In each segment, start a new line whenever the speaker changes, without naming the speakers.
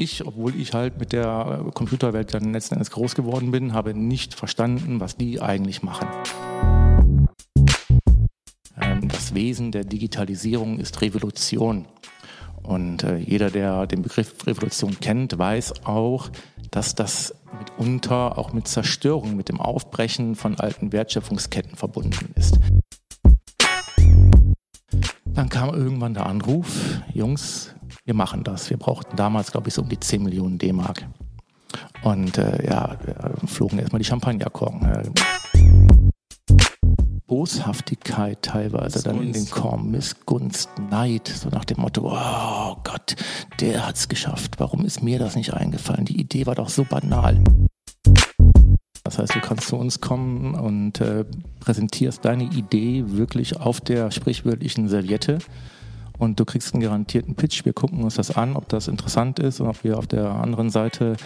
ich, obwohl ich halt mit der Computerwelt dann letzten Endes groß geworden bin, habe nicht verstanden, was die eigentlich machen. Ähm, das Wesen der Digitalisierung ist Revolution. Und äh, jeder, der den Begriff Revolution kennt, weiß auch, dass das mitunter auch mit Zerstörung, mit dem Aufbrechen von alten Wertschöpfungsketten verbunden ist. Dann kam irgendwann der Anruf, Jungs, wir machen das. Wir brauchten damals, glaube ich, so um die 10 Millionen D-Mark. Und äh, ja, flogen erstmal die Champagnerkorken. Boshaftigkeit teilweise Missgunst. dann in den Korn, Missgunst, Neid, so nach dem Motto, oh Gott, der hat's geschafft, warum ist mir das nicht eingefallen? Die Idee war doch so banal. Das heißt, du kannst zu uns kommen und äh, präsentierst deine Idee wirklich auf der sprichwörtlichen Serviette und du kriegst einen garantierten Pitch. Wir gucken uns das an, ob das interessant ist und ob wir auf der anderen Seite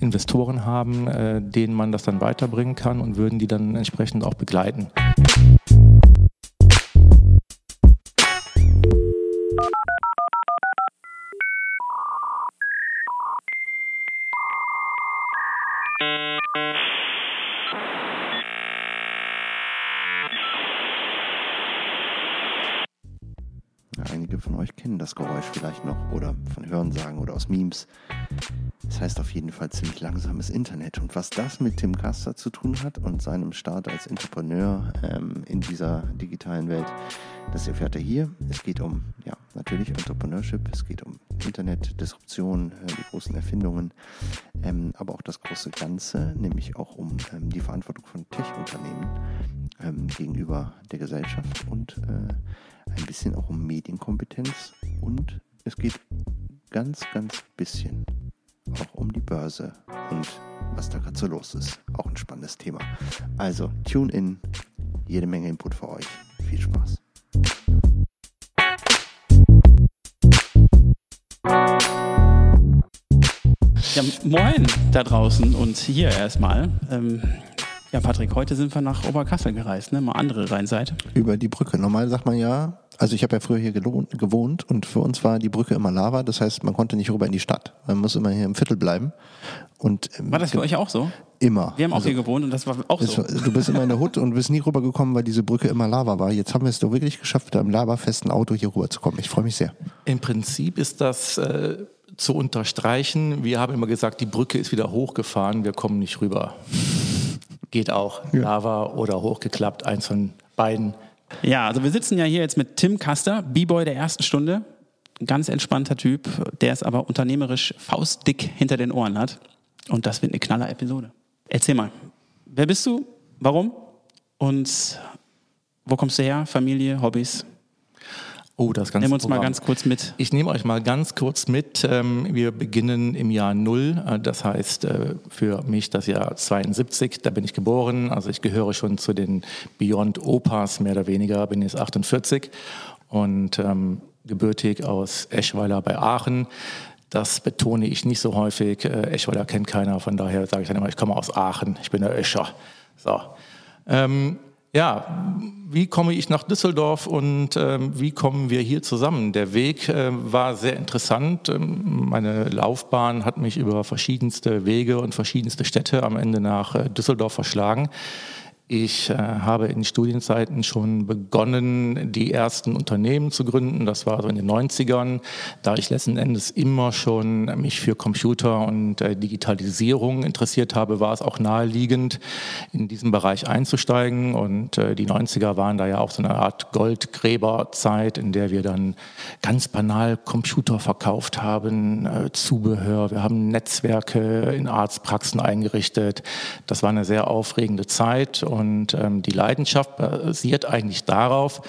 Investoren haben, äh, denen man das dann weiterbringen kann und würden die dann entsprechend auch begleiten.
Von euch kennen das Geräusch vielleicht noch oder von Hörensagen oder aus Memes. Das heißt auf jeden Fall ziemlich langsames Internet. Und was das mit Tim Kaster zu tun hat und seinem Start als Entrepreneur ähm, in dieser digitalen Welt, das erfährt er hier. Es geht um, ja, natürlich Entrepreneurship, es geht um Internet, Disruption, äh, die großen Erfindungen, ähm, aber auch das große Ganze, nämlich auch um ähm, die Verantwortung von Tech-Unternehmen ähm, gegenüber der Gesellschaft und äh, ein bisschen auch um Medienkompetenz und es geht ganz, ganz bisschen auch um die Börse und was da gerade so los ist. Auch ein spannendes Thema. Also, tune in, jede Menge Input für euch. Viel Spaß.
Ja, moin da draußen und hier erstmal. Ähm, ja, Patrick, heute sind wir nach Oberkassel gereist, ne? Mal andere Rheinseite.
Über die Brücke. Normal sagt man ja, also ich habe ja früher hier gewohnt und für uns war die Brücke immer Lava. Das heißt, man konnte nicht rüber in die Stadt. Man muss immer hier im Viertel bleiben. Und,
ähm, war das für euch auch so?
Immer.
Wir haben auch also, hier gewohnt und das war auch so.
Du bist immer in der Hut und bist nie rübergekommen, weil diese Brücke immer Lava war. Jetzt haben wir es doch wirklich geschafft, mit einem lavafesten Auto hier rüberzukommen. Ich freue mich sehr.
Im Prinzip ist das äh, zu unterstreichen. Wir haben immer gesagt, die Brücke ist wieder hochgefahren, wir kommen nicht rüber geht auch. Ja. Lava oder hochgeklappt, eins von beiden.
Ja, also wir sitzen ja hier jetzt mit Tim Kaster, B-Boy der ersten Stunde. Ein ganz entspannter Typ, der es aber unternehmerisch faustdick hinter den Ohren hat. Und das wird eine knaller Episode. Erzähl mal, wer bist du? Warum? Und wo kommst du her? Familie, Hobbys?
Oh, das ganze
Nimm uns Programm. mal ganz kurz mit.
Ich nehme euch mal ganz kurz mit. Ähm, wir beginnen im Jahr Null. Äh, das heißt äh, für mich das Jahr 72. Da bin ich geboren. Also ich gehöre schon zu den Beyond Opas mehr oder weniger. Bin jetzt 48 und ähm, gebürtig aus Eschweiler bei Aachen. Das betone ich nicht so häufig. Äh, Eschweiler kennt keiner. Von daher sage ich dann immer, ich komme aus Aachen. Ich bin der Öscher. So. Ähm, ja, wie komme ich nach Düsseldorf und ähm, wie kommen wir hier zusammen? Der Weg äh, war sehr interessant. Ähm, meine Laufbahn hat mich über verschiedenste Wege und verschiedenste Städte am Ende nach äh, Düsseldorf verschlagen. Ich äh, habe in Studienzeiten schon begonnen, die ersten Unternehmen zu gründen. Das war so in den 90ern. Da ich letzten Endes immer schon mich für Computer und äh, Digitalisierung interessiert habe, war es auch naheliegend, in diesen Bereich einzusteigen. Und äh, die 90er waren da ja auch so eine Art Goldgräberzeit, in der wir dann ganz banal Computer verkauft haben, äh, Zubehör. Wir haben Netzwerke in Arztpraxen eingerichtet. Das war eine sehr aufregende Zeit. Und und ähm, die Leidenschaft basiert eigentlich darauf,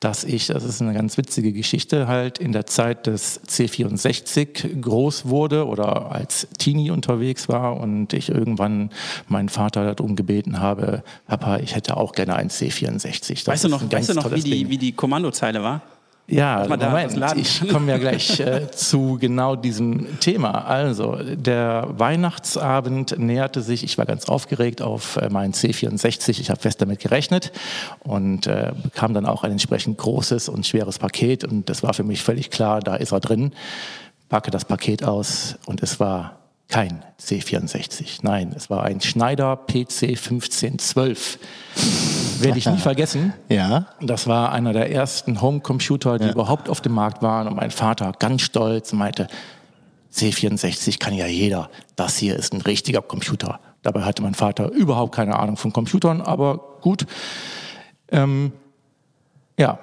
dass ich, das ist eine ganz witzige Geschichte, halt in der Zeit des C64 groß wurde oder als Teenie unterwegs war und ich irgendwann meinen Vater darum gebeten habe, Papa, ich hätte auch gerne einen C64.
Das weißt du noch, weißt du noch wie, die, wie die Kommandozeile war?
Ja, Moment, ich komme ja gleich äh, zu genau diesem Thema. Also, der Weihnachtsabend näherte sich, ich war ganz aufgeregt auf äh, meinen C64, ich habe fest damit gerechnet und äh, bekam dann auch ein entsprechend großes und schweres Paket und das war für mich völlig klar, da ist er drin. packe das Paket aus und es war kein C64. Nein, es war ein Schneider PC 1512. Werde ich nie vergessen.
Ja.
Das war einer der ersten Homecomputer, die ja. überhaupt auf dem Markt waren. Und mein Vater ganz stolz meinte, C64 kann ja jeder. Das hier ist ein richtiger Computer. Dabei hatte mein Vater überhaupt keine Ahnung von Computern, aber gut. Ähm, ja,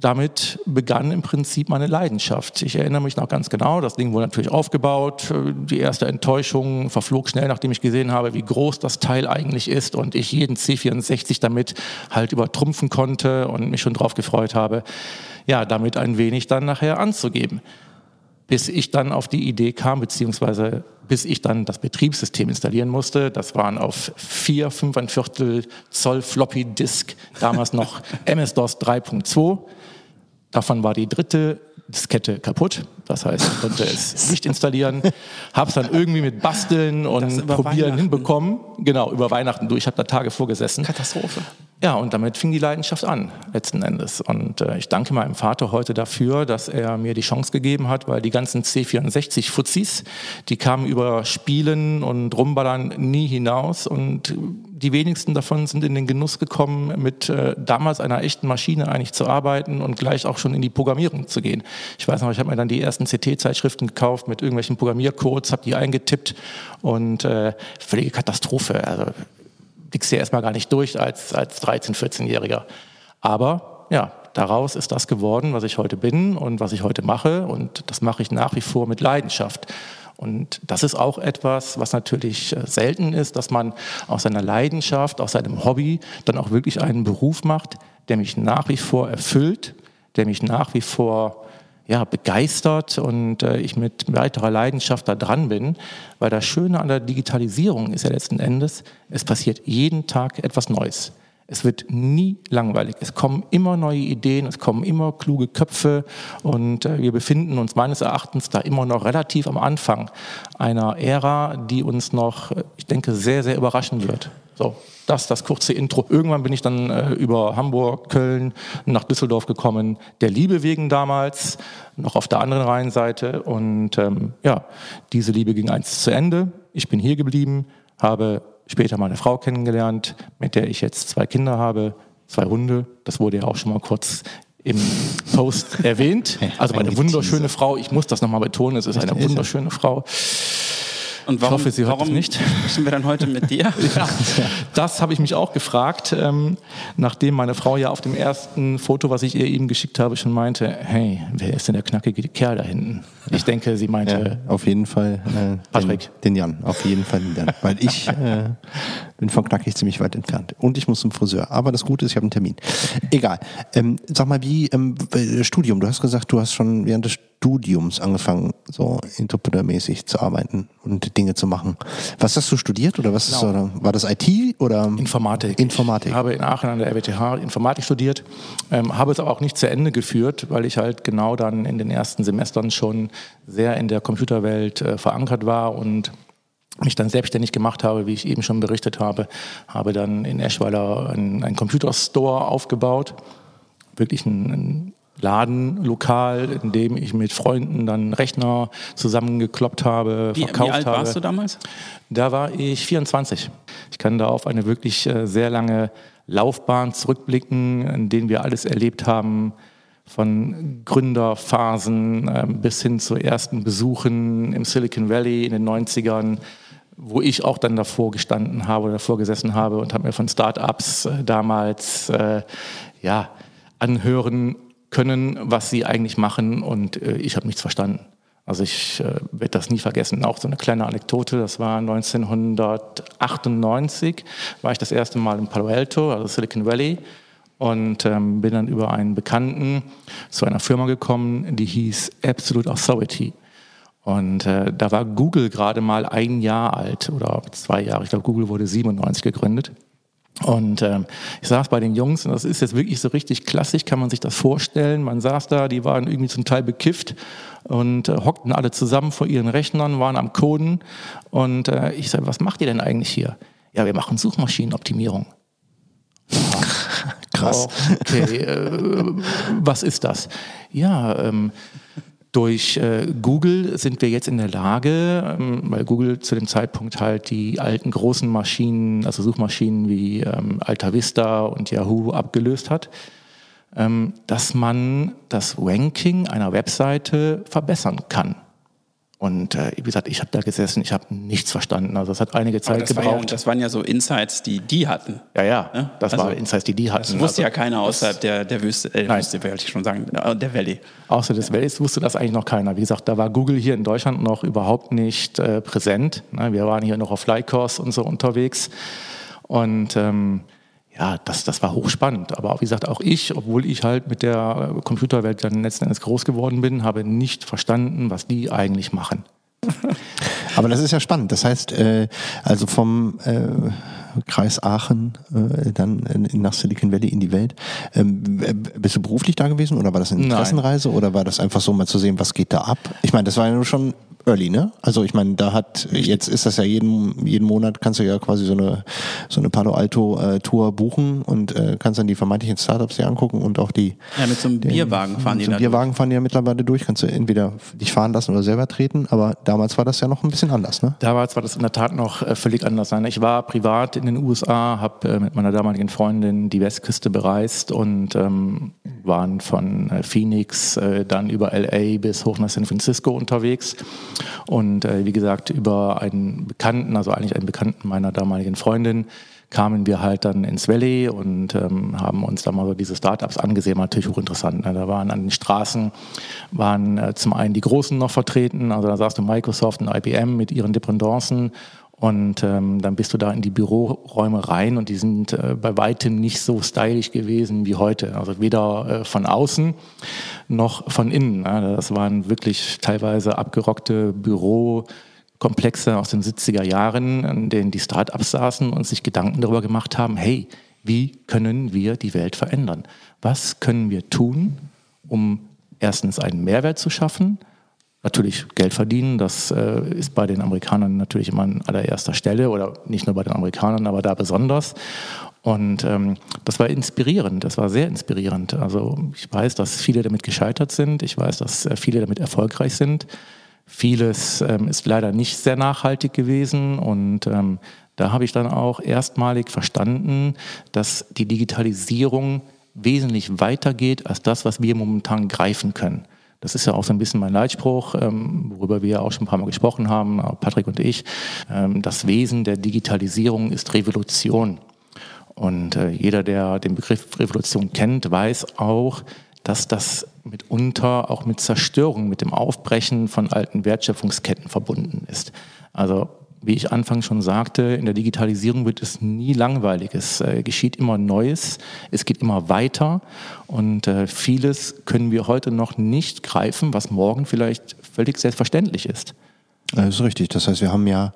damit begann im Prinzip meine Leidenschaft. Ich erinnere mich noch ganz genau, das Ding wurde natürlich aufgebaut. Die erste Enttäuschung verflog schnell, nachdem ich gesehen habe, wie groß das Teil eigentlich ist und ich jeden C64 damit halt übertrumpfen konnte und mich schon drauf gefreut habe, ja, damit ein wenig dann nachher anzugeben. Bis ich dann auf die Idee kam, beziehungsweise bis ich dann das Betriebssystem installieren musste. Das waren auf vier, fünf, ein Viertel Zoll Floppy Disk, damals noch MS-DOS 3.2. Davon war die dritte Diskette kaputt. Das heißt, ich konnte es nicht installieren. Habe es dann irgendwie mit Basteln und Probieren hinbekommen. Genau, über Weihnachten durch. Ich habe da Tage vorgesessen.
Katastrophe.
Ja, und damit fing die Leidenschaft an, letzten Endes. Und äh, ich danke meinem Vater heute dafür, dass er mir die Chance gegeben hat, weil die ganzen C64-Fuzis, die kamen über Spielen und Rumballern nie hinaus. Und die wenigsten davon sind in den Genuss gekommen, mit äh, damals einer echten Maschine eigentlich zu arbeiten und gleich auch schon in die Programmierung zu gehen. Ich weiß noch, ich habe mir dann die ersten CT-Zeitschriften gekauft mit irgendwelchen Programmiercodes, habe die eingetippt und äh, völlige Katastrophe. Also blickst du ja erstmal gar nicht durch als, als 13-, 14-Jähriger. Aber ja, daraus ist das geworden, was ich heute bin und was ich heute mache. Und das mache ich nach wie vor mit Leidenschaft. Und das ist auch etwas, was natürlich äh, selten ist, dass man aus seiner Leidenschaft, aus seinem Hobby dann auch wirklich einen Beruf macht, der mich nach wie vor erfüllt, der mich nach wie vor ja, begeistert und äh, ich mit weiterer Leidenschaft da dran bin, weil das Schöne an der Digitalisierung ist ja letzten Endes, es passiert jeden Tag etwas Neues. Es wird nie langweilig. Es kommen immer neue Ideen, es kommen immer kluge Köpfe und äh, wir befinden uns meines Erachtens da immer noch relativ am Anfang einer Ära, die uns noch, äh, ich denke, sehr, sehr überraschen wird. So, das das kurze Intro. Irgendwann bin ich dann äh, über Hamburg, Köln nach Düsseldorf gekommen, der Liebe wegen damals, noch auf der anderen Rheinseite. Und ähm, ja, diese Liebe ging eins zu Ende. Ich bin hier geblieben, habe später meine Frau kennengelernt, mit der ich jetzt zwei Kinder habe, zwei Hunde. Das wurde ja auch schon mal kurz im Post erwähnt. Also meine wunderschöne Frau, ich muss das nochmal betonen, es ist eine wunderschöne Frau.
Und warum,
ich hoffe, Sie hört
warum
nicht.
Sprechen wir dann heute mit dir?
ja, das habe ich mich auch gefragt, ähm, nachdem meine Frau ja auf dem ersten Foto, was ich ihr eben geschickt habe, schon meinte, hey, wer ist denn der knackige Kerl da hinten? Ich denke, sie meinte...
Ja, auf jeden Fall äh,
Patrick.
Den, den, Jan, auf jeden Fall den Jan. Weil ich äh, bin von knackig ziemlich weit entfernt. Und ich muss zum Friseur. Aber das Gute ist, ich habe einen Termin. Egal. Ähm, sag mal, wie ähm, Studium, du hast gesagt, du hast schon während des Studiums angefangen, so interpretermäßig zu arbeiten und Dinge zu machen. Was hast du studiert oder was genau. ist, war das IT oder?
Informatik.
Informatik.
Ich habe in Aachen an der RWTH Informatik studiert, ähm, habe es aber auch nicht zu Ende geführt, weil ich halt genau dann in den ersten Semestern schon sehr in der Computerwelt äh, verankert war und mich dann selbstständig gemacht habe, wie ich eben schon berichtet habe, habe dann in Eschweiler einen, einen Computerstore aufgebaut, wirklich ein, ein Ladenlokal, in dem ich mit Freunden dann Rechner zusammengekloppt habe,
wie,
verkauft
habe. Wie alt
habe.
warst du damals?
Da war ich 24. Ich kann da auf eine wirklich äh, sehr lange Laufbahn zurückblicken, in denen wir alles erlebt haben, von Gründerphasen ähm, bis hin zu ersten Besuchen im Silicon Valley in den 90ern, wo ich auch dann davor gestanden habe oder davor gesessen habe und habe mir von Startups äh, damals äh, ja, anhören können, was sie eigentlich machen und äh, ich habe nichts verstanden. Also ich äh, werde das nie vergessen. Auch so eine kleine Anekdote, das war 1998, war ich das erste Mal in Palo Alto, also Silicon Valley und ähm, bin dann über einen Bekannten zu einer Firma gekommen, die hieß Absolute Authority. Und äh, da war Google gerade mal ein Jahr alt oder zwei Jahre. Ich glaube, Google wurde 97 gegründet. Und ähm, ich saß bei den Jungs und das ist jetzt wirklich so richtig klassisch, kann man sich das vorstellen. Man saß da, die waren irgendwie zum Teil bekifft und äh, hockten alle zusammen vor ihren Rechnern, waren am Coden. Und äh, ich sage, was macht ihr denn eigentlich hier? Ja, wir machen Suchmaschinenoptimierung.
Krass.
Okay, äh, was ist das? Ja, ähm, Durch äh, Google sind wir jetzt in der Lage, ähm, weil Google zu dem Zeitpunkt halt die alten großen Maschinen, also Suchmaschinen wie ähm, Alta Vista und Yahoo abgelöst hat, ähm, dass man das Ranking einer Webseite verbessern kann. Und äh, wie gesagt, ich habe da gesessen, ich habe nichts verstanden. Also es hat einige Zeit
das
gebraucht.
War ja, das waren ja so Insights, die die hatten.
Ja, ja, ja? das also, waren Insights, die die hatten.
Das wusste also, ja keiner außerhalb der, der Wüste, äh, nein. Wüste, wollte ich schon sagen, äh, der Valley.
Außer des Valleys wusste das eigentlich noch keiner. Wie gesagt, da war Google hier in Deutschland noch überhaupt nicht äh, präsent. Ne? Wir waren hier noch auf Flycourse und so unterwegs. Und ähm, ja, das, das war hochspannend. Aber wie gesagt, auch ich, obwohl ich halt mit der Computerwelt dann letzten Endes groß geworden bin, habe nicht verstanden, was die eigentlich machen.
Aber das ist ja spannend. Das heißt, äh, also vom äh, Kreis Aachen äh, dann nach Silicon Valley in die Welt. Ähm, bist du beruflich da gewesen oder war das eine Interessenreise Nein. oder war das einfach so mal zu sehen, was geht da ab? Ich meine, das war ja nur schon early, ne? Also ich meine, da hat jetzt ist das ja jeden jeden Monat kannst du ja quasi so eine so eine Palo Alto äh, Tour buchen und äh, kannst dann die vermeintlichen Startups dir angucken und auch die
Ja, mit so einem den, Bierwagen fahren die so
da. Bierwagen durch. fahren die ja mittlerweile durch, kannst du entweder dich fahren lassen oder selber treten, aber damals war das ja noch ein bisschen anders, ne?
Damals war das in der Tat noch äh, völlig anders. Ich war privat in den USA, habe äh, mit meiner damaligen Freundin die Westküste bereist und ähm, waren von äh, Phoenix äh, dann über LA bis hoch nach San Francisco unterwegs und äh, wie gesagt, über einen Bekannten, also eigentlich einen Bekannten meiner damaligen Freundin, kamen wir halt dann ins Valley und ähm, haben uns da mal so diese Startups angesehen, natürlich hochinteressant. Ne? Da waren an den Straßen, waren äh, zum einen die Großen noch vertreten, also da saß du Microsoft und IBM mit ihren Dependancen und ähm, dann bist du da in die Büroräume rein und die sind äh, bei weitem nicht so stylisch gewesen wie heute. Also weder äh, von außen noch von innen. Ne? Das waren wirklich teilweise abgerockte Bürokomplexe aus den 70er Jahren, in denen die Start-ups saßen und sich Gedanken darüber gemacht haben, hey, wie können wir die Welt verändern? Was können wir tun, um erstens einen Mehrwert zu schaffen, natürlich Geld verdienen. Das äh, ist bei den Amerikanern natürlich immer an allererster Stelle oder nicht nur bei den Amerikanern, aber da besonders. Und ähm, das war inspirierend, das war sehr inspirierend. Also ich weiß, dass viele damit gescheitert sind, ich weiß, dass äh, viele damit erfolgreich sind. Vieles ähm, ist leider nicht sehr nachhaltig gewesen und ähm, da habe ich dann auch erstmalig verstanden, dass die Digitalisierung wesentlich weitergeht als das, was wir momentan greifen können. Das ist ja auch so ein bisschen mein Leitspruch, ähm, worüber wir ja auch schon ein paar Mal gesprochen haben, Patrick und ich. Ähm, das Wesen der Digitalisierung ist Revolution. Und äh, jeder, der den Begriff Revolution kennt, weiß auch, dass das mitunter auch mit Zerstörung, mit dem Aufbrechen von alten Wertschöpfungsketten verbunden ist. Also wie ich anfangs schon sagte, in der Digitalisierung wird es nie langweilig. Es äh, geschieht immer Neues, es geht immer weiter und äh, vieles können wir heute noch nicht greifen, was morgen vielleicht völlig selbstverständlich ist.
Das ist richtig. Das heißt, wir haben ja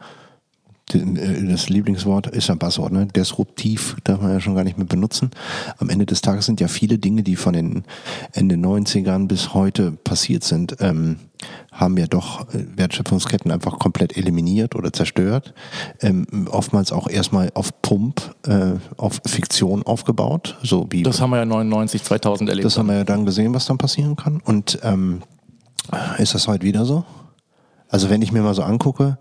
das Lieblingswort ist ein Passwort, ne? Disruptiv darf man ja schon gar nicht mehr benutzen. Am Ende des Tages sind ja viele Dinge, die von den Ende 90ern bis heute passiert sind, ähm, haben ja doch äh, Wertschöpfungsketten einfach komplett eliminiert oder zerstört. Ähm, oftmals auch erstmal auf Pump, äh, auf Fiktion aufgebaut. So wie
das haben wir ja 99, 2000 erlebt.
Das haben wir ja dann gesehen, was dann passieren kann. Und ähm, ist das heute wieder so? Also wenn ich mir mal so angucke,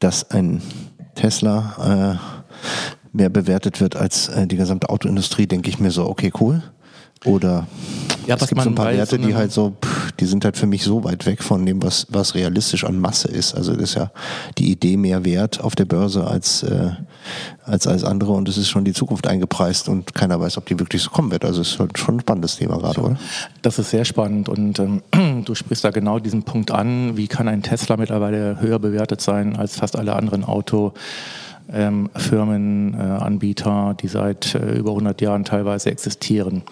dass ein Tesla äh, mehr bewertet wird als äh, die gesamte Autoindustrie, denke ich mir so, okay, cool. Oder ja, es gibt so ein paar Werte, die halt so, pff, die sind halt für mich so weit weg von dem, was, was realistisch an Masse ist. Also das ist ja die Idee mehr wert auf der Börse als, äh, als als andere und es ist schon die Zukunft eingepreist und keiner weiß, ob die wirklich so kommen wird. Also es ist halt schon ein spannendes Thema gerade, oder?
Das ist sehr spannend und ähm, du sprichst da genau diesen Punkt an. Wie kann ein Tesla mittlerweile höher bewertet sein als fast alle anderen Auto? Ähm, Firmen, äh, Anbieter, die seit äh, über 100 Jahren teilweise existieren.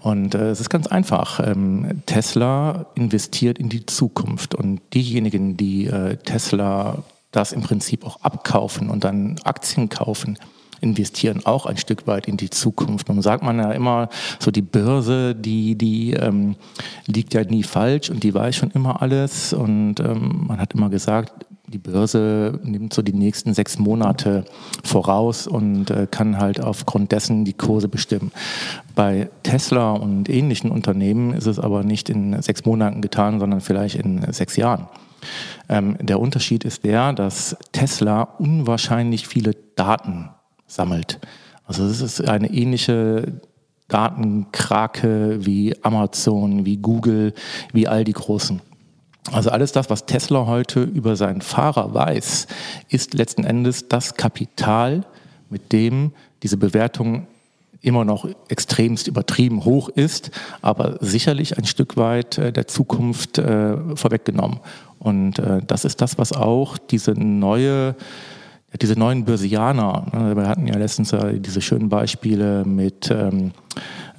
Und äh, es ist ganz einfach. Ähm, Tesla investiert in die Zukunft und diejenigen, die äh, Tesla das im Prinzip auch abkaufen und dann Aktien kaufen, investieren auch ein Stück weit in die Zukunft. Nun sagt man ja immer, so die Börse, die, die ähm, liegt ja nie falsch und die weiß schon immer alles. Und ähm, man hat immer gesagt, die Börse nimmt so die nächsten sechs Monate voraus und äh, kann halt aufgrund dessen die Kurse bestimmen. Bei Tesla und ähnlichen Unternehmen ist es aber nicht in sechs Monaten getan, sondern vielleicht in sechs Jahren. Ähm, der Unterschied ist der, dass Tesla unwahrscheinlich viele Daten sammelt. Also es ist eine ähnliche Datenkrake wie Amazon, wie Google, wie all die großen. Also alles das, was Tesla heute über seinen Fahrer weiß, ist letzten Endes das Kapital, mit dem diese Bewertung immer noch extremst übertrieben hoch ist, aber sicherlich ein Stück weit äh, der Zukunft äh, vorweggenommen. Und äh, das ist das, was auch diese neue diese neuen Börsianer, ne, wir hatten ja letztens diese schönen Beispiele mit ähm,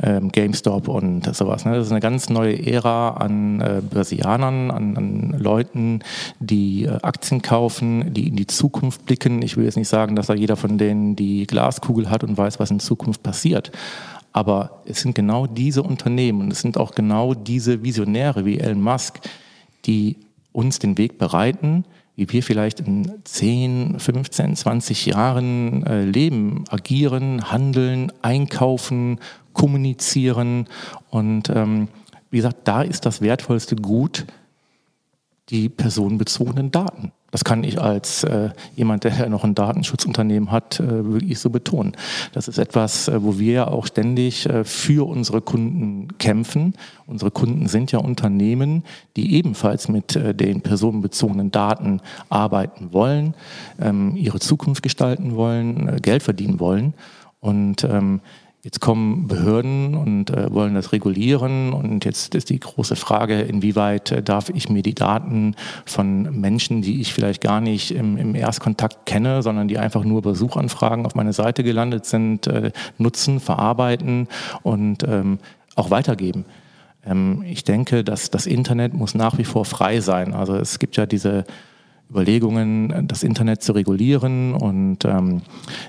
ähm, GameStop und sowas. Ne? Das ist eine ganz neue Ära an äh, Börsianern, an, an, Leuten, die äh, Aktien kaufen, die in die Zukunft blicken. Ich will jetzt nicht sagen, dass da jeder von denen die Glaskugel hat und weiß, was in Zukunft passiert. Aber es sind genau diese Unternehmen und es sind auch genau diese Visionäre wie Elon Musk, die uns den Weg bereiten, wie wir vielleicht in 10, 15, 20 Jahren äh, leben, agieren, handeln, einkaufen, kommunizieren. Und ähm, wie gesagt, da ist das wertvollste Gut die personenbezogenen Daten. Das kann ich als äh, jemand, der noch ein Datenschutzunternehmen hat, äh, wirklich so betonen. Das ist etwas, äh, wo wir ja auch ständig äh, für unsere Kunden kämpfen. Unsere Kunden sind ja Unternehmen, die ebenfalls mit äh, den personenbezogenen Daten arbeiten wollen, ähm, ihre Zukunft gestalten wollen, äh, Geld verdienen wollen. Und ähm, Jetzt kommen Behörden und äh, wollen das regulieren. Und jetzt ist die große Frage, inwieweit äh, darf ich mir die Daten von Menschen, die ich vielleicht gar nicht im, im Erstkontakt kenne, sondern die einfach nur über Suchanfragen auf meine Seite gelandet sind, äh, nutzen, verarbeiten und ähm, auch weitergeben. Ähm, ich denke, dass das Internet muss nach wie vor frei sein. Also es gibt ja diese Überlegungen, das Internet zu regulieren und ähm,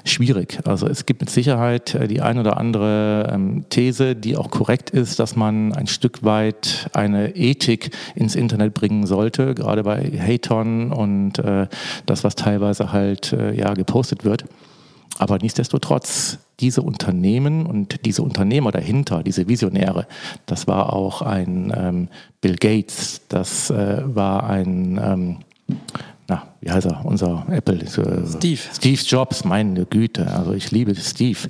schwierig. Also es gibt mit Sicherheit äh, die ein oder andere ähm, These, die auch korrekt ist, dass man ein Stück weit eine Ethik ins Internet bringen sollte, gerade bei Hatern und äh, das, was teilweise halt äh, ja gepostet wird. Aber nichtsdestotrotz, diese Unternehmen und diese Unternehmer dahinter, diese Visionäre, das war auch ein ähm, Bill Gates, das äh, war ein ähm, na, wie heißt er, unser Apple, äh, Steve. Steve Jobs, meine Güte, also ich liebe Steve,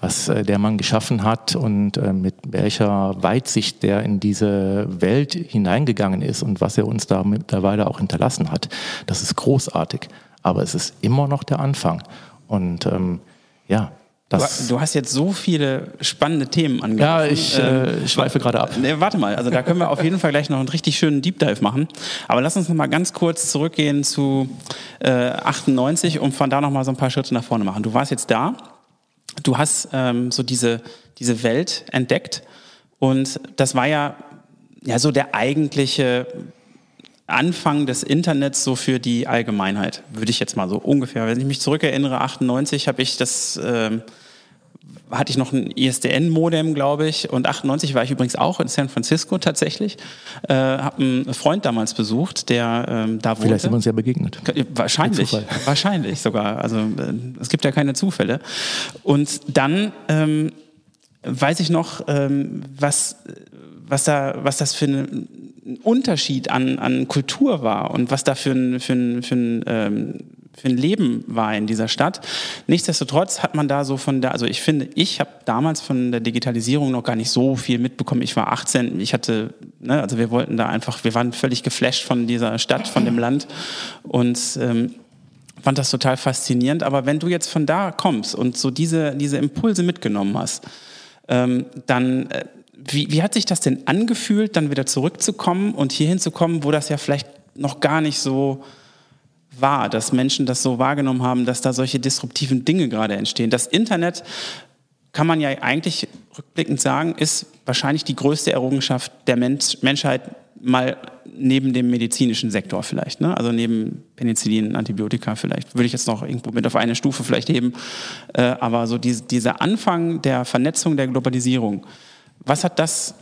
was äh, der Mann geschaffen hat und äh, mit welcher Weitsicht der in diese Welt hineingegangen ist und was er uns da mittlerweile auch hinterlassen hat. Das ist großartig, aber es ist immer noch der Anfang. Und ähm, ja,
das du, hast jetzt so viele spannende Themen angesprochen.
Ja, ich äh, ähm, schweife gerade ab.
Ne, warte mal, also da können wir auf jeden Fall gleich noch einen richtig schönen Deep Dive machen. Aber lass uns noch mal ganz kurz zurückgehen zu äh, 98 und von da noch mal so ein paar Schritte nach vorne machen. Du warst jetzt da, du hast ähm, so diese, diese Welt entdeckt und das war ja, ja so der eigentliche Anfang des Internets so für die Allgemeinheit, würde ich jetzt mal so ungefähr. Wenn ich mich zurückerinnere, 98 habe ich das ähm, hatte ich noch ein ISDN-Modem, glaube ich. Und 98 war ich übrigens auch in San Francisco tatsächlich. Äh, habe einen Freund damals besucht, der ähm, da wohnte.
Vielleicht sind wir uns ja begegnet.
Wahrscheinlich, wahrscheinlich sogar. Also äh, es gibt ja keine Zufälle. Und dann ähm, weiß ich noch, ähm, was, was, da, was das für ein Unterschied an, an Kultur war und was da für ein, für ein, für ein ähm, für ein Leben war in dieser Stadt. Nichtsdestotrotz hat man da so von der, also ich finde, ich habe damals von der Digitalisierung noch gar nicht so viel mitbekommen. Ich war 18, ich hatte, ne, also wir wollten da einfach, wir waren völlig geflasht von dieser Stadt, von dem Land und ähm, fand das total faszinierend. Aber wenn du jetzt von da kommst und so diese, diese Impulse mitgenommen hast, ähm, dann äh, wie, wie hat sich das denn angefühlt, dann wieder zurückzukommen und hier hinzukommen, wo das ja vielleicht noch gar nicht so wahr, dass Menschen das so wahrgenommen haben, dass da solche disruptiven Dinge gerade entstehen. Das Internet, kann man ja eigentlich rückblickend sagen, ist wahrscheinlich die größte Errungenschaft der Mensch Menschheit mal neben dem medizinischen Sektor vielleicht, ne? also neben Penicillin, Antibiotika vielleicht, würde ich jetzt noch irgendwo mit auf eine Stufe vielleicht heben. Äh, aber so diese, dieser Anfang der Vernetzung, der Globalisierung, was hat das,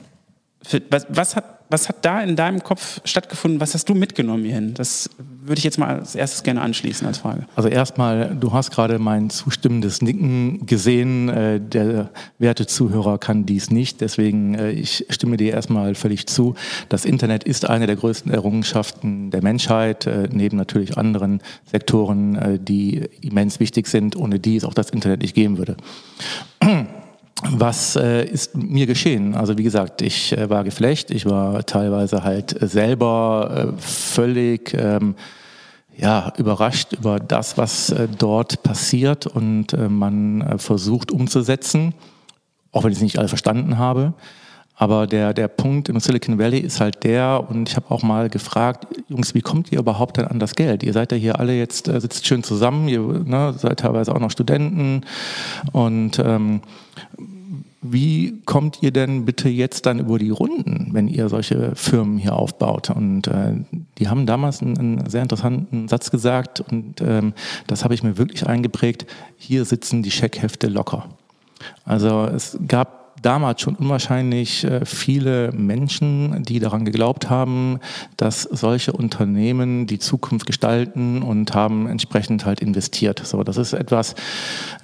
für, was, was hat was hat da in deinem Kopf stattgefunden? Was hast du mitgenommen hierhin? Das würde ich jetzt mal als erstes gerne anschließen als Frage.
Also erstmal, du hast gerade mein zustimmendes Nicken gesehen. Äh, der werte Zuhörer kann dies nicht. Deswegen, äh, ich stimme dir erstmal völlig zu. Das Internet ist eine der größten Errungenschaften der Menschheit, äh, neben natürlich anderen Sektoren, die immens wichtig sind, ohne die es auch das Internet nicht geben würde was äh, ist mir geschehen? Also wie gesagt, ich äh, war geflecht, ich war teilweise halt selber äh, völlig ähm, ja, überrascht über das, was äh, dort passiert und äh, man äh, versucht umzusetzen, auch wenn ich es nicht alle verstanden habe. Aber der, der Punkt im Silicon Valley ist halt der, und ich habe auch mal gefragt, Jungs, wie kommt ihr überhaupt denn an das Geld? Ihr seid ja hier alle jetzt, äh, sitzt schön zusammen, ihr ne, seid teilweise auch noch Studenten und ähm, wie kommt ihr denn bitte jetzt dann über die Runden, wenn ihr solche Firmen hier aufbaut? Und äh, die haben damals einen, einen, sehr interessanten Satz gesagt und ähm, das habe ich mir wirklich eingeprägt. Hier sitzen die Scheckhefte locker. Also es gab damals schon unwahrscheinlich äh, viele Menschen, die daran geglaubt haben, dass solche Unternehmen die Zukunft gestalten und haben entsprechend halt investiert. So, das ist etwas,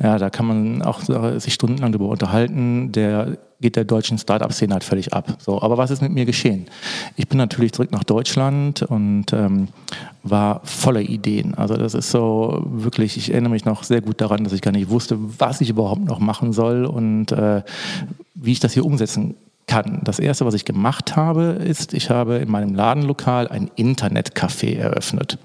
ja, da kann man auch sich stundenlang darüber unterhalten. Der geht der deutschen Start-up-Szene halt völlig ab. So, aber was ist mit mir geschehen? Ich bin natürlich zurück nach Deutschland und ähm, war voller Ideen. Also das ist so wirklich, ich erinnere mich noch sehr gut daran, dass ich gar nicht wusste, was ich überhaupt noch machen soll und äh, wie ich das hier umsetzen kann. Das erste, was ich gemacht habe, ist, ich habe in meinem Ladenlokal ein Internetcafé eröffnet.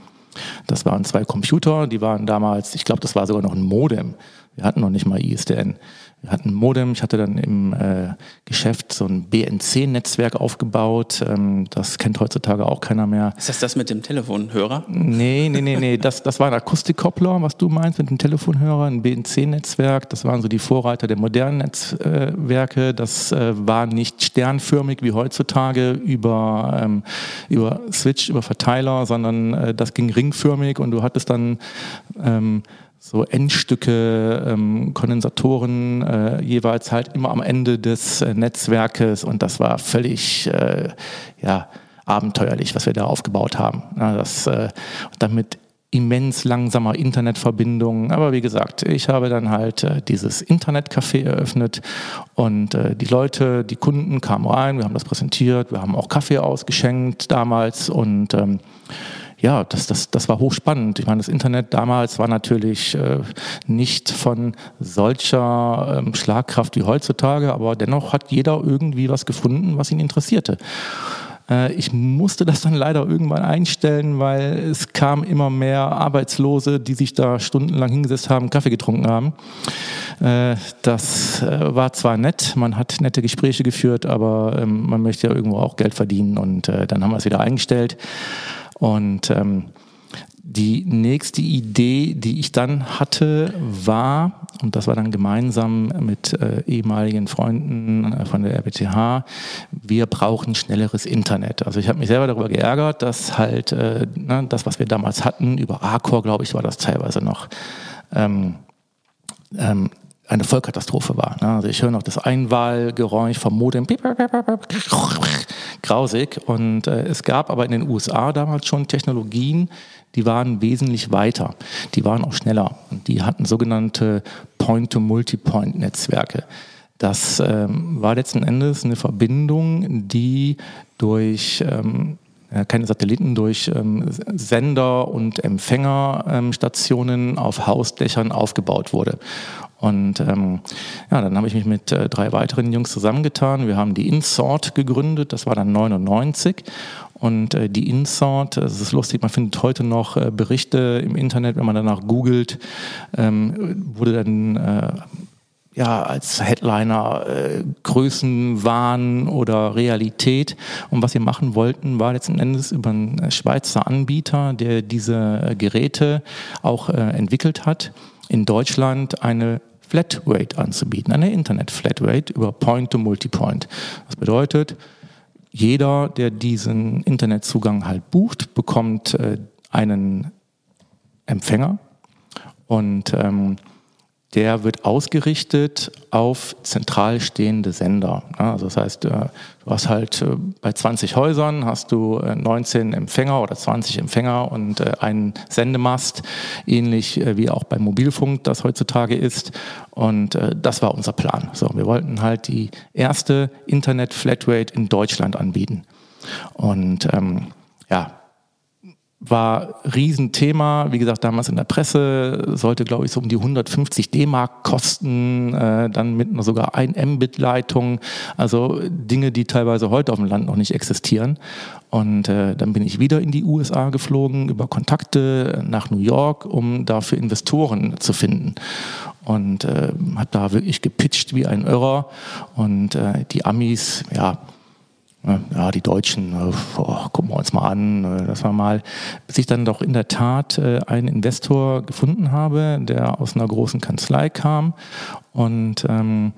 Das waren zwei Computer, die waren damals, ich glaube, das war sogar noch ein Modem. Wir hatten noch nicht mal ISDN. Wir hatten Modem, ich hatte dann im äh, Geschäft so ein BNC-Netzwerk aufgebaut. Ähm, das kennt heutzutage auch keiner mehr.
Ist das das mit dem Telefonhörer?
Nee, nee, nee, nee. Das, das war ein Akustikkoppler, was du meinst mit dem Telefonhörer, ein BNC-Netzwerk. Das waren so die Vorreiter der modernen Netzwerke. Das äh, war nicht sternförmig wie heutzutage über, ähm, über Switch, über Verteiler, sondern äh, das ging ringförmig und du hattest dann ähm, so Endstücke, ähm, Kondensatoren äh, jeweils halt immer am Ende des äh, Netzwerkes. Und das war völlig äh, ja, abenteuerlich, was wir da aufgebaut haben. Ja, das, äh, damit immens langsamer Internetverbindungen. Aber wie gesagt, ich habe dann halt äh, dieses Internetcafé eröffnet. Und äh, die Leute, die Kunden kamen rein, wir haben das präsentiert, wir haben auch Kaffee ausgeschenkt damals. Und ähm, ja, das, das, das war hochspannend. Ich meine, das Internet damals war natürlich äh, nicht von solcher ähm, Schlagkraft wie heutzutage, aber dennoch hat jeder irgendwie was gefunden, was ihn interessierte. Äh, ich musste das dann leider irgendwann einstellen, weil es kam immer mehr Arbeitslose, die sich da stundenlang hingesetzt haben, Kaffee getrunken haben. Äh, das äh, war zwar nett, man hat nette Gespräche geführt, aber ähm, man möchte ja irgendwo auch Geld verdienen und dann haben wir es wieder eingestellt. Und ähm, die nächste Idee, die ich dann hatte, war, und das war dann gemeinsam mit äh, ehemaligen Freunden äh, von der RWTH, wir brauchen schnelleres Internet. Also ich habe mich selber darüber geärgert, dass halt äh, ne, das, was wir damals hatten, über Arcor, glaube ich, war das teilweise noch, ähm, ähm, eine Vollkatastrophe war. Ne? Also ich höre noch das Einwahlgeräusch vom Modem, grausig. Und äh, es gab aber in den USA damals schon Technologien, die waren wesentlich weiter. Die waren auch schneller. Und die hatten sogenannte Point-to-Multipoint-Netzwerke. Das ähm, war letzten Endes eine Verbindung, die durch ähm, keine Satelliten durch ähm, Sender und Empfängerstationen auf Hausdächern aufgebaut wurde. Und ähm, ja, dann habe ich mich mit äh, drei weiteren Jungs zusammengetan. Wir haben die InSort gegründet, das war dann 99. Und äh, die InSort, das ist lustig, man findet heute noch äh, Berichte im Internet, wenn man danach googelt, ähm, wurde dann äh, ja, als Headliner äh, Größenwahn oder Realität. Und was wir machen wollten, war letzten Endes über einen Schweizer Anbieter, der diese äh, Geräte auch äh, entwickelt hat, in Deutschland eine Flatrate anzubieten, eine Internet-Flatrate über Point-to-Multipoint. Das bedeutet, jeder, der diesen Internetzugang halt bucht, bekommt äh, einen Empfänger und ähm, der wird ausgerichtet auf zentral stehende Sender. Also das heißt, äh, du hast halt äh, bei 20 Häusern hast du 19 äh, Empfänger oder 20 Empfänger und einen Sendemast, ähnlich wie auch beim Mobilfunk das heutzutage ist. Und das war unser Plan. So, wir wollten halt die erste Internet-Flatrate in Deutschland anbieten. Und ähm, ja, war Riesenthema, wie gesagt, damals in der Presse, sollte, glaube ich, so um die 150 D-Mark kosten, äh, dann mit sogar 1 Mbit-Leitung, also Dinge, die teilweise heute auf dem Land noch nicht existieren. Und äh, dann bin ich wieder in die USA geflogen, über Kontakte nach New York, um dafür Investoren zu finden. Und äh, habe da wirklich gepitcht wie ein Irrer. Und äh, die Amis, ja, ja, die Deutschen, oh, gucken wir uns mal an, äh, das war mal, bis ich dann doch in der Tat äh, einen Investor gefunden habe, der aus einer großen Kanzlei kam und ähm,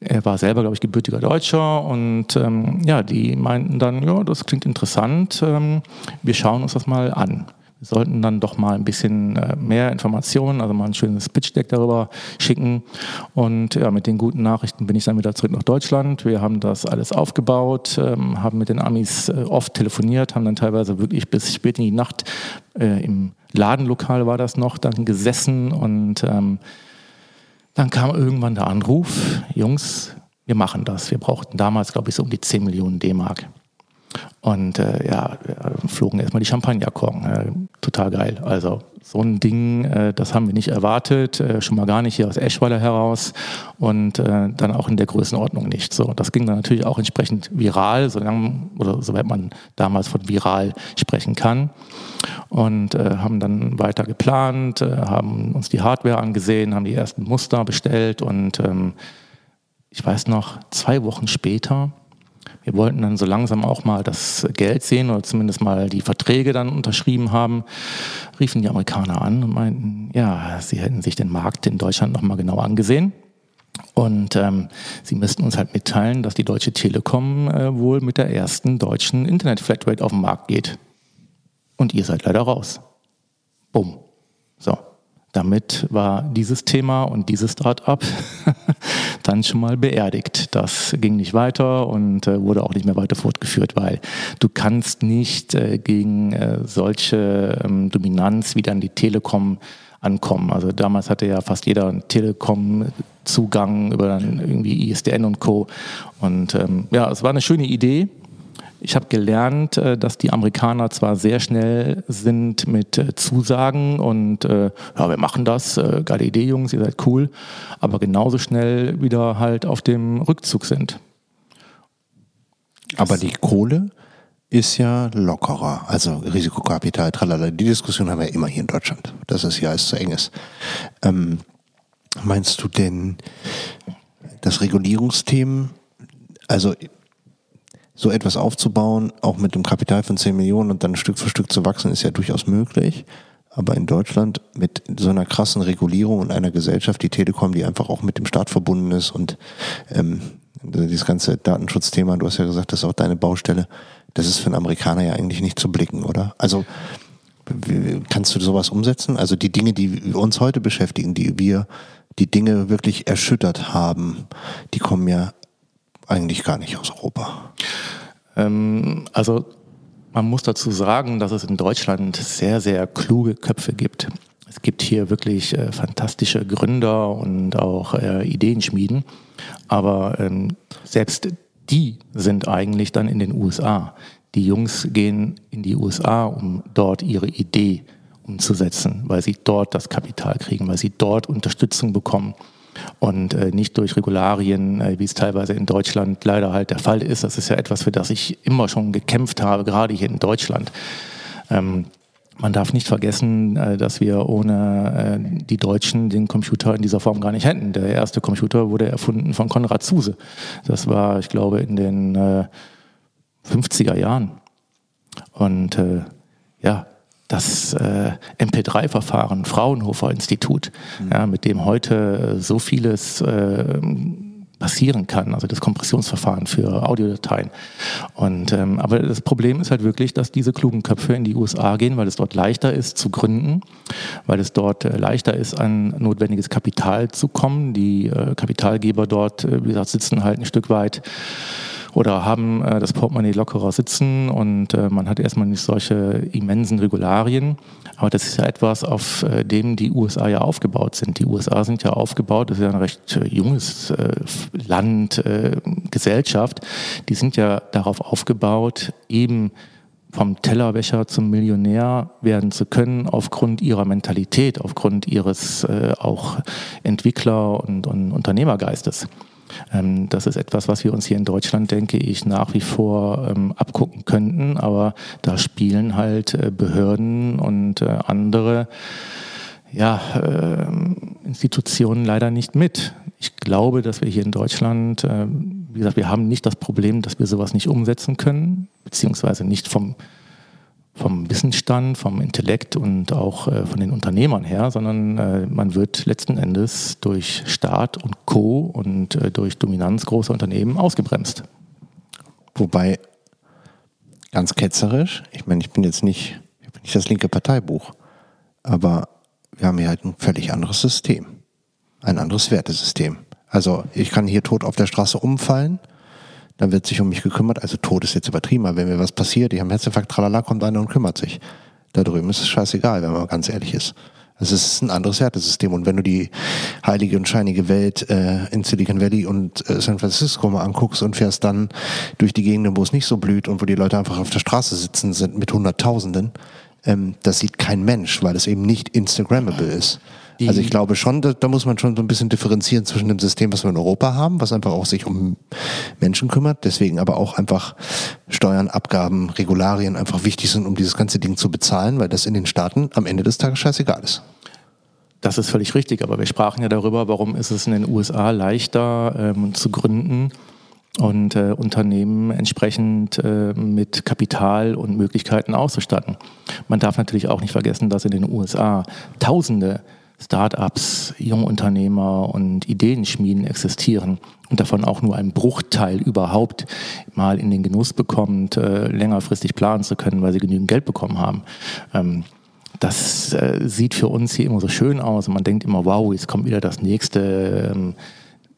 er war selber, glaube ich, gebürtiger Deutscher und ähm, ja, die meinten dann, ja, das klingt interessant, ähm, wir schauen uns das mal an. Wir sollten dann doch mal ein bisschen äh, mehr Informationen, also mal ein schönes Pitch-Deck darüber schicken. Und ja, mit den guten Nachrichten bin ich dann wieder zurück nach Deutschland. Wir haben das alles aufgebaut, ähm, haben mit den Amis äh, oft telefoniert, haben dann teilweise wirklich bis spät in die Nacht äh, im Ladenlokal war das noch, dann gesessen und ähm, dann kam irgendwann der Anruf, Jungs, wir machen das. Wir brauchten damals, glaube ich, so um die 10 Millionen D-Mark. Und äh, ja, flogen erstmal die Champagnerkorken. Äh, total geil. Also so ein Ding, äh, das haben wir nicht erwartet, äh, schon mal gar nicht hier aus Eschweiler heraus und äh, dann auch in der Größenordnung nicht. So, das ging dann natürlich auch entsprechend viral, solange oder soweit man damals von viral sprechen kann. Und äh, haben dann weiter geplant, haben uns die Hardware angesehen, haben die ersten Muster bestellt und ähm, ich weiß noch, zwei Wochen später wir wollten dann so langsam auch mal das Geld sehen oder zumindest mal die Verträge dann unterschrieben haben. Riefen die Amerikaner an und meinten, ja, sie hätten sich den Markt in Deutschland nochmal genau angesehen. Und ähm, sie müssten uns halt mitteilen, dass die Deutsche Telekom äh, wohl mit der ersten deutschen Internet-Flatrate auf den Markt geht. Und ihr seid leider raus. Bumm. So. Damit war dieses Thema und dieses Start-up dann schon mal beerdigt. Das ging nicht weiter und äh, wurde auch nicht mehr weiter fortgeführt, weil du kannst nicht äh, gegen äh, solche ähm, Dominanz wie dann die Telekom ankommen. Also damals hatte ja fast jeder einen Telekom-Zugang über dann irgendwie ISDN und Co. Und ähm, ja, es war eine schöne Idee. Ich habe gelernt, äh, dass die Amerikaner zwar sehr schnell sind mit äh, Zusagen und äh, ja, wir machen das, geile Idee, Jungs, ihr seid cool, aber genauso schnell wieder halt auf dem Rückzug sind.
Aber die Kohle ist ja lockerer, also Risikokapital, tralala. Die Diskussion haben wir immer hier in Deutschland, dass es ja alles zu eng ist. Ähm, meinst du denn das Regulierungsthemen, also so etwas aufzubauen, auch mit dem Kapital von 10 Millionen und dann Stück für Stück zu wachsen, ist ja durchaus möglich. Aber in Deutschland mit so einer krassen Regulierung und einer Gesellschaft, die Telekom, die einfach auch mit dem Staat verbunden ist und ähm, dieses ganze Datenschutzthema, du hast ja gesagt, das ist auch deine Baustelle, das ist für einen Amerikaner ja eigentlich nicht zu blicken, oder? Also kannst du sowas umsetzen? Also die Dinge, die uns heute beschäftigen, die wir, die Dinge wirklich erschüttert haben, die kommen ja eigentlich gar nicht aus Europa.
Ähm, also man muss dazu sagen, dass es in Deutschland sehr, sehr kluge Köpfe gibt. Es gibt hier wirklich äh, fantastische Gründer und auch äh, Ideenschmieden. Aber ähm, selbst die sind eigentlich dann in den USA. Die Jungs gehen in die USA, um dort ihre Idee umzusetzen, weil sie dort das Kapital kriegen, weil sie dort Unterstützung bekommen und äh, nicht durch Regularien, äh, wie es teilweise in Deutschland leider halt der Fall ist. Das ist ja etwas, für das ich immer schon gekämpft habe, gerade hier in Deutschland. Ähm, man darf nicht vergessen, äh, dass wir ohne äh, die Deutschen den Computer in dieser Form gar nicht hätten. Der erste Computer wurde erfunden von Konrad Zuse. Das war, ich glaube, in den 50er äh, Jahren. Und ja, das äh, MP3-Verfahren, Fraunhofer Institut, mhm. ja, mit dem heute so vieles äh, passieren kann, also das Kompressionsverfahren für Audiodateien. Und ähm, aber das Problem ist halt wirklich, dass diese klugen Köpfe in die USA gehen, weil es dort leichter ist zu gründen, weil es dort äh, leichter ist, an notwendiges Kapital zu kommen. Die äh, Kapitalgeber dort, äh, wie gesagt, sitzen halt ein Stück weit oder haben äh, das Portemonnaie lockerer sitzen und äh, man hat erstmal nicht solche immensen Regularien. Aber das ist ja etwas, auf äh, dem die USA ja aufgebaut sind. Die USA sind ja aufgebaut, das ist ja ein recht äh, junges äh, Land, äh, Gesellschaft. Die sind ja darauf aufgebaut, eben vom Tellerwäscher zum Millionär werden zu können, aufgrund ihrer Mentalität, aufgrund ihres äh, auch Entwickler- und, und Unternehmergeistes. Ähm, das ist etwas, was wir uns hier in Deutschland, denke ich, nach wie vor ähm, abgucken könnten. Aber da spielen halt äh, Behörden und äh, andere ja, äh, Institutionen leider nicht mit. Ich glaube, dass wir hier in Deutschland, äh, wie gesagt, wir haben nicht das Problem, dass wir sowas nicht umsetzen können, beziehungsweise nicht vom vom Wissensstand, vom Intellekt und auch äh, von den Unternehmern her, sondern äh, man wird letzten Endes durch Staat und Co. und äh, durch Dominanz großer Unternehmen ausgebremst.
Wobei, ganz ketzerisch, ich meine, ich bin jetzt nicht, ich bin nicht das linke Parteibuch, aber wir haben hier halt ein völlig anderes System. Ein anderes Wertesystem. Also ich kann hier tot auf der Straße umfallen dann wird sich um mich gekümmert. Also Tod ist jetzt übertrieben, aber wenn mir was passiert, ich habe Herzinfarkt, tralala, kommt einer und kümmert sich. Da drüben ist es scheißegal, wenn man ganz ehrlich ist. Also es ist ein anderes Wertesystem. Und wenn du die heilige und scheinige Welt äh, in Silicon Valley und äh, San Francisco mal anguckst und fährst dann durch die Gegenden, wo es nicht so blüht und wo die Leute einfach auf der Straße sitzen sind mit Hunderttausenden, ähm, das sieht kein Mensch, weil es eben nicht Instagrammable ist. Die also ich glaube schon, da, da, muss man schon so ein bisschen differenzieren zwischen dem System, was wir in Europa haben, was einfach auch sich um Menschen kümmert, deswegen aber auch einfach Steuern, Abgaben, Regularien einfach wichtig sind, um dieses ganze Ding zu bezahlen, weil das in den Staaten am Ende des Tages scheißegal ist.
Das ist völlig richtig, aber wir sprachen ja darüber, warum ist es in den USA leichter ähm, zu gründen und äh, Unternehmen entsprechend äh, mit Kapital und Möglichkeiten auszustatten. Man darf natürlich auch nicht vergessen, dass in den USA Tausende Startups, Jungunternehmer und Ideenschmieden existieren und davon auch nur ein Bruchteil überhaupt mal in den Genuss bekommt, äh, längerfristig planen zu können, weil sie genügend Geld bekommen haben. Ähm, das äh, sieht für uns hier immer so schön aus und man denkt immer, wow, jetzt kommt wieder das nächste ähm,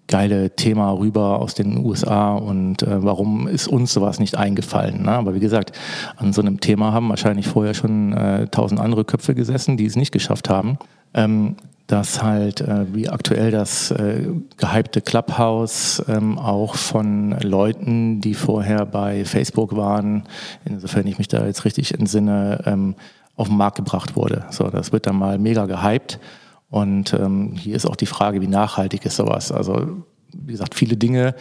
geile Thema rüber aus den USA und äh, warum ist uns sowas nicht eingefallen? Ne? Aber wie gesagt, an so einem Thema haben wahrscheinlich vorher schon äh, tausend andere Köpfe gesessen, die es nicht geschafft haben ähm, dass halt äh, wie aktuell das äh, gehypte Clubhouse ähm, auch von Leuten, die vorher bei Facebook waren, insofern ich mich da jetzt richtig entsinne, ähm, auf den Markt gebracht wurde. So, das wird dann mal mega gehypt. Und ähm, hier ist auch die Frage, wie nachhaltig ist sowas? Also wie gesagt, viele Dinge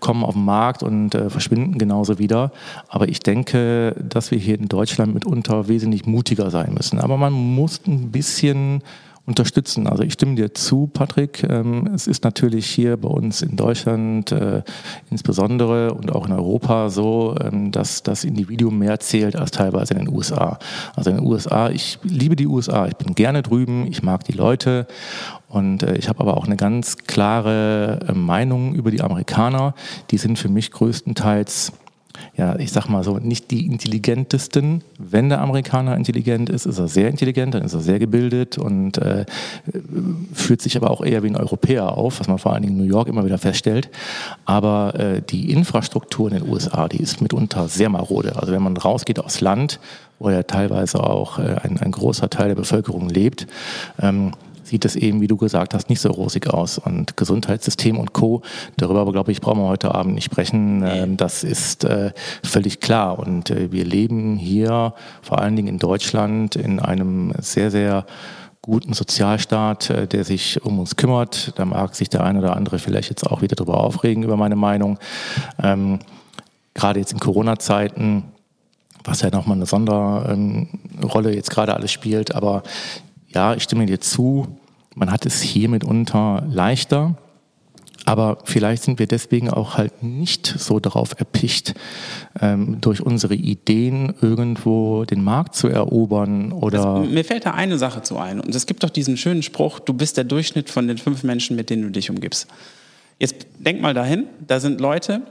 kommen auf den Markt und äh, verschwinden genauso wieder. Aber ich denke, dass wir hier in Deutschland mitunter wesentlich mutiger sein müssen. Aber man muss ein bisschen unterstützen. Also ich stimme dir zu, Patrick. Ähm, es ist natürlich hier bei uns in Deutschland äh, insbesondere und auch in Europa so, ähm, dass das Individuum mehr zählt als teilweise in den USA. Also in den USA, ich liebe die USA, ich bin gerne drüben, ich mag die Leute und äh, ich habe aber auch eine ganz klare äh, Meinung über die Amerikaner. Die sind für mich größtenteils ja, ich sag mal so, nicht die intelligentesten. Wenn der Amerikaner intelligent ist, ist er sehr intelligent, dann ist er sehr gebildet und äh, führt sich aber auch eher wie ein Europäer auf, was man vor allen Dingen in New York immer wieder feststellt. Aber äh, die Infrastruktur in den USA, die ist mitunter sehr marode. Also wenn man rausgeht aufs Land, wo ja teilweise auch äh, ein, ein großer Teil der Bevölkerung lebt, ähm, sieht es eben, wie du gesagt hast, nicht so rosig aus. Und Gesundheitssystem und Co., darüber aber, glaube ich, brauchen wir heute Abend nicht sprechen. Ähm, das ist äh, völlig klar. Und äh, wir leben hier, vor allen Dingen in Deutschland, in einem sehr, sehr guten Sozialstaat, äh, der sich um uns kümmert. Da mag sich der eine oder andere vielleicht jetzt auch wieder darüber aufregen, über meine Meinung. Ähm, gerade jetzt in Corona-Zeiten, was ja nochmal eine Sonderrolle ähm, jetzt gerade alles spielt. Aber ja, ich stimme dir zu, man hat es hier mitunter leichter. Aber vielleicht sind wir deswegen auch halt nicht so darauf erpicht, ähm, durch unsere Ideen irgendwo den Markt zu erobern oder.
Also, mir fällt da eine Sache zu ein. Und es gibt doch diesen schönen Spruch, du bist der Durchschnitt von den fünf Menschen, mit denen du dich umgibst. Jetzt denk mal dahin, da sind Leute,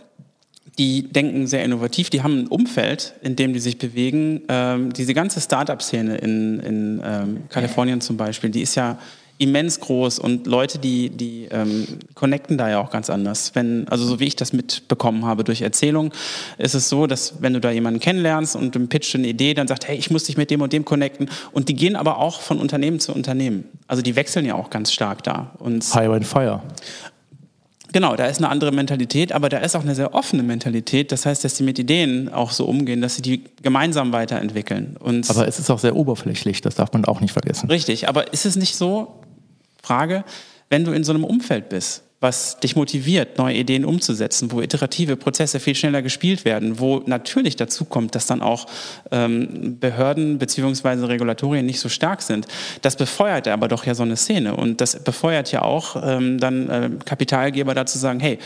die denken sehr innovativ, die haben ein Umfeld, in dem die sich bewegen. Ähm, diese ganze Startup-Szene in, in ähm, Kalifornien zum Beispiel, die ist ja immens groß und Leute, die, die ähm, connecten da ja auch ganz anders. Wenn, also so wie ich das mitbekommen habe durch Erzählung, ist es so, dass wenn du da jemanden kennenlernst und im Pitch eine Idee, dann sagt, hey, ich muss dich mit dem und dem connecten. Und die gehen aber auch von Unternehmen zu Unternehmen. Also die wechseln ja auch ganz stark da. Und
Hire and Fire.
Genau, da ist eine andere Mentalität, aber da ist auch eine sehr offene Mentalität. Das heißt, dass sie mit Ideen auch so umgehen, dass sie die gemeinsam weiterentwickeln. Und
aber es ist auch sehr oberflächlich, das darf man auch nicht vergessen.
Richtig, aber ist es nicht so, Frage, wenn du in so einem Umfeld bist, was dich motiviert, neue Ideen umzusetzen, wo iterative Prozesse viel schneller gespielt werden, wo natürlich dazu kommt, dass dann auch ähm, Behörden bzw. Regulatorien nicht so stark sind. Das befeuert aber doch ja so eine Szene und das befeuert ja auch ähm, dann äh, Kapitalgeber dazu sagen, hey,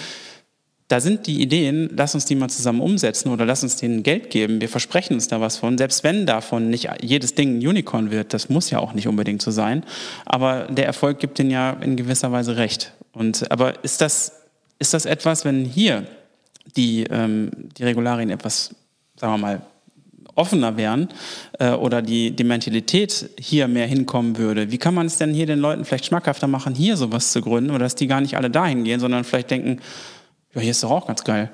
da sind die Ideen, lass uns die mal zusammen umsetzen oder lass uns denen Geld geben. Wir versprechen uns da was von. Selbst wenn davon nicht jedes Ding ein Unicorn wird, das muss ja auch nicht unbedingt so sein. Aber der Erfolg gibt denen ja in gewisser Weise recht. Und, aber ist das, ist das etwas, wenn hier die, ähm, die Regularien etwas, sagen wir mal, offener wären äh, oder die, die Mentalität hier mehr hinkommen würde, wie kann man es denn hier den Leuten vielleicht schmackhafter machen, hier sowas zu gründen oder dass die gar nicht alle dahin gehen, sondern vielleicht denken, ja, hier ist doch auch ganz geil.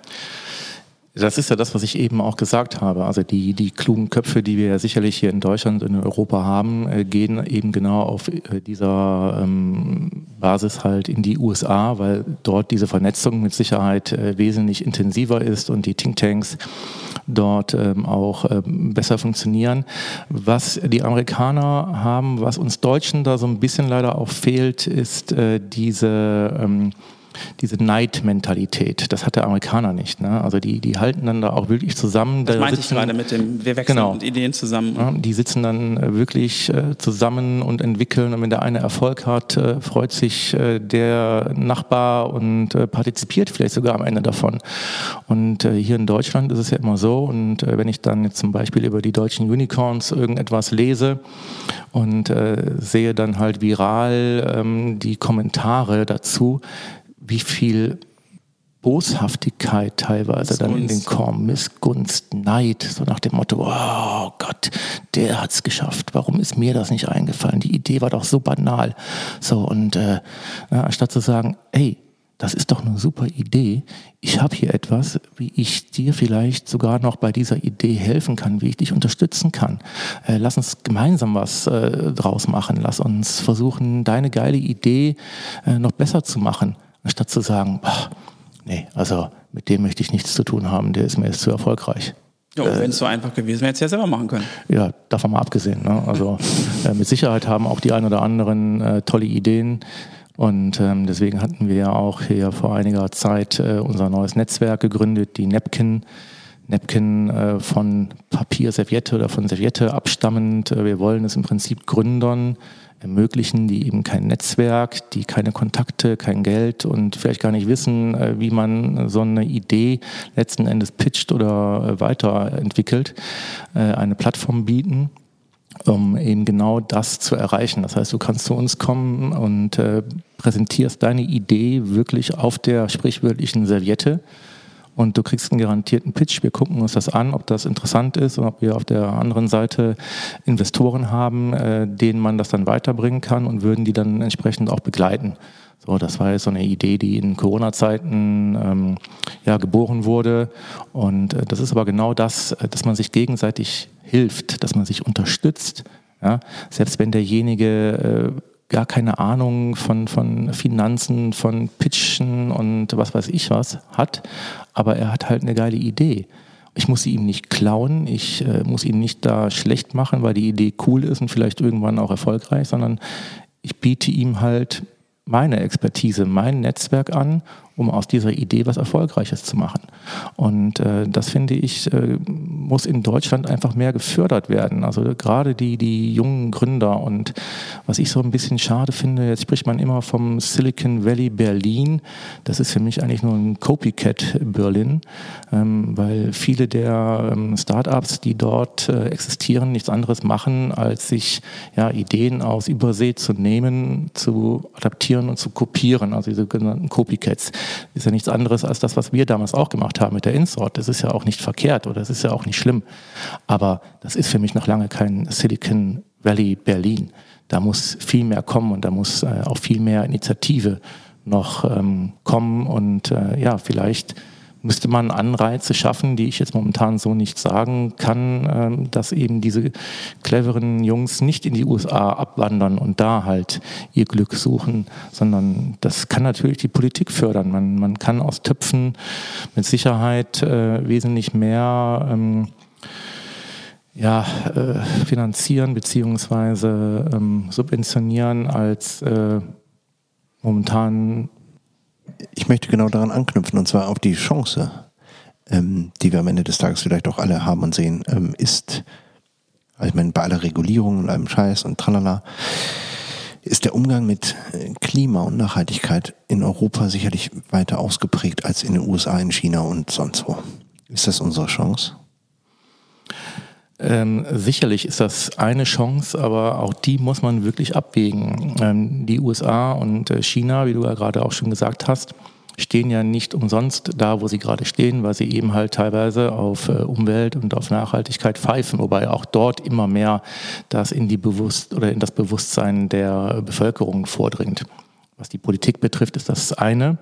Das ist ja das, was ich eben auch gesagt habe. Also die, die klugen Köpfe, die wir ja sicherlich hier in Deutschland und in Europa haben, äh, gehen eben genau auf äh, dieser ähm, Basis halt in die USA, weil dort diese Vernetzung mit Sicherheit äh, wesentlich intensiver ist und die Thinktanks dort ähm, auch ähm, besser funktionieren. Was die Amerikaner haben, was uns Deutschen da so ein bisschen leider auch fehlt, ist äh, diese ähm, diese Neidmentalität. Das hat der Amerikaner nicht. Ne? Also die, die halten dann da auch wirklich zusammen.
Das
da
meinte sitzen, ich gerade mit dem, wir wechseln genau, Ideen zusammen.
Ja, die sitzen dann äh, wirklich äh, zusammen und entwickeln und wenn der eine Erfolg hat, äh, freut sich der Nachbar und partizipiert vielleicht sogar am Ende davon. Und hier in Deutschland ist es ja immer so und wenn ich dann jetzt zum Beispiel über die deutschen Unicorns irgendetwas lese und sehe dann halt viral ähm, die Kommentare dazu, wie viel Boshaftigkeit teilweise Missgunst. dann in den kommen, Missgunst, Neid, so nach dem Motto, oh Gott, der hat's geschafft, warum ist mir das nicht eingefallen? Die Idee war doch so banal. So, und äh, na, anstatt zu sagen, hey, das ist doch eine super Idee. Ich habe hier etwas, wie ich dir vielleicht sogar noch bei dieser Idee helfen kann, wie ich dich unterstützen kann. Äh, lass uns gemeinsam was äh, draus machen. Lass uns versuchen, deine geile Idee äh, noch besser zu machen anstatt zu sagen, boah, nee, also mit dem möchte ich nichts zu tun haben, der ist mir jetzt zu erfolgreich.
Ja, äh, wenn es so einfach gewesen wäre, hätte es ja selber machen können.
Ja, davon mal abgesehen. Ne? Also äh, mit Sicherheit haben auch die ein oder anderen äh, tolle Ideen. Und ähm, deswegen hatten wir ja auch hier vor einiger Zeit äh, unser neues Netzwerk gegründet, die Napkin. Napkin äh, von Papierserviette oder von Serviette abstammend. Äh, wir wollen es im Prinzip Gründern ermöglichen, die eben kein Netzwerk, die keine Kontakte, kein Geld und vielleicht gar nicht wissen, äh, wie man so eine Idee letzten Endes pitcht oder äh, weiterentwickelt, äh, eine Plattform bieten um eben genau das zu erreichen. Das heißt, du kannst zu uns kommen und äh, präsentierst deine Idee wirklich auf der sprichwörtlichen Serviette und du kriegst einen garantierten Pitch. Wir gucken uns das an, ob das interessant ist und ob wir auf der anderen Seite Investoren haben, äh, denen man das dann weiterbringen kann und würden die dann entsprechend auch begleiten. So, das war jetzt so eine Idee, die in Corona-Zeiten ähm, ja, geboren wurde. Und äh, das ist aber genau das, äh, dass man sich gegenseitig hilft, dass man sich unterstützt. Ja? Selbst wenn derjenige äh, gar keine Ahnung von, von Finanzen, von Pitchen und was weiß ich was hat, aber er hat halt eine geile Idee. Ich muss sie ihm nicht klauen, ich äh, muss ihn nicht da schlecht machen, weil die Idee cool ist und vielleicht irgendwann auch erfolgreich, sondern ich biete ihm halt meine Expertise, mein Netzwerk an um aus dieser Idee was Erfolgreiches zu machen. Und äh, das finde ich, äh, muss in Deutschland einfach mehr gefördert werden. Also gerade die, die jungen Gründer und was ich so ein bisschen schade finde, jetzt spricht man immer vom Silicon Valley Berlin. Das ist für mich eigentlich nur ein Copycat Berlin, ähm, weil viele der ähm, Startups, die dort äh, existieren, nichts anderes machen, als sich ja, Ideen aus Übersee zu nehmen, zu adaptieren und zu kopieren, also diese sogenannten Copycats ist ja nichts anderes als das, was wir damals auch gemacht haben mit der Insort. Das ist ja auch nicht verkehrt oder das ist ja auch nicht schlimm. Aber das ist für mich noch lange kein Silicon Valley Berlin. Da muss viel mehr kommen und da muss äh, auch viel mehr Initiative noch ähm, kommen und äh, ja, vielleicht müsste man Anreize schaffen, die ich jetzt momentan so nicht sagen kann, ähm, dass eben diese cleveren Jungs nicht in die USA abwandern und da halt ihr Glück suchen, sondern das kann natürlich die Politik fördern. Man, man kann aus Töpfen mit Sicherheit äh, wesentlich mehr ähm, ja, äh, finanzieren beziehungsweise ähm, subventionieren als äh, momentan
möchte genau daran anknüpfen und zwar auf die Chance, ähm, die wir am Ende des Tages vielleicht auch alle haben und sehen, ähm, ist, also ich meine, bei aller Regulierung und allem Scheiß und tralala, ist der Umgang mit äh, Klima und Nachhaltigkeit in Europa sicherlich weiter ausgeprägt als in den USA, in China und sonst wo. Ist das unsere Chance?
Ähm, sicherlich ist das eine Chance, aber auch die muss man wirklich abwägen. Ähm, die USA und äh, China, wie du ja gerade auch schon gesagt hast, stehen ja nicht umsonst da, wo sie gerade stehen, weil sie eben halt teilweise auf äh, Umwelt und auf Nachhaltigkeit pfeifen, wobei auch dort immer mehr das in die Bewusst oder in das Bewusstsein der Bevölkerung vordringt. Was die Politik betrifft, ist das eine.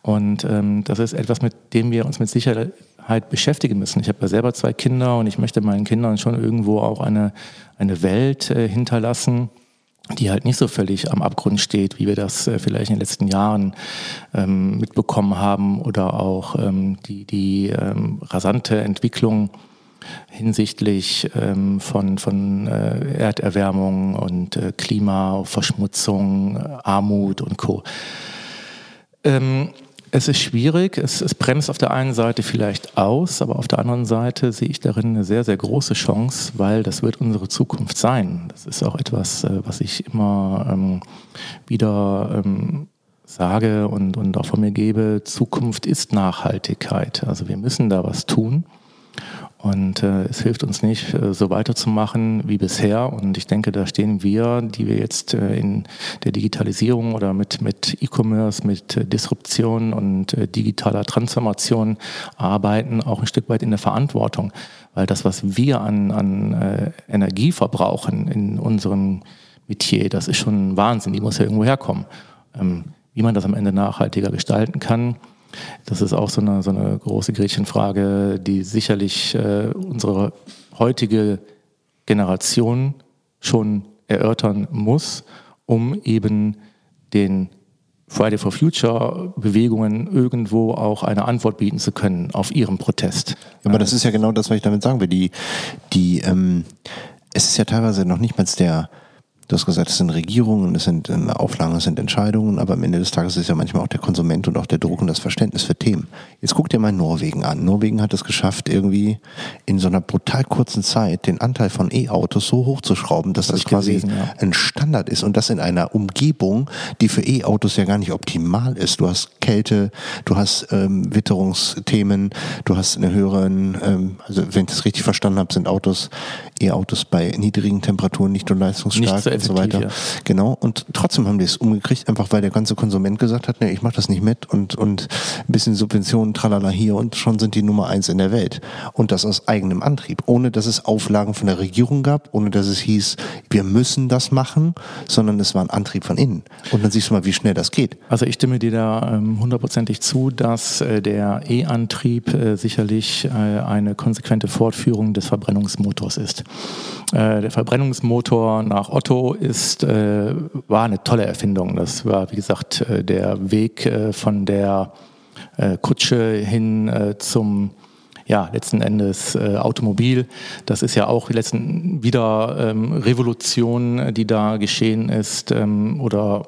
Und ähm, das ist etwas, mit dem wir uns mit Sicherheit beschäftigen müssen. Ich habe ja selber zwei Kinder und ich möchte meinen Kindern schon irgendwo auch eine, eine Welt äh, hinterlassen, die halt nicht so völlig am Abgrund steht, wie wir das äh, vielleicht in den letzten Jahren ähm, mitbekommen haben oder auch ähm, die, die ähm, rasante Entwicklung hinsichtlich ähm, von, von äh, Erderwärmung und äh, Klimaverschmutzung, Armut und Co. Es ist schwierig, es, es bremst auf der einen Seite vielleicht aus, aber auf der anderen Seite sehe ich darin eine sehr, sehr große Chance, weil das wird unsere Zukunft sein. Das ist auch etwas, äh, was ich immer ähm, wieder ähm, sage und, und auch von mir gebe. Zukunft ist Nachhaltigkeit. Also wir müssen da was tun. Und äh, es hilft uns nicht, äh, so weiterzumachen wie bisher. Und ich denke, da stehen wir, die wir jetzt äh, in der Digitalisierung oder mit, mit E-Commerce, mit äh, Disruption und äh, digitaler Transformation arbeiten, auch ein Stück weit in der Verantwortung. Weil das, was wir an, an äh, Energie verbrauchen in unserem Metier, das ist schon Wahnsinn. Die muss ja irgendwo herkommen. Ähm, wie man das am Ende nachhaltiger gestalten kann, das ist auch so eine, so eine große Gretchenfrage, die sicherlich äh, unsere heutige Generation schon erörtern muss, um eben den Friday for Future Bewegungen irgendwo auch eine Antwort bieten zu können auf ihren Protest.
Aber das ist ja genau das, was ich damit sagen will. Die, die, ähm, es ist ja teilweise noch nicht mal der, Du hast gesagt, es sind Regierungen, es sind ähm, Auflagen, es sind Entscheidungen, aber am Ende des Tages ist ja manchmal auch der Konsument und auch der Druck und das Verständnis für Themen. Jetzt guck dir mal Norwegen an. Norwegen hat es geschafft, irgendwie in so einer brutal kurzen Zeit den Anteil von E-Autos so hochzuschrauben, dass das, das quasi gelesen, ja. ein Standard ist und das in einer Umgebung, die für E-Autos ja gar nicht optimal ist. Du hast Kälte, du hast ähm, Witterungsthemen, du hast eine höheren, ähm, also wenn ich das richtig verstanden habe, sind Autos, E-Autos bei niedrigen Temperaturen nicht so leistungsstark. Nicht und so weiter. Ja. Genau. Und trotzdem haben die es umgekriegt, einfach weil der ganze Konsument gesagt hat, nee, ich mache das nicht mit und, und ein bisschen Subventionen, tralala hier und schon sind die Nummer eins in der Welt. Und das aus eigenem Antrieb, ohne dass es Auflagen von der Regierung gab, ohne dass es hieß, wir müssen das machen, sondern es war ein Antrieb von innen. Und dann siehst du mal, wie schnell das geht.
Also ich stimme dir da ähm, hundertprozentig zu, dass äh, der E-Antrieb äh, sicherlich äh, eine konsequente Fortführung des Verbrennungsmotors ist. Äh, der Verbrennungsmotor nach Otto ist, äh, war eine tolle Erfindung. Das war, wie gesagt, äh, der Weg äh, von der äh, Kutsche hin zum ja, letzten Endes äh, Automobil. Das ist ja auch letzten wieder ähm, Revolution, die da geschehen ist ähm, oder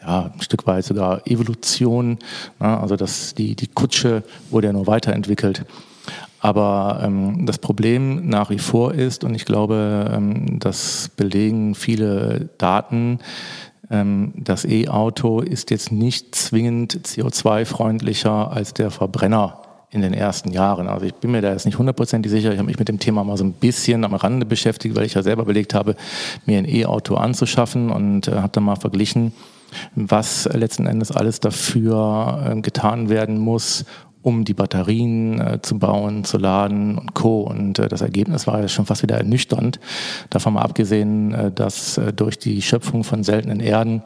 ja, ein Stück weit sogar Evolution. Ne? also das, die, die Kutsche wurde ja nur weiterentwickelt. Aber ähm, das Problem nach wie vor ist, und ich glaube, ähm, das belegen viele Daten, ähm, das E-Auto ist jetzt nicht zwingend CO2-freundlicher als der Verbrenner in den ersten Jahren. Also ich bin mir da jetzt nicht hundertprozentig sicher. Ich habe mich mit dem Thema mal so ein bisschen am Rande beschäftigt, weil ich ja selber belegt habe, mir ein E-Auto anzuschaffen und äh, habe dann mal verglichen, was letzten Endes alles dafür äh, getan werden muss, um die Batterien äh, zu bauen, zu laden und Co. Und äh, das Ergebnis war ja schon fast wieder ernüchternd. Davon mal abgesehen, äh, dass äh, durch die Schöpfung von seltenen Erden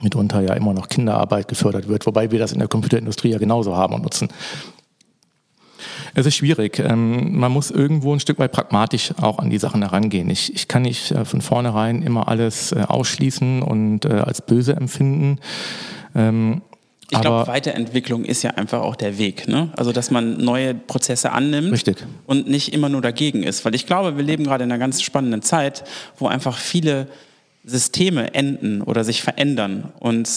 mitunter ja immer noch Kinderarbeit gefördert wird, wobei wir das in der Computerindustrie ja genauso haben und nutzen. Es ist schwierig. Ähm, man muss irgendwo ein Stück weit pragmatisch auch an die Sachen herangehen. Ich, ich kann nicht äh, von vornherein immer alles äh, ausschließen und als böse empfinden.
Ähm, ich glaube, Weiterentwicklung ist ja einfach auch der Weg. Ne? Also, dass man neue Prozesse annimmt
richtig.
und nicht immer nur dagegen ist. Weil ich glaube, wir leben gerade in einer ganz spannenden Zeit, wo einfach viele Systeme enden oder sich verändern und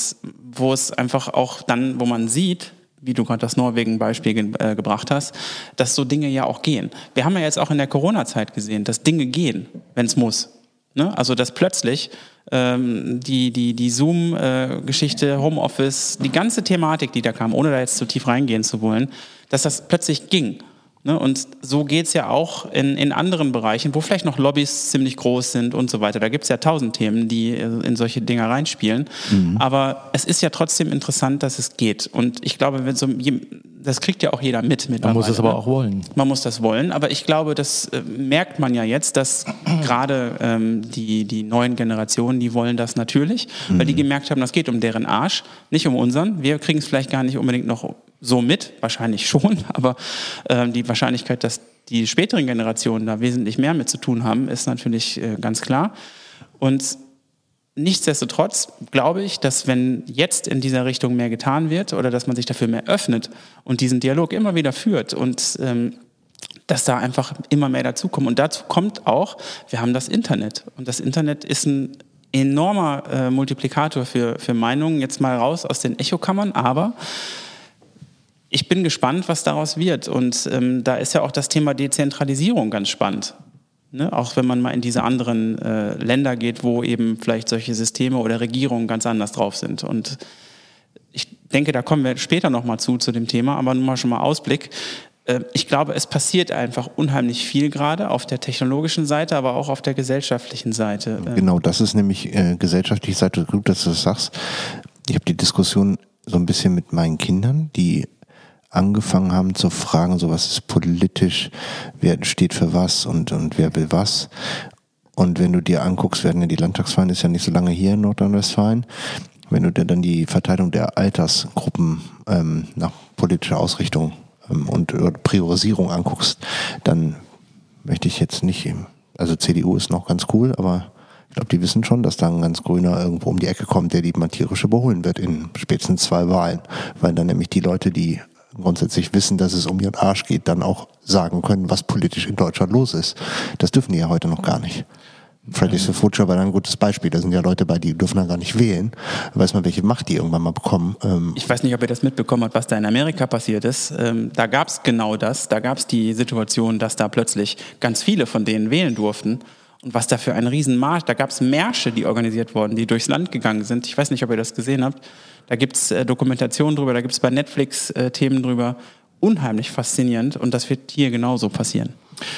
wo es einfach auch dann, wo man sieht, wie du gerade das Norwegen-Beispiel ge äh, gebracht hast, dass so Dinge ja auch gehen. Wir haben ja jetzt auch in der Corona-Zeit gesehen, dass Dinge gehen, wenn es muss. Ne? Also dass plötzlich ähm, die, die, die Zoom-Geschichte, Homeoffice, die ganze Thematik, die da kam, ohne da jetzt zu tief reingehen zu wollen, dass das plötzlich ging. Ne? Und so geht es ja auch in, in anderen Bereichen, wo vielleicht noch Lobbys ziemlich groß sind und so weiter. Da gibt es ja tausend Themen, die äh, in solche Dinge reinspielen. Mhm. Aber es ist ja trotzdem interessant, dass es geht. Und ich glaube, wenn so, das kriegt ja auch jeder mit.
Man muss es aber ne? auch wollen.
Man muss das wollen. Aber ich glaube, das äh, merkt man ja jetzt, dass gerade ähm, die, die neuen Generationen, die wollen das natürlich, mhm. weil die mhm. gemerkt haben, das geht um deren Arsch, nicht um unseren. Wir kriegen es vielleicht gar nicht unbedingt noch so mit, wahrscheinlich schon, aber äh, die Wahrscheinlichkeit, dass die späteren Generationen da wesentlich mehr mit zu tun haben, ist natürlich äh, ganz klar. Und nichtsdestotrotz glaube ich, dass wenn jetzt in dieser Richtung mehr getan wird oder dass man sich dafür mehr öffnet und diesen Dialog immer wieder führt und ähm, dass da einfach immer mehr dazukommt. Und dazu kommt auch, wir haben das Internet. Und das Internet ist ein enormer äh, Multiplikator für, für Meinungen, jetzt mal raus aus den Echokammern, aber ich bin gespannt, was daraus wird. Und ähm, da ist ja auch das Thema Dezentralisierung ganz spannend. Ne? Auch wenn man mal in diese anderen äh, Länder geht, wo eben vielleicht solche Systeme oder Regierungen ganz anders drauf sind. Und ich denke, da kommen wir später nochmal zu, zu dem Thema, aber nun mal schon mal Ausblick. Äh, ich glaube, es passiert einfach unheimlich viel gerade auf der technologischen Seite, aber auch auf der gesellschaftlichen Seite.
Genau, das ist nämlich äh, gesellschaftliche Seite. Gut, dass du das sagst. Ich habe die Diskussion so ein bisschen mit meinen Kindern, die angefangen haben zu fragen, so was ist politisch, wer steht für was und, und wer will was. Und wenn du dir anguckst, werden ja die Landtagswahlen ist ja nicht so lange hier in Nordrhein-Westfalen. Wenn du dir dann die Verteilung der Altersgruppen ähm, nach politischer Ausrichtung ähm, und Priorisierung anguckst, dann möchte ich jetzt nicht, also CDU ist noch ganz cool, aber ich glaube, die wissen schon, dass da ein ganz Grüner irgendwo um die Ecke kommt, der die Matthirische überholen wird in spätestens zwei Wahlen. Weil dann nämlich die Leute, die grundsätzlich wissen, dass es um ihren Arsch geht, dann auch sagen können, was politisch in Deutschland los ist. Das dürfen die ja heute noch gar nicht. Fridays for Future war ein gutes Beispiel. Da sind ja Leute bei, die dürfen dann gar nicht wählen. Da weiß man, welche Macht die irgendwann mal bekommen.
Ähm ich weiß nicht, ob ihr das mitbekommen habt, was da in Amerika passiert ist. Ähm, da gab es genau das. Da gab es die Situation, dass da plötzlich ganz viele von denen wählen durften. Und was da für ein Riesenmarsch, da gab es Märsche, die organisiert wurden, die durchs Land gegangen sind. Ich weiß nicht, ob ihr das gesehen habt. Da gibt es äh, Dokumentationen drüber, da gibt es bei Netflix äh, Themen drüber. Unheimlich faszinierend und das wird hier genauso passieren.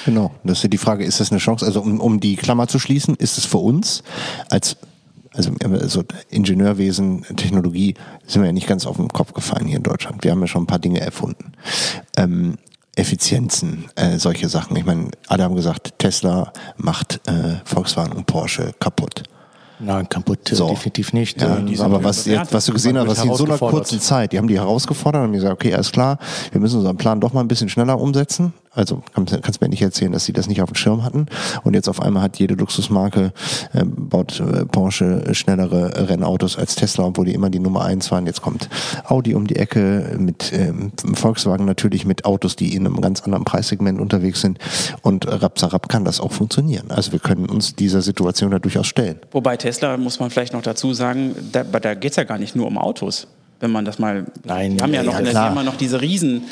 Genau, das ist die Frage, ist das eine Chance? Also um, um die Klammer zu schließen, ist es für uns als also, also Ingenieurwesen, Technologie sind wir ja nicht ganz auf den Kopf gefallen hier in Deutschland. Wir haben ja schon ein paar Dinge erfunden. Ähm, Effizienzen, äh, solche Sachen. Ich meine, alle haben gesagt, Tesla macht äh, Volkswagen und Porsche kaputt.
Nein, kaputt so. definitiv nicht.
Ja, ähm, aber was, jetzt, was du gesehen hast, was in so einer kurzen Zeit, die haben die herausgefordert und gesagt, okay, alles klar, wir müssen unseren Plan doch mal ein bisschen schneller umsetzen. Also kannst, kannst mir nicht erzählen, dass sie das nicht auf dem Schirm hatten. Und jetzt auf einmal hat jede Luxusmarke, äh, baut äh, Porsche schnellere Rennautos als Tesla, obwohl die immer die Nummer eins waren. Jetzt kommt Audi um die Ecke mit ähm, Volkswagen natürlich mit Autos, die in einem ganz anderen Preissegment unterwegs sind. Und Rapsarab kann das auch funktionieren. Also wir können uns dieser Situation da durchaus stellen.
Wobei Tesla, muss man vielleicht noch dazu sagen, da, da geht es ja gar nicht nur um Autos wenn man das mal.
Nein,
die haben ja, noch, ja, haben ja noch diese riesen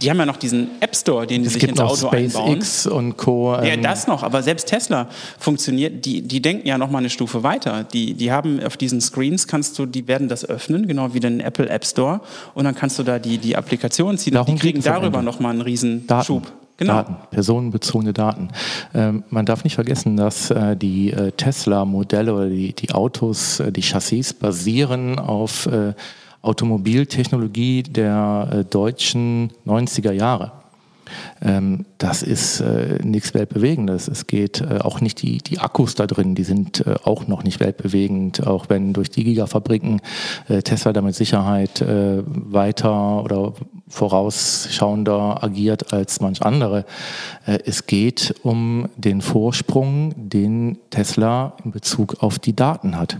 die haben ja noch diesen App Store, den die es sich ins Auto
SpaceX einbauen. und Co.
Ja, ähm, das noch, aber selbst Tesla funktioniert, die, die denken ja noch mal eine Stufe weiter. Die, die haben auf diesen Screens kannst du, die werden das öffnen, genau wie den Apple App Store und dann kannst du da die, die Applikationen ziehen
Darum
und die kriegen darüber noch mal einen riesen
Daten.
Schub.
Genau. Daten, personenbezogene Daten. Ähm, man darf nicht vergessen, dass äh, die äh, Tesla-Modelle oder die, die Autos, äh, die Chassis basieren auf äh, Automobiltechnologie der äh, deutschen 90er Jahre. Ähm, das ist äh, nichts Weltbewegendes. Es geht äh, auch nicht die, die Akkus da drin, die sind äh, auch noch nicht weltbewegend, auch wenn durch die Gigafabriken äh, Tesla da mit Sicherheit äh, weiter oder vorausschauender agiert als manch andere. Äh, es geht um den Vorsprung, den Tesla in Bezug auf die Daten hat.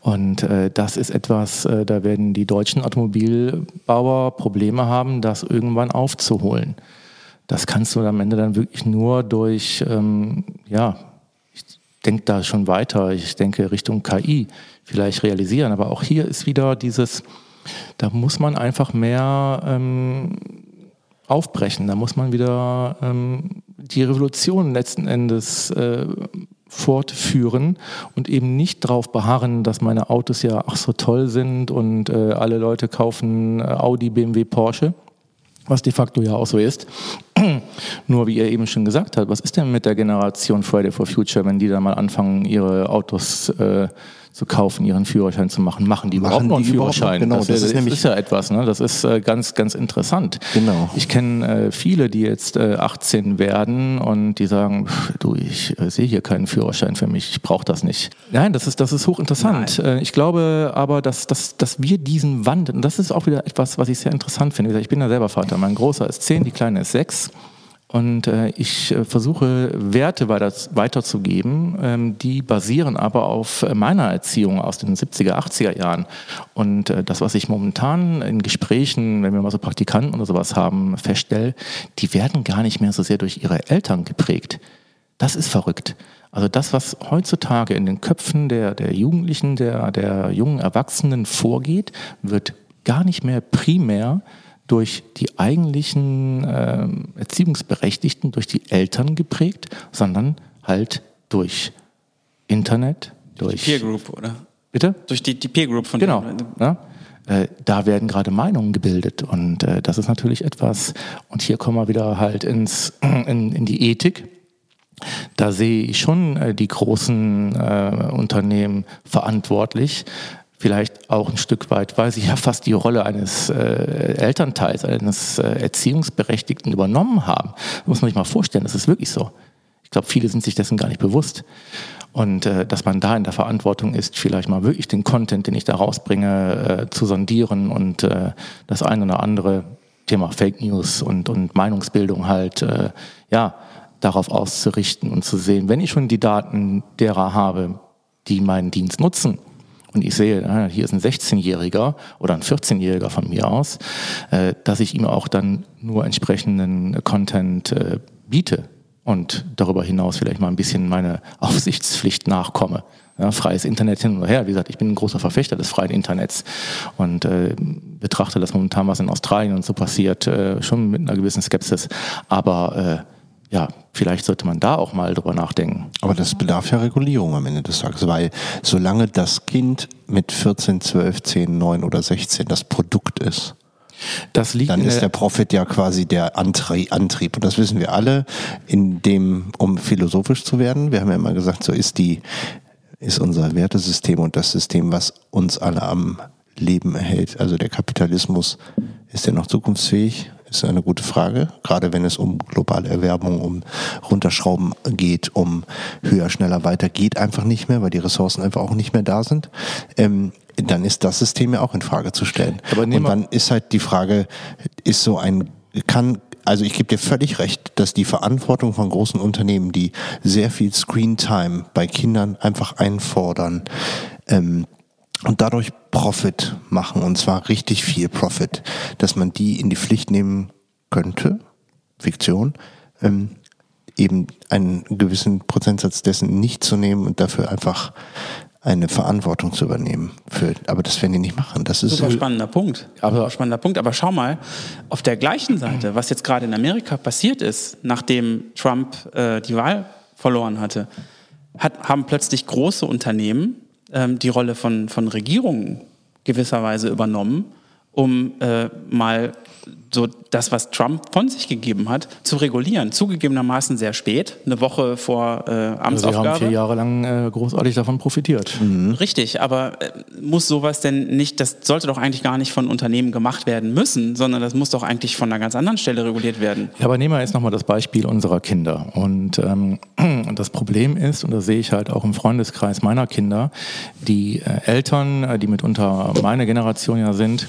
Und äh, das ist etwas, äh, da werden die deutschen Automobilbauer Probleme haben, das irgendwann aufzuholen. Das kannst du am Ende dann wirklich nur durch, ähm, ja, ich denke da schon weiter, ich denke Richtung KI vielleicht realisieren. Aber auch hier ist wieder dieses, da muss man einfach mehr ähm, aufbrechen. Da muss man wieder ähm, die Revolution letzten Endes äh, fortführen und eben nicht darauf beharren, dass meine Autos ja ach so toll sind und äh, alle Leute kaufen äh, Audi, BMW, Porsche, was de facto ja auch so ist. Nur wie ihr eben schon gesagt habt, was ist denn mit der Generation Friday for Future, wenn die da mal anfangen, ihre Autos äh, zu kaufen, ihren Führerschein zu machen. Machen die machen überhaupt noch einen Führerschein?
Genau,
das, das ist, ist, ist, ja etwas. Ne? Das ist äh, ganz, ganz interessant.
Genau.
Ich kenne äh, viele, die jetzt äh, 18 werden und die sagen, du, ich äh, sehe hier keinen Führerschein für mich, ich brauche das nicht. Nein, das ist, das ist hochinteressant. Äh, ich glaube aber, dass, dass, dass wir diesen Wandel, und das ist auch wieder etwas, was ich sehr interessant finde. Ich bin ja selber Vater. Mein Großer ist 10, die Kleine ist 6. Und äh, ich äh, versuche Werte weiter, weiterzugeben, ähm, die basieren aber auf meiner Erziehung aus den 70er, 80er Jahren. Und äh, das, was ich momentan in Gesprächen, wenn wir mal so Praktikanten oder sowas haben, feststelle, die werden gar nicht mehr so sehr durch ihre Eltern geprägt. Das ist verrückt. Also das, was heutzutage in den Köpfen der, der Jugendlichen, der, der jungen Erwachsenen vorgeht, wird gar nicht mehr primär durch die eigentlichen äh, Erziehungsberechtigten, durch die Eltern geprägt, sondern halt durch Internet, durch
die Peer Group, oder?
Bitte?
Durch die, die Peer Group von
Genau. Ja, äh, da werden gerade Meinungen gebildet und äh, das ist natürlich etwas, und hier kommen wir wieder halt ins, in, in die Ethik. Da sehe ich schon äh, die großen äh, Unternehmen verantwortlich, vielleicht auch ein Stück weit, weil sie ja fast die Rolle eines äh, Elternteils, eines äh, Erziehungsberechtigten übernommen haben. Das muss man sich mal vorstellen, das ist wirklich so. Ich glaube, viele sind sich dessen gar nicht bewusst. Und äh, dass man da in der Verantwortung ist, vielleicht mal wirklich den Content, den ich da rausbringe, äh, zu sondieren und äh, das ein oder andere Thema Fake News und, und Meinungsbildung halt, äh, ja, darauf auszurichten und zu sehen, wenn ich schon die Daten derer habe, die meinen Dienst nutzen, und ich sehe, hier ist ein 16-Jähriger oder ein 14-Jähriger von mir aus, äh, dass ich ihm auch dann nur entsprechenden Content äh, biete und darüber hinaus vielleicht mal ein bisschen meine Aufsichtspflicht nachkomme. Ja, freies Internet hin und her. Wie gesagt, ich bin ein großer Verfechter des freien Internets und äh, betrachte das momentan, was in Australien und so passiert, äh, schon mit einer gewissen Skepsis. Aber äh, ja, vielleicht sollte man da auch mal drüber nachdenken.
Aber das bedarf ja Regulierung am Ende des Tages, weil solange das Kind mit 14, 12, 10, 9 oder 16 das Produkt ist, das liegt dann ist der Profit ja quasi der Antrieb. Und das wissen wir alle, in dem, um philosophisch zu werden. Wir haben ja immer gesagt, so ist die, ist unser Wertesystem und das System, was uns alle am Leben erhält. Also der Kapitalismus, ist der noch zukunftsfähig? Ist eine gute Frage, gerade wenn es um globale Erwerbung, um Runterschrauben geht, um höher, schneller, weiter geht einfach nicht mehr, weil die Ressourcen einfach auch nicht mehr da sind. Ähm, dann ist das System ja auch in Frage zu stellen. Aber Und dann ist halt die Frage, ist so ein, kann also ich gebe dir völlig recht, dass die Verantwortung von großen Unternehmen, die sehr viel Screen-Time bei Kindern einfach einfordern, ähm, und dadurch Profit machen und zwar richtig viel Profit, dass man die in die Pflicht nehmen könnte, Fiktion, ähm, eben einen gewissen Prozentsatz dessen nicht zu nehmen und dafür einfach eine Verantwortung zu übernehmen. Für, aber das werden die nicht machen. Das ist
super spannender Punkt. Aber spannender Punkt. Aber schau mal, auf der gleichen Seite, was jetzt gerade in Amerika passiert ist, nachdem Trump äh, die Wahl verloren hatte, hat, haben plötzlich große Unternehmen ähm, die Rolle von, von Regierungen gewisserweise übernommen, um äh, mal so das, was Trump von sich gegeben hat, zu regulieren. Zugegebenermaßen sehr spät, eine Woche vor äh, Amtsaufgabe.
Also Sie haben vier Jahre lang äh, großartig davon profitiert.
Mhm. Richtig, aber äh, muss sowas denn nicht, das sollte doch eigentlich gar nicht von Unternehmen gemacht werden müssen, sondern das muss doch eigentlich von einer ganz anderen Stelle reguliert werden.
Ja, aber nehmen wir jetzt nochmal das Beispiel unserer Kinder. Und ähm, das Problem ist, und das sehe ich halt auch im Freundeskreis meiner Kinder, die äh, Eltern, äh, die mitunter meine Generation ja sind,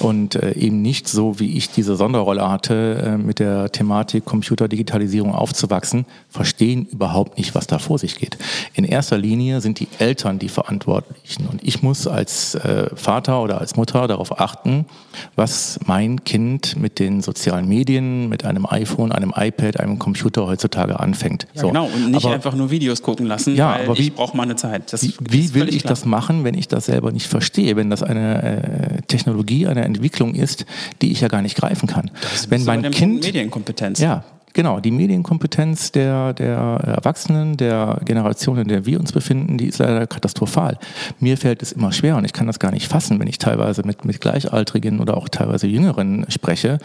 und äh, eben nicht so, wie ich diese Sonderrolle hatte, äh, mit der Thematik Computerdigitalisierung aufzuwachsen, verstehen überhaupt nicht, was da vor sich geht. In erster Linie sind die Eltern die Verantwortlichen und ich muss als äh, Vater oder als Mutter darauf achten, was mein Kind mit den sozialen Medien, mit einem iPhone, einem iPad, einem Computer heutzutage anfängt.
Ja, so. Genau, und nicht aber, einfach nur Videos gucken lassen,
ja, aber wie,
ich brauche meine Zeit.
Das wie, wie will ich klar. das machen, wenn ich das selber nicht verstehe, wenn das eine äh, Technologie eine Entwicklung ist, die ich ja gar nicht greifen kann.
Das Wenn mein Kind Medienkompetenz.
Ja, Genau, die Medienkompetenz der, der Erwachsenen, der Generation, in der wir uns befinden, die ist leider katastrophal. Mir fällt es immer schwer und ich kann das gar nicht fassen, wenn ich teilweise mit, mit Gleichaltrigen oder auch teilweise Jüngeren spreche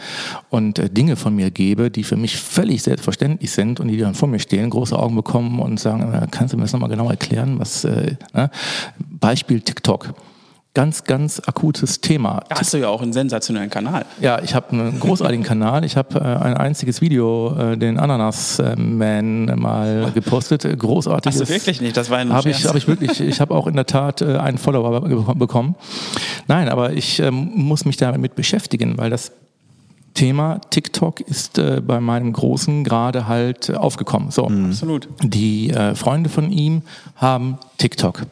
und äh, Dinge von mir gebe, die für mich völlig selbstverständlich sind und die dann vor mir stehen, große Augen bekommen und sagen, äh, kannst du mir das nochmal genau erklären? Was, äh, ne? Beispiel TikTok ganz, ganz akutes Thema.
Da hast du ja auch einen sensationellen Kanal.
Ja, ich habe einen großartigen Kanal. Ich habe äh, ein einziges Video, äh, den Ananas Man, mal gepostet. Großartiges.
Hast du wirklich nicht? Das war ein
Habe ich, hab ich wirklich. Ich habe auch in der Tat äh, einen Follower bekommen. Nein, aber ich ähm, muss mich damit beschäftigen, weil das Thema TikTok ist äh, bei meinem Großen gerade halt aufgekommen. So,
mhm. absolut.
Die äh, Freunde von ihm haben TikTok.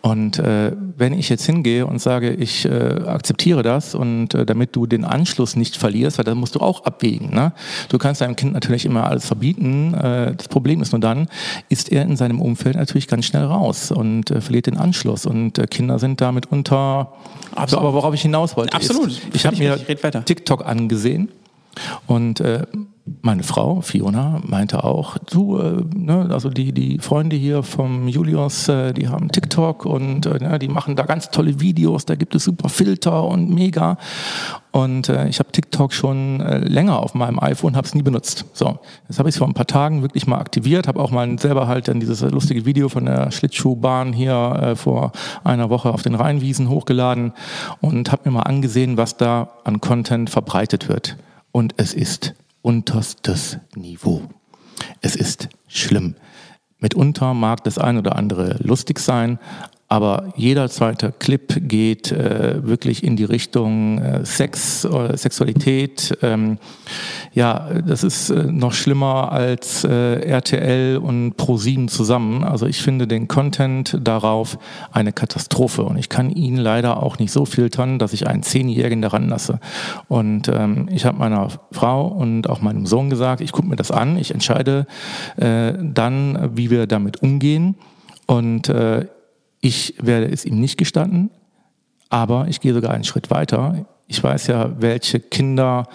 Und äh, wenn ich jetzt hingehe und sage, ich äh, akzeptiere das und äh, damit du den Anschluss nicht verlierst, weil das musst du auch abwägen. Ne? Du kannst deinem Kind natürlich immer alles verbieten. Äh, das Problem ist nur dann, ist er in seinem Umfeld natürlich ganz schnell raus und äh, verliert den Anschluss. Und äh, Kinder sind damit unter. Absolut. So, aber worauf ich hinaus wollte.
Absolut.
Ist, ich habe mir TikTok angesehen und äh, meine Frau, Fiona, meinte auch, du, äh, ne, also die, die Freunde hier vom Julius, äh, die haben TikTok und äh, ne, die machen da ganz tolle Videos, da gibt es super Filter und mega. Und äh, ich habe TikTok schon äh, länger auf meinem iPhone, habe es nie benutzt. So, jetzt habe ich es vor ein paar Tagen wirklich mal aktiviert, habe auch mal selber halt dann dieses lustige Video von der Schlittschuhbahn hier äh, vor einer Woche auf den Rheinwiesen hochgeladen und habe mir mal angesehen, was da an Content verbreitet wird. Und es ist unterstes Niveau. Es ist schlimm. Mitunter mag das ein oder andere lustig sein, aber jeder zweite Clip geht äh, wirklich in die Richtung äh, Sex oder Sexualität. Ähm, ja, das ist äh, noch schlimmer als äh, RTL und ProSieben zusammen. Also ich finde den Content darauf eine Katastrophe und ich kann ihn leider auch nicht so filtern, dass ich einen Zehnjährigen daran lasse. Und ähm, ich habe meiner Frau und auch meinem Sohn gesagt, ich gucke mir das an, ich entscheide äh, dann, wie wir damit umgehen. Und äh, ich werde es ihm nicht gestatten, aber ich gehe sogar einen Schritt weiter. Ich weiß ja, welche Kinder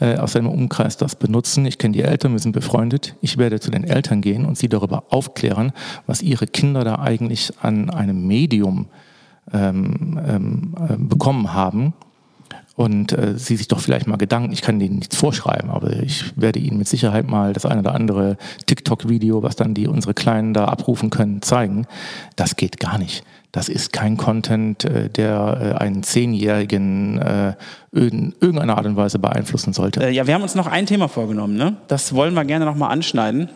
äh, aus seinem Umkreis das benutzen. Ich kenne die Eltern, wir sind befreundet. Ich werde zu den Eltern gehen und sie darüber aufklären, was ihre Kinder da eigentlich an einem Medium ähm, ähm, äh, bekommen haben und äh, sie sich doch vielleicht mal Gedanken, ich kann denen nichts vorschreiben, aber ich werde ihnen mit Sicherheit mal das eine oder andere TikTok-Video, was dann die unsere Kleinen da abrufen können, zeigen. Das geht gar nicht. Das ist kein Content, äh, der äh, einen Zehnjährigen äh, in irgendeiner Art und Weise beeinflussen sollte.
Äh, ja, wir haben uns noch ein Thema vorgenommen. Ne? Das wollen wir gerne nochmal anschneiden.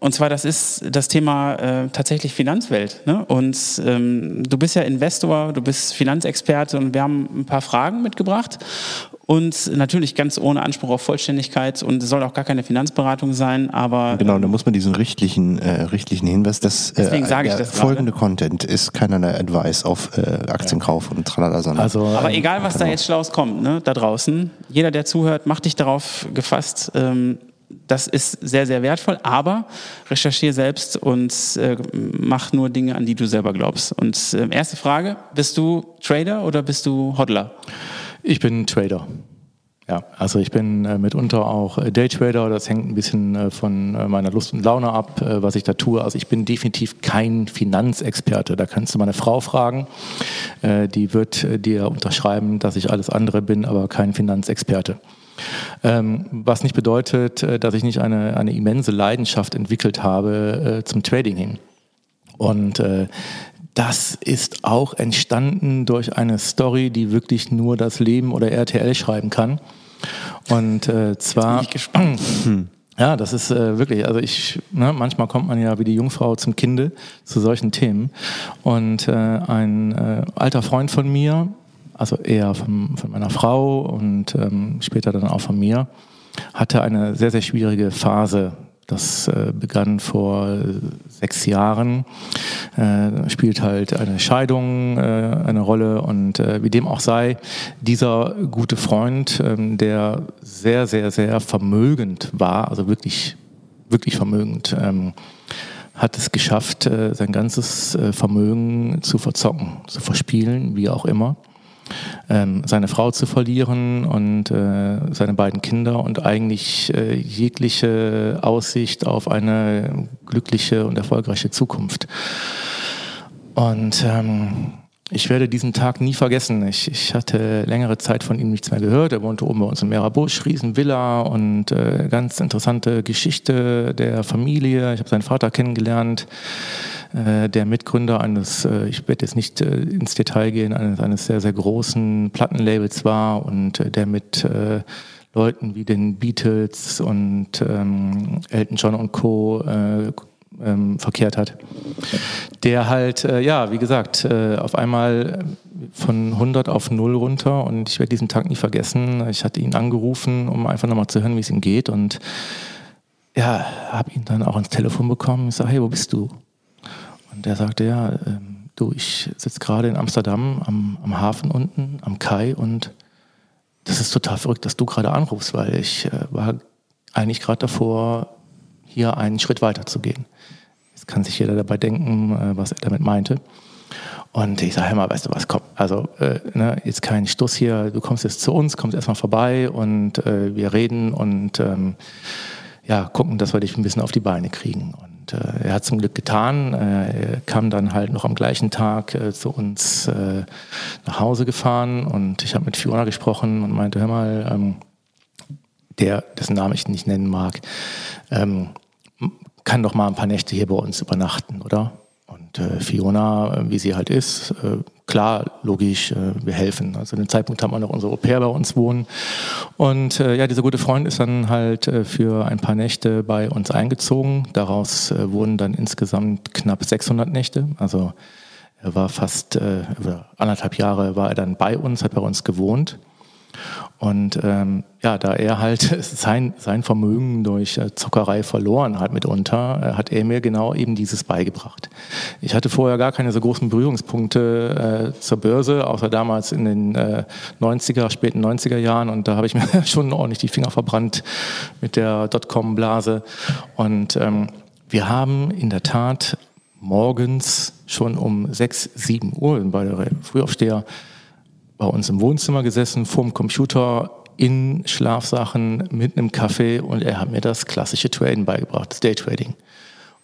Und zwar, das ist das Thema äh, tatsächlich Finanzwelt. Ne? Und ähm, du bist ja Investor, du bist Finanzexperte und wir haben ein paar Fragen mitgebracht. Und natürlich ganz ohne Anspruch auf Vollständigkeit und es soll auch gar keine Finanzberatung sein, aber.
Genau, da muss man diesen richtlichen, äh, richtlichen Hinweis, dass
äh, Deswegen sage ich das
folgende gerade. Content ist keinerlei Advice auf äh, Aktienkauf ja. und tralala, sondern.
Also, aber egal, was da jetzt Schlaus kommt, ne, da draußen, jeder, der zuhört, macht dich darauf gefasst, ähm, das ist sehr, sehr wertvoll, aber recherchiere selbst und äh, mach nur Dinge, an die du selber glaubst. Und äh, erste Frage, bist du Trader oder bist du Hodler?
Ich bin Trader. Ja, also ich bin äh, mitunter auch äh, Daytrader, das hängt ein bisschen äh, von äh, meiner Lust und Laune ab, äh, was ich da tue. Also ich bin definitiv kein Finanzexperte. Da kannst du meine Frau fragen, äh, die wird dir unterschreiben, dass ich alles andere bin, aber kein Finanzexperte. Ähm, was nicht bedeutet, äh, dass ich nicht eine, eine immense Leidenschaft entwickelt habe äh, zum Trading hin. Und äh, das ist auch entstanden durch eine Story, die wirklich nur das Leben oder RTL schreiben kann. Und äh, zwar. Bin ich gespannt. Ja, das ist äh, wirklich, also ich, ne, manchmal kommt man ja wie die Jungfrau zum Kinde zu solchen Themen. Und äh, ein äh, alter Freund von mir, also eher von, von meiner Frau und ähm, später dann auch von mir, hatte eine sehr, sehr schwierige Phase. Das äh, begann vor äh, sechs Jahren, äh, spielt halt eine Scheidung äh, eine Rolle und äh, wie dem auch sei, dieser gute Freund, ähm, der sehr, sehr, sehr vermögend war, also wirklich, wirklich vermögend, ähm, hat es geschafft, sein ganzes Vermögen zu verzocken, zu verspielen, wie auch immer ähm, seine Frau zu verlieren und äh, seine beiden Kinder und eigentlich äh, jegliche Aussicht auf eine glückliche und erfolgreiche Zukunft. Und ähm, ich werde diesen Tag nie vergessen. Ich, ich, hatte längere Zeit von ihm nichts mehr gehört. Er wohnte oben bei uns in Merabusch, Riesenvilla und äh, ganz interessante Geschichte der Familie. Ich habe seinen Vater kennengelernt. Äh, der Mitgründer eines, äh, ich werde jetzt nicht äh, ins Detail gehen, eines, eines sehr, sehr großen Plattenlabels war und der mit Leuten wie den Beatles und ähm, Elton John und Co. Äh, ähm, verkehrt hat. Der halt, äh, ja, wie gesagt, äh, auf einmal von 100 auf 0 runter und ich werde diesen Tag nie vergessen. Ich hatte ihn angerufen, um einfach nochmal zu hören, wie es ihm geht und ja, habe ihn dann auch ans Telefon bekommen. Ich sage, hey, wo bist du? Und der sagte, ja, ähm, du, ich sitze gerade in Amsterdam am, am, Hafen unten, am Kai und das ist total verrückt, dass du gerade anrufst, weil ich äh, war eigentlich gerade davor, hier einen Schritt weiter zu gehen. Jetzt kann sich jeder dabei denken, äh, was er damit meinte. Und ich sage, hör mal, weißt du was, komm, also äh, ne, jetzt kein Stuss hier, du kommst jetzt zu uns, kommst erstmal vorbei und äh, wir reden und ähm, ja, gucken, dass wir dich ein bisschen auf die Beine kriegen. Und äh, er hat zum Glück getan. Äh, er kam dann halt noch am gleichen Tag äh, zu uns nach Hause gefahren und ich habe mit Fiona gesprochen und meinte, hör mal, ähm, der, dessen Namen ich nicht nennen mag, ähm, kann doch mal ein paar Nächte hier bei uns übernachten, oder? Und äh, Fiona, äh, wie sie halt ist, äh, klar, logisch, äh, wir helfen. Also den Zeitpunkt haben wir noch unsere Au pair bei uns wohnen. Und äh, ja, dieser gute Freund ist dann halt für ein paar Nächte bei uns eingezogen. Daraus wurden dann insgesamt knapp 600 Nächte. Also er war fast, anderthalb Jahre war er dann bei uns, hat bei uns gewohnt. Und ähm, ja, da er halt sein, sein Vermögen durch äh, Zockerei verloren hat mitunter, äh, hat er mir genau eben dieses beigebracht. Ich hatte vorher gar keine so großen Berührungspunkte äh, zur Börse, außer damals in den äh, 90er, späten 90er Jahren. Und da habe ich mir schon ordentlich die Finger verbrannt mit der Dotcom-Blase. Und ähm, wir haben in der Tat morgens schon um 6, 7 Uhr, bei der Frühaufsteher, bei uns im Wohnzimmer gesessen, vorm Computer, in Schlafsachen, mit einem Kaffee und er hat mir das klassische Traden beigebracht, das Daytrading.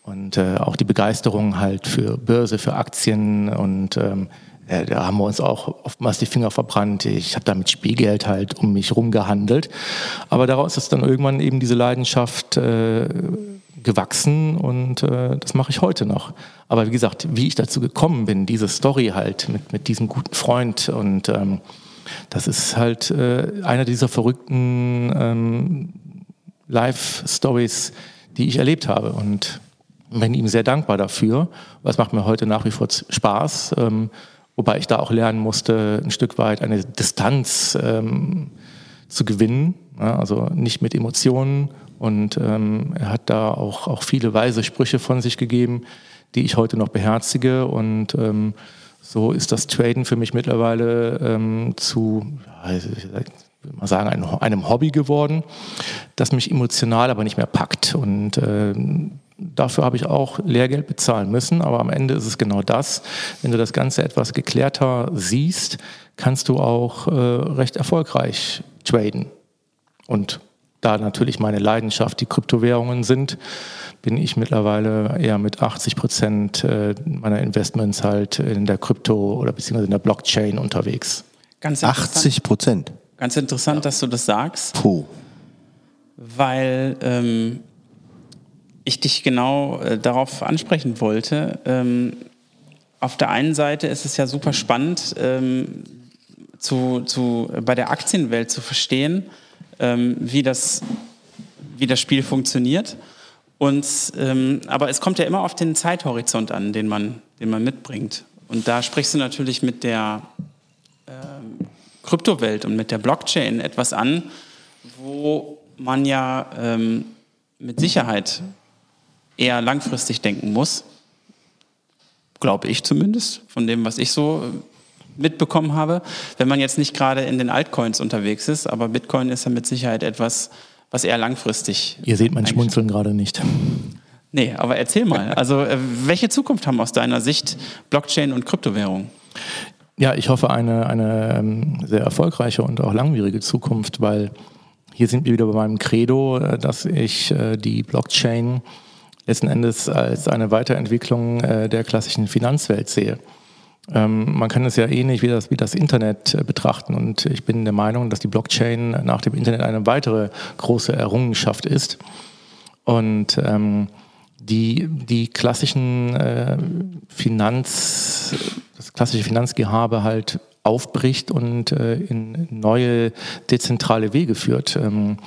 Und äh, auch die Begeisterung halt für Börse, für Aktien und ähm, äh, da haben wir uns auch oftmals die Finger verbrannt. Ich habe da mit Spielgeld halt um mich rumgehandelt. Aber daraus ist dann irgendwann eben diese Leidenschaft äh, gewachsen und äh, das mache ich heute noch. Aber wie gesagt, wie ich dazu gekommen bin, diese Story halt mit, mit diesem guten Freund und ähm, das ist halt äh, einer dieser verrückten ähm, Live-Stories, die ich erlebt habe und bin ihm sehr dankbar dafür. Was macht mir heute nach wie vor Spaß, ähm, wobei ich da auch lernen musste, ein Stück weit eine Distanz ähm, zu gewinnen, ja, also nicht mit Emotionen und ähm, er hat da auch, auch viele weise Sprüche von sich gegeben, die ich heute noch beherzige. Und ähm, so ist das Traden für mich mittlerweile ähm, zu, ja, ich würde mal sagen, einem, einem Hobby geworden, das mich emotional aber nicht mehr packt. Und ähm, dafür habe ich auch Lehrgeld bezahlen müssen. Aber am Ende ist es genau das. Wenn du das Ganze etwas geklärter siehst, kannst du auch äh, recht erfolgreich traden. Und da natürlich meine Leidenschaft die Kryptowährungen sind, bin ich mittlerweile eher mit 80 Prozent äh, meiner Investments halt in der Krypto- oder beziehungsweise in der Blockchain unterwegs.
Ganz 80 Prozent?
Ganz interessant, ja. dass du das sagst.
Puh.
Weil ähm, ich dich genau äh, darauf ansprechen wollte. Ähm, auf der einen Seite ist es ja super spannend, ähm, zu, zu, bei der Aktienwelt zu verstehen, ähm, wie, das, wie das Spiel funktioniert. Und, ähm, aber es kommt ja immer auf den Zeithorizont an, den man, den man mitbringt. Und da sprichst du natürlich mit der ähm, Kryptowelt und mit der Blockchain etwas an, wo man ja ähm, mit Sicherheit eher langfristig denken muss. Glaube ich zumindest, von dem, was ich so äh, mitbekommen habe. Wenn man jetzt nicht gerade in den Altcoins unterwegs ist, aber Bitcoin ist ja mit Sicherheit etwas, was eher langfristig.
Ihr seht mein Schmunzeln gerade nicht.
Nee, aber erzähl mal. Also, äh, welche Zukunft haben aus deiner Sicht Blockchain und Kryptowährung?
Ja, ich hoffe eine, eine ähm, sehr erfolgreiche und auch langwierige Zukunft, weil hier sind wir wieder bei meinem Credo, äh, dass ich die Blockchain letzten Endes als eine Weiterentwicklung der klassischen Finanzwelt sehe. Ähm, man kann es ja ähnlich wie das, wie das Internet betrachten und ich bin der Meinung, dass die Blockchain nach dem Internet eine weitere große Errungenschaft ist. Und ähm, die, die klassischen äh, Finanz, das klassische Finanzgehabe halt aufbricht und äh, in neue dezentrale Wege führt. Ähm,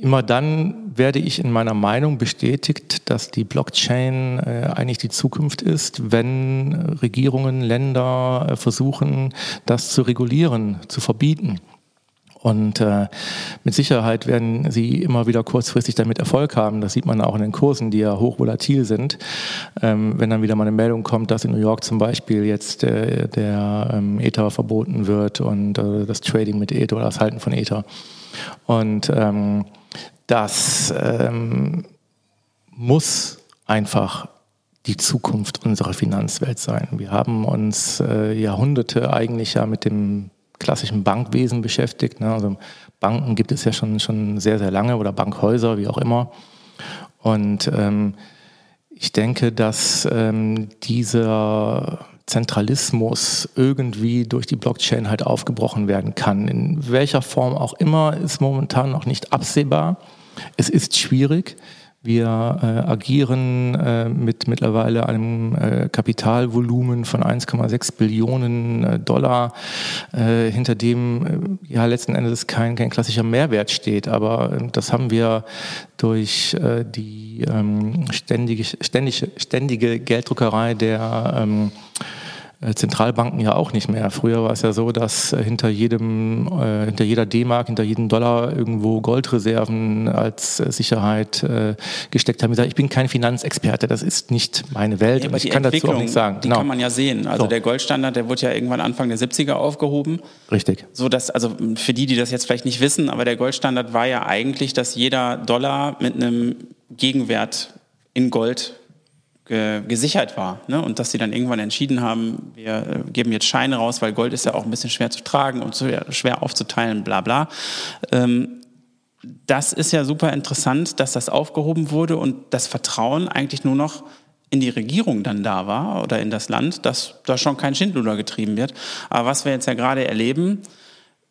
immer dann werde ich in meiner Meinung bestätigt, dass die Blockchain äh, eigentlich die Zukunft ist, wenn Regierungen, Länder äh, versuchen, das zu regulieren, zu verbieten. Und äh, mit Sicherheit werden sie immer wieder kurzfristig damit Erfolg haben. Das sieht man auch in den Kursen, die ja hochvolatil sind. Ähm, wenn dann wieder mal eine Meldung kommt, dass in New York zum Beispiel jetzt äh, der ähm, Ether verboten wird und äh, das Trading mit Ether oder das Halten von Ether. Und ähm, das ähm, muss einfach die Zukunft unserer Finanzwelt sein. Wir haben uns äh, Jahrhunderte eigentlich ja mit dem klassischen Bankwesen beschäftigt. Ne? Also Banken gibt es ja schon, schon sehr, sehr lange oder Bankhäuser, wie auch immer. Und ähm, ich denke, dass ähm, dieser Zentralismus irgendwie durch die Blockchain halt aufgebrochen werden kann. In welcher Form auch immer ist momentan noch nicht absehbar. Es ist schwierig. Wir äh, agieren äh, mit mittlerweile einem äh, Kapitalvolumen von 1,6 Billionen äh, Dollar, äh, hinter dem äh, ja letzten Endes kein, kein klassischer Mehrwert steht. Aber ähm, das haben wir durch die ähm, ständige, ständige, ständige Gelddruckerei der ähm, äh, Zentralbanken ja auch nicht mehr. Früher war es ja so, dass äh, hinter jedem, äh, hinter jeder D-Mark, hinter jedem Dollar irgendwo Goldreserven als Sicherheit gesteckt haben. Ich bin kein Finanzexperte, das ist nicht meine Welt
ja, und ich kann dazu auch nichts sagen. Die genau. kann man ja sehen. Also so. der Goldstandard, der wurde ja irgendwann Anfang der 70er aufgehoben.
Richtig.
So dass, also für die, die das jetzt vielleicht nicht wissen, aber der Goldstandard war ja eigentlich, dass jeder Dollar mit einem Gegenwert in Gold gesichert war. Ne? Und dass sie dann irgendwann entschieden haben, wir äh, geben jetzt Scheine raus, weil Gold ist ja auch ein bisschen schwer zu tragen und schwer aufzuteilen, bla bla. Ähm, das ist ja super interessant, dass das aufgehoben wurde und das Vertrauen eigentlich nur noch in die Regierung dann da war oder in das Land, dass da schon kein Schindluder getrieben wird. Aber was wir jetzt ja gerade erleben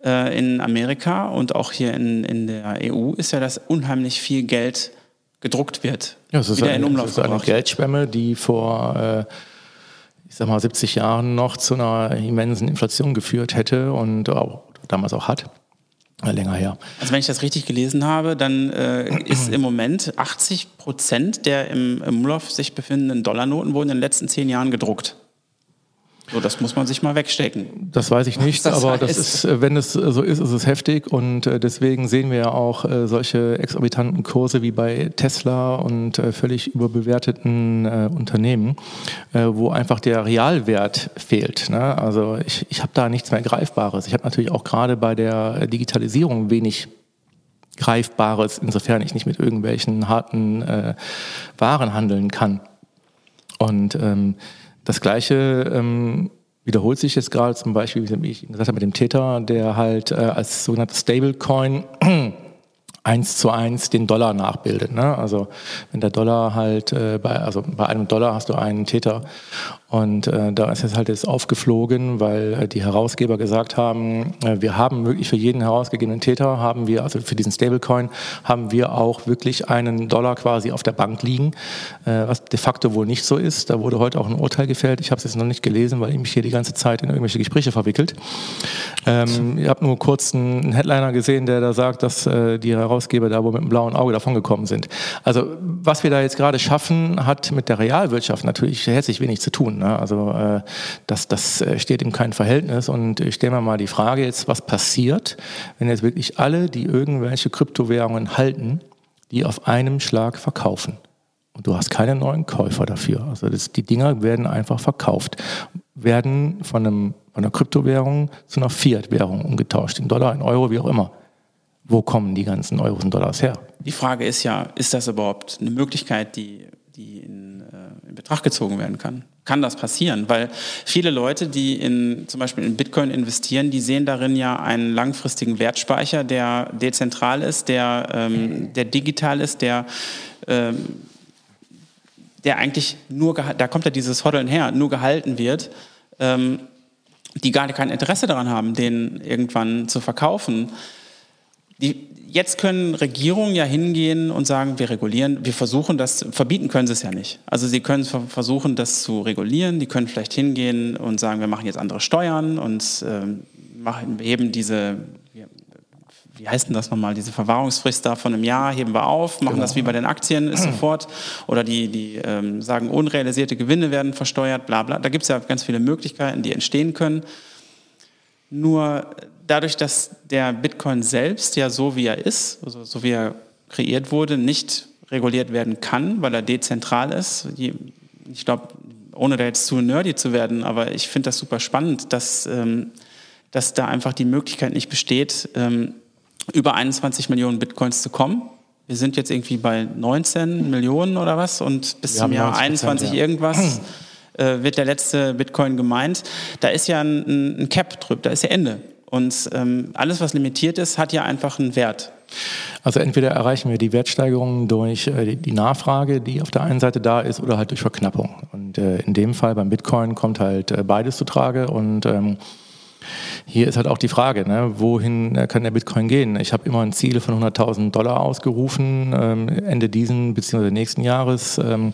äh, in Amerika und auch hier in, in der EU, ist ja, dass unheimlich viel Geld gedruckt wird,
ja, es ist wieder eine, in Umlauf es ist eine Geldschwemme, die vor, äh, ich sag mal, 70 Jahren noch zu einer immensen Inflation geführt hätte und auch damals auch hat. Länger her.
Also wenn ich das richtig gelesen habe, dann äh, ist im Moment 80 Prozent der im, im Umlauf sich befindenden Dollarnoten wurden in den letzten zehn Jahren gedruckt. So, das muss man sich mal wegstecken.
Das weiß ich nicht, das aber heißt. das ist, äh, wenn es so ist, ist es heftig und äh, deswegen sehen wir ja auch äh, solche exorbitanten Kurse wie bei Tesla und völlig überbewerteten Unternehmen, wo einfach der Realwert fehlt. Ne? Also ich, ich habe da nichts mehr Greifbares. Ich habe natürlich auch gerade bei der Digitalisierung wenig Greifbares, insofern ich nicht mit irgendwelchen harten äh, Waren handeln kann. Und ähm, das Gleiche ähm, wiederholt sich jetzt gerade zum Beispiel, wie ich gesagt habe, mit dem Tether, der halt äh, als sogenanntes Stablecoin eins zu eins den Dollar nachbildet. Ne? Also wenn der Dollar halt äh, bei, also bei einem Dollar hast du einen Täter und äh, da ist es halt jetzt aufgeflogen, weil äh, die Herausgeber gesagt haben, äh, wir haben wirklich für jeden herausgegebenen Täter haben wir, also für diesen Stablecoin, haben wir auch wirklich einen Dollar quasi auf der Bank liegen, äh, was de facto wohl nicht so ist. Da wurde heute auch ein Urteil gefällt. Ich habe es jetzt noch nicht gelesen, weil ich mich hier die ganze Zeit in irgendwelche Gespräche verwickelt. Ähm, ich habe nur kurz einen Headliner gesehen, der da sagt, dass äh, die Herausgeber da wohl mit einem blauen Auge davongekommen sind. Also was wir da jetzt gerade schaffen, hat mit der Realwirtschaft natürlich herzlich wenig zu tun. Ne? Also äh, das, das äh, steht in keinem Verhältnis. Und ich stelle mir mal die Frage jetzt, was passiert, wenn jetzt wirklich alle, die irgendwelche Kryptowährungen halten, die auf einem Schlag verkaufen. Und du hast keine neuen Käufer dafür. Also das, die Dinger werden einfach verkauft, werden von, einem, von einer Kryptowährung zu einer Fiat-Währung umgetauscht, in Dollar, in Euro, wie auch immer. Wo kommen die ganzen Euros und Dollars her?
Die Frage ist ja, ist das überhaupt eine Möglichkeit, die, die in, äh, in Betracht gezogen werden kann? Kann das passieren? Weil viele Leute, die in, zum Beispiel in Bitcoin investieren, die sehen darin ja einen langfristigen Wertspeicher, der dezentral ist, der, ähm, der digital ist, der ähm, der eigentlich nur, da kommt ja dieses Hoddeln her, nur gehalten wird, ähm, die gar kein Interesse daran haben, den irgendwann zu verkaufen. Die, jetzt können Regierungen ja hingehen und sagen, wir regulieren, wir versuchen das, verbieten können sie es ja nicht. Also sie können versuchen, das zu regulieren, die können vielleicht hingehen und sagen, wir machen jetzt andere Steuern und ähm, machen, heben diese wie heißt denn das nochmal, diese Verwahrungsfrist da von einem Jahr heben wir auf, machen genau. das wie bei den Aktien, ist sofort, oder die, die ähm, sagen, unrealisierte Gewinne werden versteuert, bla bla. Da gibt es ja ganz viele Möglichkeiten, die entstehen können. Nur dadurch, dass der Bitcoin selbst ja so wie er ist, also so wie er kreiert wurde, nicht reguliert werden kann, weil er dezentral ist. Ich glaube, ohne da jetzt zu nerdy zu werden, aber ich finde das super spannend, dass, ähm, dass da einfach die Möglichkeit nicht besteht, ähm, über 21 Millionen Bitcoins zu kommen. Wir sind jetzt irgendwie bei 19 Millionen oder was und bis Wir zum Jahr 21 ja. irgendwas äh, wird der letzte Bitcoin gemeint. Da ist ja ein, ein Cap drüber, da ist ja Ende. Und ähm, alles, was limitiert ist, hat ja einfach einen Wert.
Also entweder erreichen wir die Wertsteigerung durch äh, die Nachfrage, die auf der einen Seite da ist, oder halt durch Verknappung. Und äh, in dem Fall beim Bitcoin kommt halt äh, beides zu Trage und ähm, hier ist halt auch die Frage, ne, wohin äh, kann der Bitcoin gehen? Ich habe immer ein Ziel von 100.000 Dollar ausgerufen, ähm, Ende diesen bzw. nächsten Jahres. Ähm,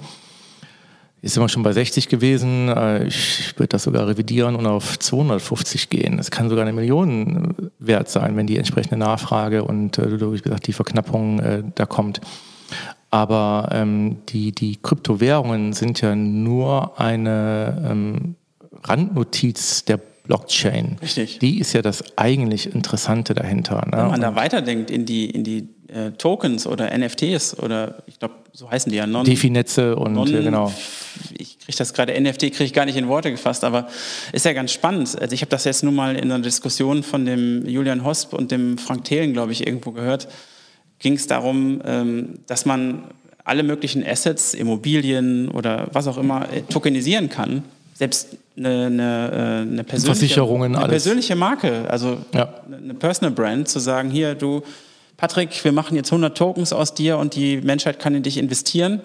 ist immer schon bei 60 gewesen. Äh, ich würde das sogar revidieren und auf 250 gehen. Es kann sogar eine Million äh, wert sein, wenn die entsprechende Nachfrage und, äh, wie gesagt, die Verknappung da kommt. Aber ähm, die, die Kryptowährungen sind ja nur eine ähm, Randnotiz der Blockchain.
Richtig.
Die ist ja das eigentlich Interessante dahinter.
Ne? Wenn man da weiterdenkt in die, in die äh, Tokens oder NFTs oder ich glaube, so heißen die ja.
Non, Defi-Netze und non, genau.
Ich kriege das gerade, NFT kriege ich gar nicht in Worte gefasst, aber ist ja ganz spannend. Also ich habe das jetzt nur mal in einer Diskussion von dem Julian Hosp und dem Frank Thelen, glaube ich, irgendwo gehört. Ging es darum, ähm, dass man alle möglichen Assets, Immobilien oder was auch immer äh, tokenisieren kann selbst eine, eine, äh, eine persönliche,
Versicherungen,
eine persönliche Marke, also ja. eine Personal Brand, zu sagen, hier, du, Patrick, wir machen jetzt 100 Tokens aus dir und die Menschheit kann in dich investieren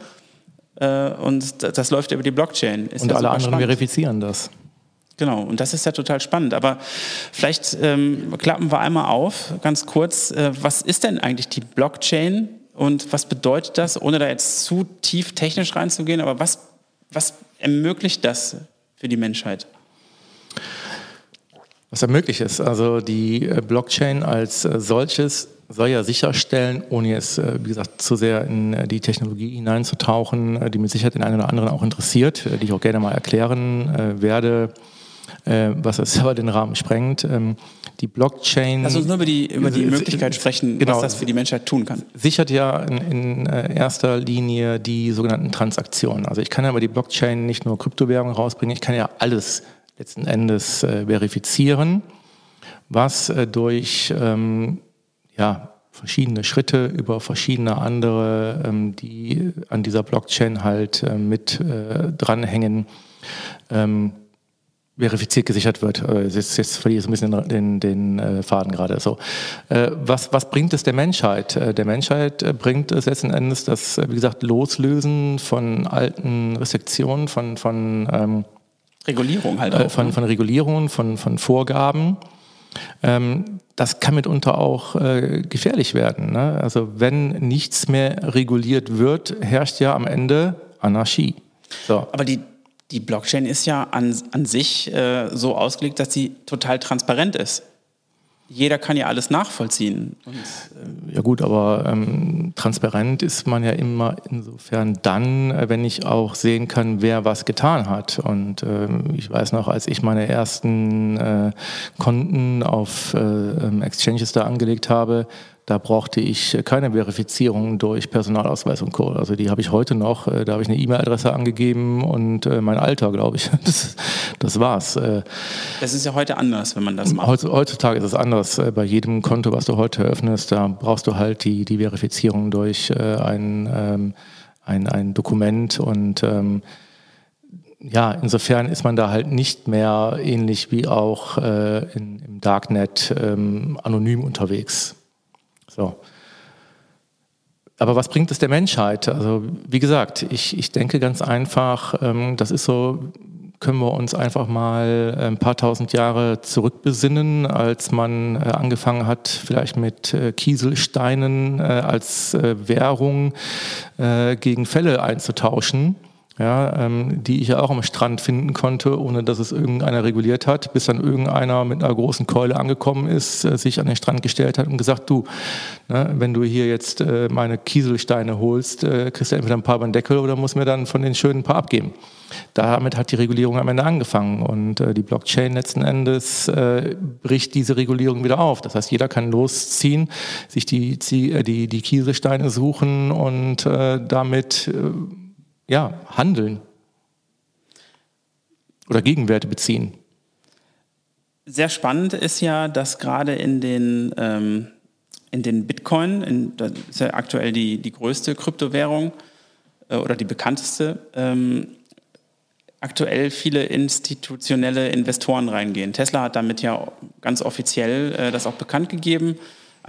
äh, und das läuft über die Blockchain.
Ist und alle anderen spannend. verifizieren das.
Genau, und das ist ja total spannend. Aber vielleicht ähm, klappen wir einmal auf, ganz kurz, äh, was ist denn eigentlich die Blockchain und was bedeutet das, ohne da jetzt zu tief technisch reinzugehen, aber was, was ermöglicht das für die Menschheit?
Was ermöglicht ist, also die äh, Blockchain als äh, solches soll ja sicherstellen, ohne jetzt, äh, wie gesagt, zu sehr in die Technologie hineinzutauchen, die mit Sicherheit den einen oder anderen auch interessiert, die ich auch gerne mal erklären werde, was das selber den Rahmen sprengt. Ähm, die Blockchain.
Lass uns nur über die, über die Möglichkeit sprechen, genau, was das für die Menschheit tun kann.
Sichert ja in, in erster Linie die sogenannten Transaktionen. Also ich kann ja über die Blockchain nicht nur Kryptowährungen rausbringen, ich kann ja alles letzten Endes äh, verifizieren, was äh, durch ähm, ja, verschiedene Schritte über verschiedene andere, ähm, die an dieser Blockchain halt äh, mit äh, dranhängen, ähm, verifiziert gesichert wird. Äh, jetzt, jetzt verliere ich so ein bisschen den, den, den Faden gerade. So, was, was bringt es der Menschheit? Der Menschheit bringt es letzten Endes das, wie gesagt, Loslösen von alten Restriktionen, von, von ähm,
Regulierung halt auch.
Von, ne? von Regulierungen, von, von Vorgaben. Ähm, das kann mitunter auch äh, gefährlich werden. Ne? Also wenn nichts mehr reguliert wird, herrscht ja am Ende Anarchie.
So. Aber die, die Blockchain ist ja an, an sich äh, so ausgelegt, dass sie total transparent ist jeder kann ja alles nachvollziehen. Und,
ähm ja gut, aber ähm, transparent ist man ja immer insofern dann, äh, wenn ich auch sehen kann, wer was getan hat. Und ähm, ich weiß noch, als ich meine ersten äh, Konten auf äh, ähm, Exchanges da angelegt habe, da brauchte ich keine Verifizierung durch Personalausweis und Co. Also die habe ich heute noch. Äh, da habe ich eine E-Mail-Adresse angegeben und äh, mein Alter, glaube ich. Das, das war's. Äh.
Das ist ja heute anders, wenn man das macht.
Heutzutage ist es anders. Bei jedem Konto, was du heute öffnest, da brauchst du halt die, die Verifizierung durch ein, ähm, ein, ein Dokument und ähm, ja, insofern ist man da halt nicht mehr ähnlich wie auch äh, in, im Darknet ähm, anonym unterwegs. So. Aber was bringt es der Menschheit? Also wie gesagt, ich, ich denke ganz einfach, ähm, das ist so, können wir uns einfach mal ein paar tausend Jahre zurückbesinnen, als man äh, angefangen hat, vielleicht mit äh, Kieselsteinen äh, als äh, Währung äh, gegen Fälle einzutauschen ja, ähm, die ich ja auch am Strand finden konnte, ohne dass es irgendeiner reguliert hat, bis dann irgendeiner mit einer großen Keule angekommen ist, äh, sich an den Strand gestellt hat und gesagt, du, ne, wenn du hier jetzt äh, meine Kieselsteine holst, äh, kriegst du entweder ein paar beim Deckel oder musst mir dann von den schönen ein paar abgeben. Damit hat die Regulierung am Ende angefangen und äh, die Blockchain letzten Endes äh, bricht diese Regulierung wieder auf. Das heißt, jeder kann losziehen, sich die, die, die, die Kieselsteine suchen und äh, damit ja, handeln oder Gegenwerte beziehen.
Sehr spannend ist ja, dass gerade in den, ähm, in den Bitcoin, in, das ist ja aktuell die, die größte Kryptowährung äh, oder die bekannteste, ähm, aktuell viele institutionelle Investoren reingehen. Tesla hat damit ja ganz offiziell äh, das auch bekannt gegeben.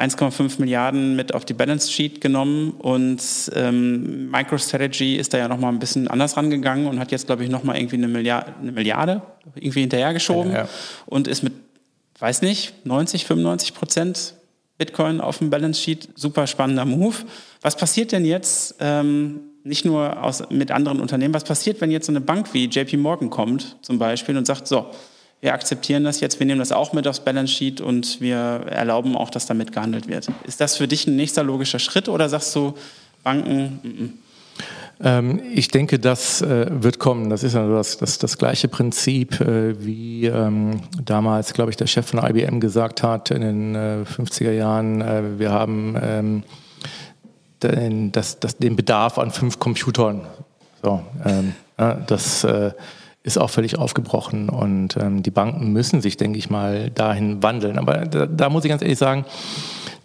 1,5 Milliarden mit auf die Balance Sheet genommen und ähm, MicroStrategy ist da ja nochmal ein bisschen anders rangegangen und hat jetzt, glaube ich, nochmal irgendwie eine Milliarde, eine Milliarde irgendwie hinterhergeschoben ja, ja. und ist mit, weiß nicht, 90, 95 Prozent Bitcoin auf dem Balance Sheet. Super spannender Move. Was passiert denn jetzt, ähm, nicht nur aus, mit anderen Unternehmen, was passiert, wenn jetzt so eine Bank wie JP Morgan kommt zum Beispiel und sagt, so, wir akzeptieren das jetzt, wir nehmen das auch mit aufs Balance Sheet und wir erlauben auch, dass damit gehandelt wird. Ist das für dich ein nächster logischer Schritt oder sagst du, Banken, m -m.
Ähm, ich denke, das äh, wird kommen. Das ist also das, das, das gleiche Prinzip, äh, wie ähm, damals, glaube ich, der Chef von IBM gesagt hat in den äh, 50er Jahren. Äh, wir haben ähm, den, das, den Bedarf an fünf Computern. So, ähm, das äh, ist auch völlig aufgebrochen und ähm, die Banken müssen sich, denke ich mal, dahin wandeln. Aber da, da, muss ich ganz ehrlich sagen,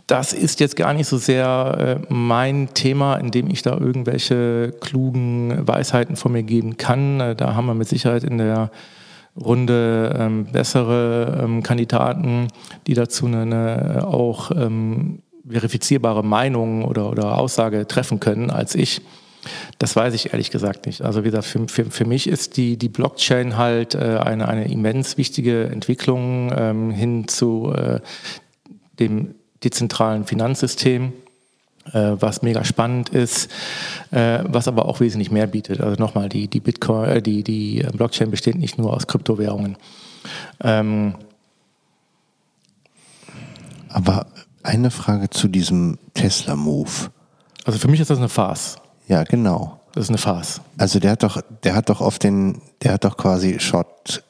das ist jetzt gar nicht so sehr äh, mein Thema, in dem ich da irgendwelche klugen Weisheiten von mir geben kann. Äh, da haben wir mit Sicherheit in der Runde ähm, bessere ähm, Kandidaten, die dazu eine, eine auch ähm, verifizierbare Meinung oder, oder Aussage treffen können als ich. Das weiß ich ehrlich gesagt nicht. Also wie gesagt, für, für, für mich ist die, die Blockchain halt äh, eine, eine immens wichtige Entwicklung ähm, hin zu äh, dem dezentralen Finanzsystem, äh, was mega spannend ist, äh, was aber auch wesentlich mehr bietet. Also nochmal, die, die Bitcoin, äh, die, die Blockchain besteht nicht nur aus Kryptowährungen. Ähm,
aber eine Frage zu diesem Tesla-Move.
Also für mich ist das eine Farce.
Ja, genau.
Das ist eine Farce.
Also der hat doch, der hat doch auf den, der hat doch quasi Short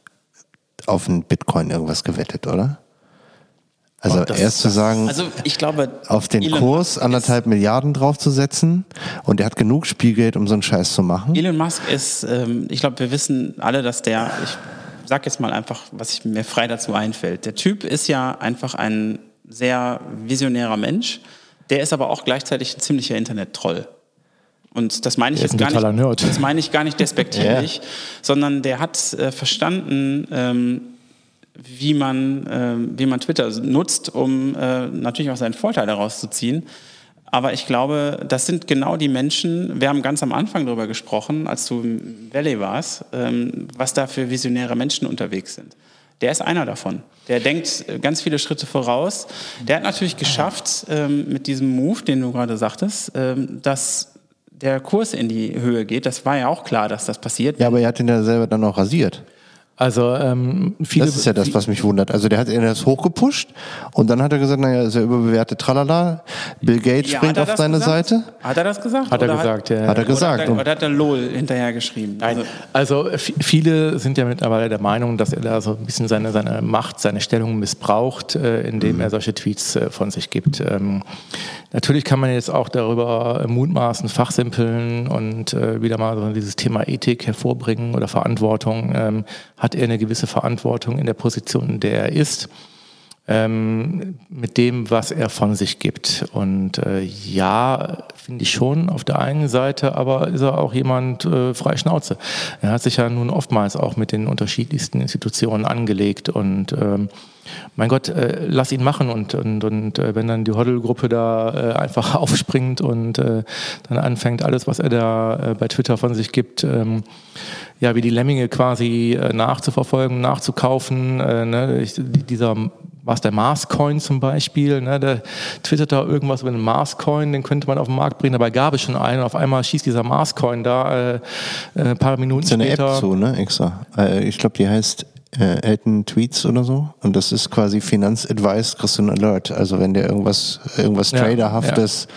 auf den Bitcoin irgendwas gewettet, oder? Also oh, erst zu sagen,
also ich glaube,
auf den Elon Kurs anderthalb Milliarden draufzusetzen und er hat genug Spielgeld, um so einen Scheiß zu machen.
Elon Musk ist, ähm, ich glaube, wir wissen alle, dass der, ich sag jetzt mal einfach, was mir frei dazu einfällt. Der Typ ist ja einfach ein sehr visionärer Mensch, der ist aber auch gleichzeitig ein ziemlicher Internet-Troll. Und das meine ich jetzt gar nicht,
Nerd.
das meine ich gar nicht despektierlich, sondern der hat äh, verstanden, ähm, wie man, ähm, wie man Twitter nutzt, um äh, natürlich auch seinen Vorteil daraus zu ziehen. Aber ich glaube, das sind genau die Menschen, wir haben ganz am Anfang darüber gesprochen, als du im Valley warst, ähm, was da für visionäre Menschen unterwegs sind. Der ist einer davon. Der denkt äh, ganz viele Schritte voraus. Der hat natürlich geschafft, ähm, mit diesem Move, den du gerade sagtest, ähm, dass der Kurs in die Höhe geht. Das war ja auch klar, dass das passiert.
Ja, aber er hat ihn ja selber dann auch rasiert.
Also ähm, viele,
Das ist ja das, was mich wundert. Also der hat ihn das hochgepusht und dann hat er gesagt, naja, ist ja überbewertet, tralala. Bill Gates
Ja,
springt
hat er
auf seine
gesagt?
Seite.
Hat er das gesagt?
hat er
Oder
gesagt, ja.
Hat er gesagt.
Oder hat er, oder hat er LOL hinterher geschrieben?
Nein, also f- viele sind ja mittlerweile der Meinung, dass er da so ein bisschen seine, seine Macht, seine Stellung missbraucht, äh, indem er solche Tweets äh, von sich gibt. Ähm, natürlich kann man jetzt auch darüber mutmaßen, fachsimpeln und äh, wieder mal so dieses Thema Ethik hervorbringen oder Verantwortung. Ähm, hat er eine gewisse Verantwortung in der Position, in der er ist? ähm, mit dem, was er von sich gibt. Und äh, ja, finde ich schon auf der einen Seite, aber ist er auch jemand äh, frei Schnauze. Er hat sich ja nun oftmals auch mit den unterschiedlichsten Institutionen angelegt und ähm, mein Gott, äh, lass ihn machen und, und, und äh, wenn dann die Hoddle-Gruppe da äh, einfach aufspringt und äh, dann anfängt, alles, was er da äh, bei Twitter von sich gibt, ähm, ja, wie die Lemminge quasi äh, nachzuverfolgen, nachzukaufen. Äh, ne? ich, dieser, was der Mars-Coin zum Beispiel, ne? der twittert da irgendwas über den Mars-Coin, den könnte man auf den Markt bringen, dabei gab es schon einen und auf einmal schießt dieser Mars-Coin da äh, äh, ein paar Minuten
ist ja eine
später.
App so, ne, extra. Äh, ich glaube, die heißt äh, Elton Tweets oder so. Und das ist quasi Finanzadvice, kriegst du einen Alert. Also wenn der irgendwas, irgendwas
Ja,
Traderhaftes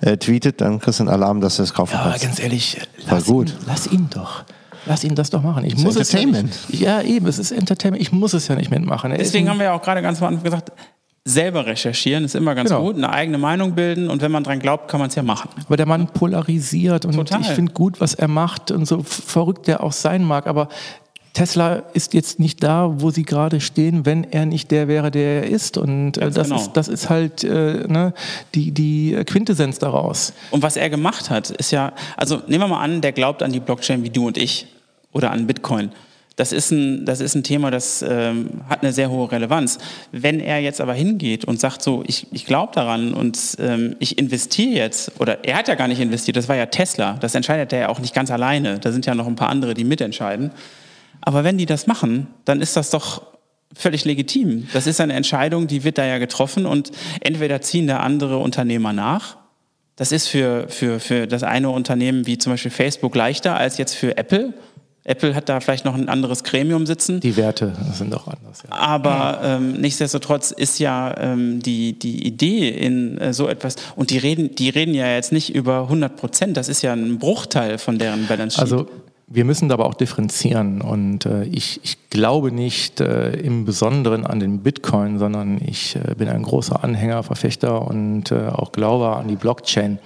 Äh, tweetet, dann kriegst du einen Alarm, dass du es kaufen
Ja, aber
kannst.
ganz ehrlich,
War
lass,
gut.
Ihn, lass ihn doch. Lass ihn das doch machen. Ich
ist
muss es ja,
Entertainment.
nicht, ja, eben, es ist Entertainment. Ich muss es ja nicht mitmachen.
Deswegen haben wir ja auch gerade ganz am Anfang gesagt, selber recherchieren ist immer ganz
Genau.
gut, eine eigene Meinung bilden und wenn man dran glaubt, kann man es ja machen.
Aber der Mann polarisiert und
Total.
ich finde gut, was er macht und so verrückt er auch sein mag. Aber Tesla ist jetzt nicht da, wo sie gerade stehen, wenn er nicht der wäre, der er ist. Und äh, das,
genau.
ist, das ist halt äh, ne, die, die Quintessenz daraus.
Und was er gemacht hat, ist ja, also nehmen wir mal an, der glaubt an die Blockchain wie du und ich oder an Bitcoin. Das ist ein, das ist ein Thema, das ähm, hat eine sehr hohe Relevanz. Wenn er jetzt aber hingeht und sagt so, ich, ich glaube daran und ähm, ich investiere jetzt, oder er hat ja gar nicht investiert, das war ja Tesla, das entscheidet er ja auch nicht ganz alleine, da sind ja noch ein paar andere, die mitentscheiden. Aber wenn die das machen, dann ist das doch völlig legitim. Das ist eine Entscheidung, die wird da ja getroffen und entweder ziehen da andere Unternehmer nach. Das ist für, für, für das eine Unternehmen wie zum Beispiel Facebook leichter als jetzt für Apple. Apple hat da vielleicht noch ein anderes Gremium sitzen.
Die Werte sind auch anders. Ja.
Aber ähm, nichtsdestotrotz ist ja ähm, die, die Idee in äh, so etwas, und die reden, die reden ja jetzt nicht über 100 Prozent, das ist ja ein Bruchteil von deren Balance Sheet.
Also wir müssen aber auch differenzieren und äh, ich, ich glaube nicht äh, im Besonderen an den Bitcoin, sondern ich äh, bin ein großer Anhänger, Verfechter und äh, auch Glaube an die Blockchain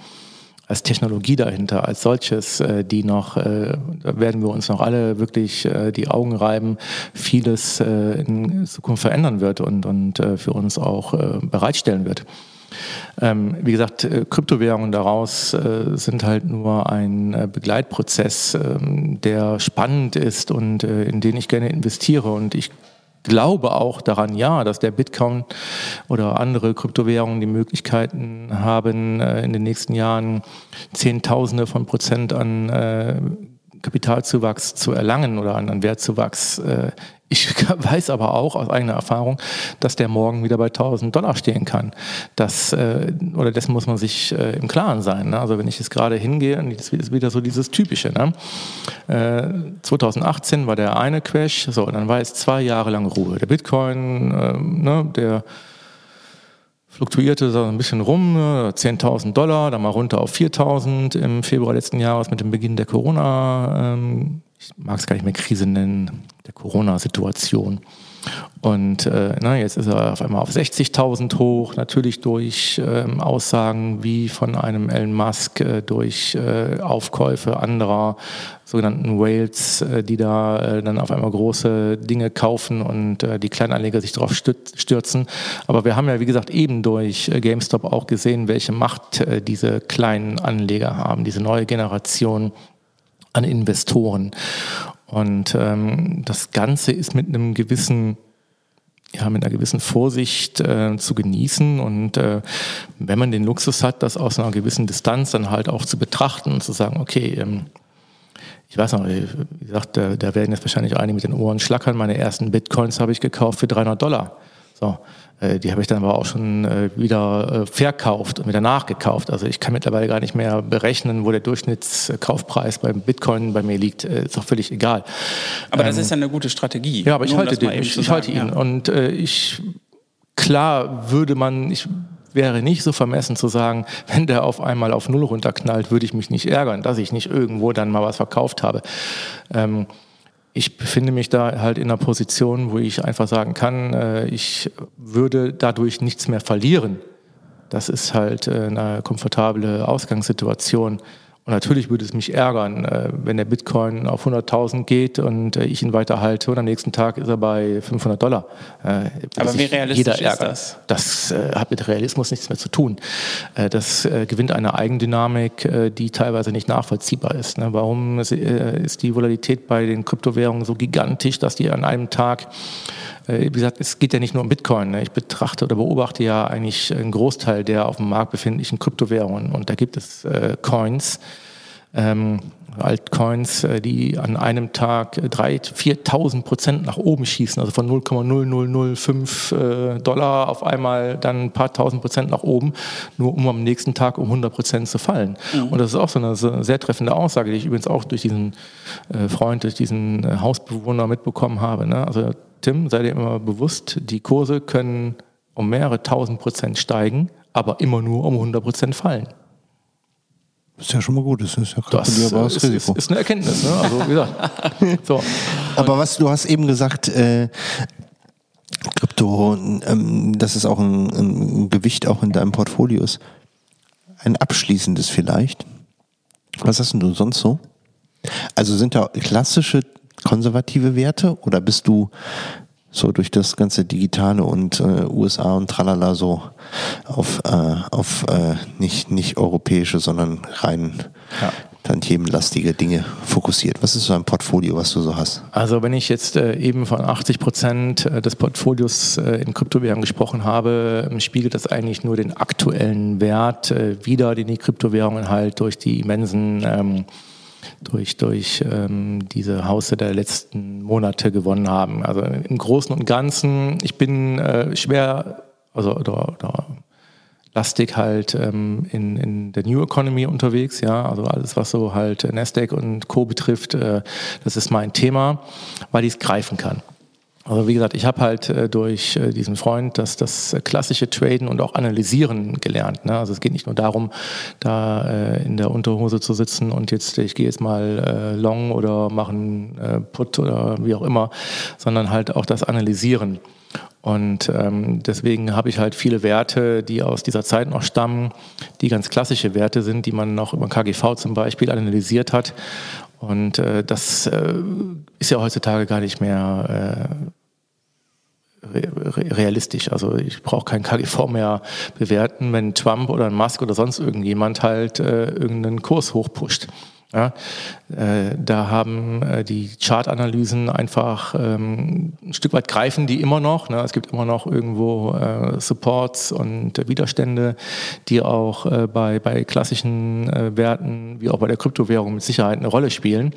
als Technologie dahinter, als solches, äh, die noch, äh, da werden wir uns noch alle wirklich äh, die Augen reiben, vieles äh, in Zukunft verändern wird und, und äh, für uns auch äh, bereitstellen wird. Ähm, wie gesagt, äh, Kryptowährungen daraus äh, sind halt nur ein äh, Begleitprozess, ähm, der spannend ist und äh, in den ich gerne investiere. Und ich glaube auch daran, ja, dass der Bitcoin oder andere Kryptowährungen die Möglichkeiten haben, äh, in den nächsten Jahren Zehntausende von Prozent an äh, Kapitalzuwachs zu erlangen oder an, an Wertzuwachs. Äh, ich weiß aber auch aus eigener Erfahrung, dass der morgen wieder bei 1000 Dollar stehen kann. Das, äh, oder dessen muss man sich äh, im Klaren sein. Ne? Also wenn ich jetzt gerade hingehe, das ist wieder so dieses Typische. Ne? Äh, 2018 war der eine Crash, so, dann war jetzt zwei Jahre lang Ruhe. Der Bitcoin, äh, ne, der fluktuierte so ein bisschen rum, ne, 10.000 Dollar, dann mal runter auf 4.000 im Februar letzten Jahres mit dem Beginn der Corona, ähm, ich mag es gar nicht mehr Krise nennen, der Corona-Situation. Und äh, na, jetzt ist er auf einmal auf 60.000 hoch, natürlich durch ähm, Aussagen wie von einem Elon Musk, äh, durch äh, Aufkäufe anderer sogenannten Whales, äh, die da äh, dann auf einmal große Dinge kaufen und äh, die Kleinanleger sich darauf stürzen. Aber wir haben ja, wie gesagt, eben durch äh, GameStop auch gesehen, welche Macht äh, diese kleinen Anleger haben, diese neue Generation an Investoren. Und ähm, das Ganze ist mit einem gewissen ja, mit einer gewissen Vorsicht äh, zu genießen und äh, wenn man den Luxus hat, das aus einer gewissen Distanz dann halt auch zu betrachten und zu sagen, okay, ähm, ich weiß noch, wie gesagt, da, da werden jetzt wahrscheinlich einige mit den Ohren schlackern. Meine ersten Bitcoins habe ich gekauft für 300 Dollar. So, die habe ich dann aber auch schon äh, wieder äh, verkauft und wieder nachgekauft. Also ich kann mittlerweile gar nicht mehr berechnen, wo der Durchschnittskaufpreis beim Bitcoin bei mir liegt. Ist doch völlig egal.
Aber das ähm, ist ja eine gute Strategie.
Ja, aber ich halte den, ich, ich halte ihn. Ja. Und äh, ich, klar würde man, ich wäre nicht so vermessen zu sagen, wenn der auf einmal auf Null runterknallt, würde ich mich nicht ärgern, dass ich nicht irgendwo dann mal was verkauft habe. Ähm, ich befinde mich da halt in einer Position, wo ich einfach sagen kann, äh, ich würde dadurch nichts mehr verlieren. Das ist halt äh, eine komfortable Ausgangssituation. Und natürlich würde es mich ärgern, äh, wenn der Bitcoin auf 100.000 geht und äh, ich ihn weiterhalte und am nächsten Tag ist er bei 500 Dollar.
Äh, Aber wie realistisch ist das?
Das hat mit Realismus nichts mehr zu tun. Das gewinnt eine Eigendynamik, die teilweise nicht nachvollziehbar ist. Ne? Warum ist die Volatilität bei den Kryptowährungen so gigantisch, dass die an einem Tag wie gesagt, es geht ja nicht nur um Bitcoin. Ne? Ich betrachte oder beobachte ja eigentlich einen Großteil der auf dem Markt befindlichen Kryptowährungen. Und da gibt es Coins, ähm, Altcoins, äh, die an einem Tag 3.000, 4.000 Prozent nach oben schießen, also von 0,0005 äh, Dollar auf einmal dann ein paar tausend Prozent nach oben, nur um am nächsten Tag um 100 Prozent zu fallen. Mhm. Und das ist auch so eine sehr treffende Aussage, die ich übrigens auch durch diesen äh, Freund, durch diesen Hausbewohner mitbekommen habe. Ne? Also Tim, sei dir immer bewusst, die Kurse können um mehrere tausend Prozent steigen, aber immer nur um 100 Prozent fallen.
Ist ja schon mal gut, das ist ja
kalkulierbares das ist, Risiko. Ist, ist eine Erkenntnis, ne? Also wie gesagt.
so. Aber was du hast eben gesagt, äh, Krypto, ähm, das ist auch ein, ein Gewicht auch in deinem Portfolio ist. Ein abschließendes vielleicht. Was hast denn du sonst so? Also sind da klassische konservative Werte oder bist du so durch das ganze Digitale und äh, USA und tralala so auf, äh, auf äh, nicht, nicht europäische, sondern rein ja. tantiemenlastige Dinge fokussiert. Was ist so ein Portfolio, was du so hast?
Also wenn ich jetzt äh, eben von 80 Prozent äh, des Portfolios äh, in Kryptowährungen gesprochen habe, ähm, spiegelt das eigentlich nur den aktuellen Wert wider, den die Kryptowährungen halt durch die immensen ähm, durch, durch ähm, diese Hause der letzten Monate gewonnen haben. Also im Großen und Ganzen, ich bin äh, schwer, also oder, oder lastig halt ähm, in, in der New Economy unterwegs, ja, also alles, was so halt Nasdaq und Co. betrifft, äh, das ist mein Thema, weil ich es greifen kann. Also wie gesagt, ich habe halt äh, durch äh, diesen Freund das, das klassische Traden und auch Analysieren gelernt. Ne? Also es geht nicht nur darum, da äh, in der Unterhose zu sitzen und jetzt, ich gehe jetzt mal äh, long oder machen äh, Put oder wie auch immer, sondern halt auch das Analysieren. Und ähm, deswegen habe ich halt viele Werte, die aus dieser Zeit noch stammen, die ganz klassische Werte sind, die man noch über KGV zum Beispiel analysiert hat. Und äh, das äh, ist ja heutzutage gar nicht mehr äh, re realistisch. Also ich brauche kein KGV mehr bewerten, wenn Trump oder Musk oder sonst irgendjemand halt äh, irgendeinen Kurs hochpusht. Ja, äh, da haben äh, die Chartanalysen einfach ähm, ein Stück weit greifen die immer noch. Ne? Es gibt immer noch irgendwo äh, Supports und Widerstände, die auch äh, bei, bei klassischen äh, Werten wie auch bei der Kryptowährung mit Sicherheit eine Rolle spielen.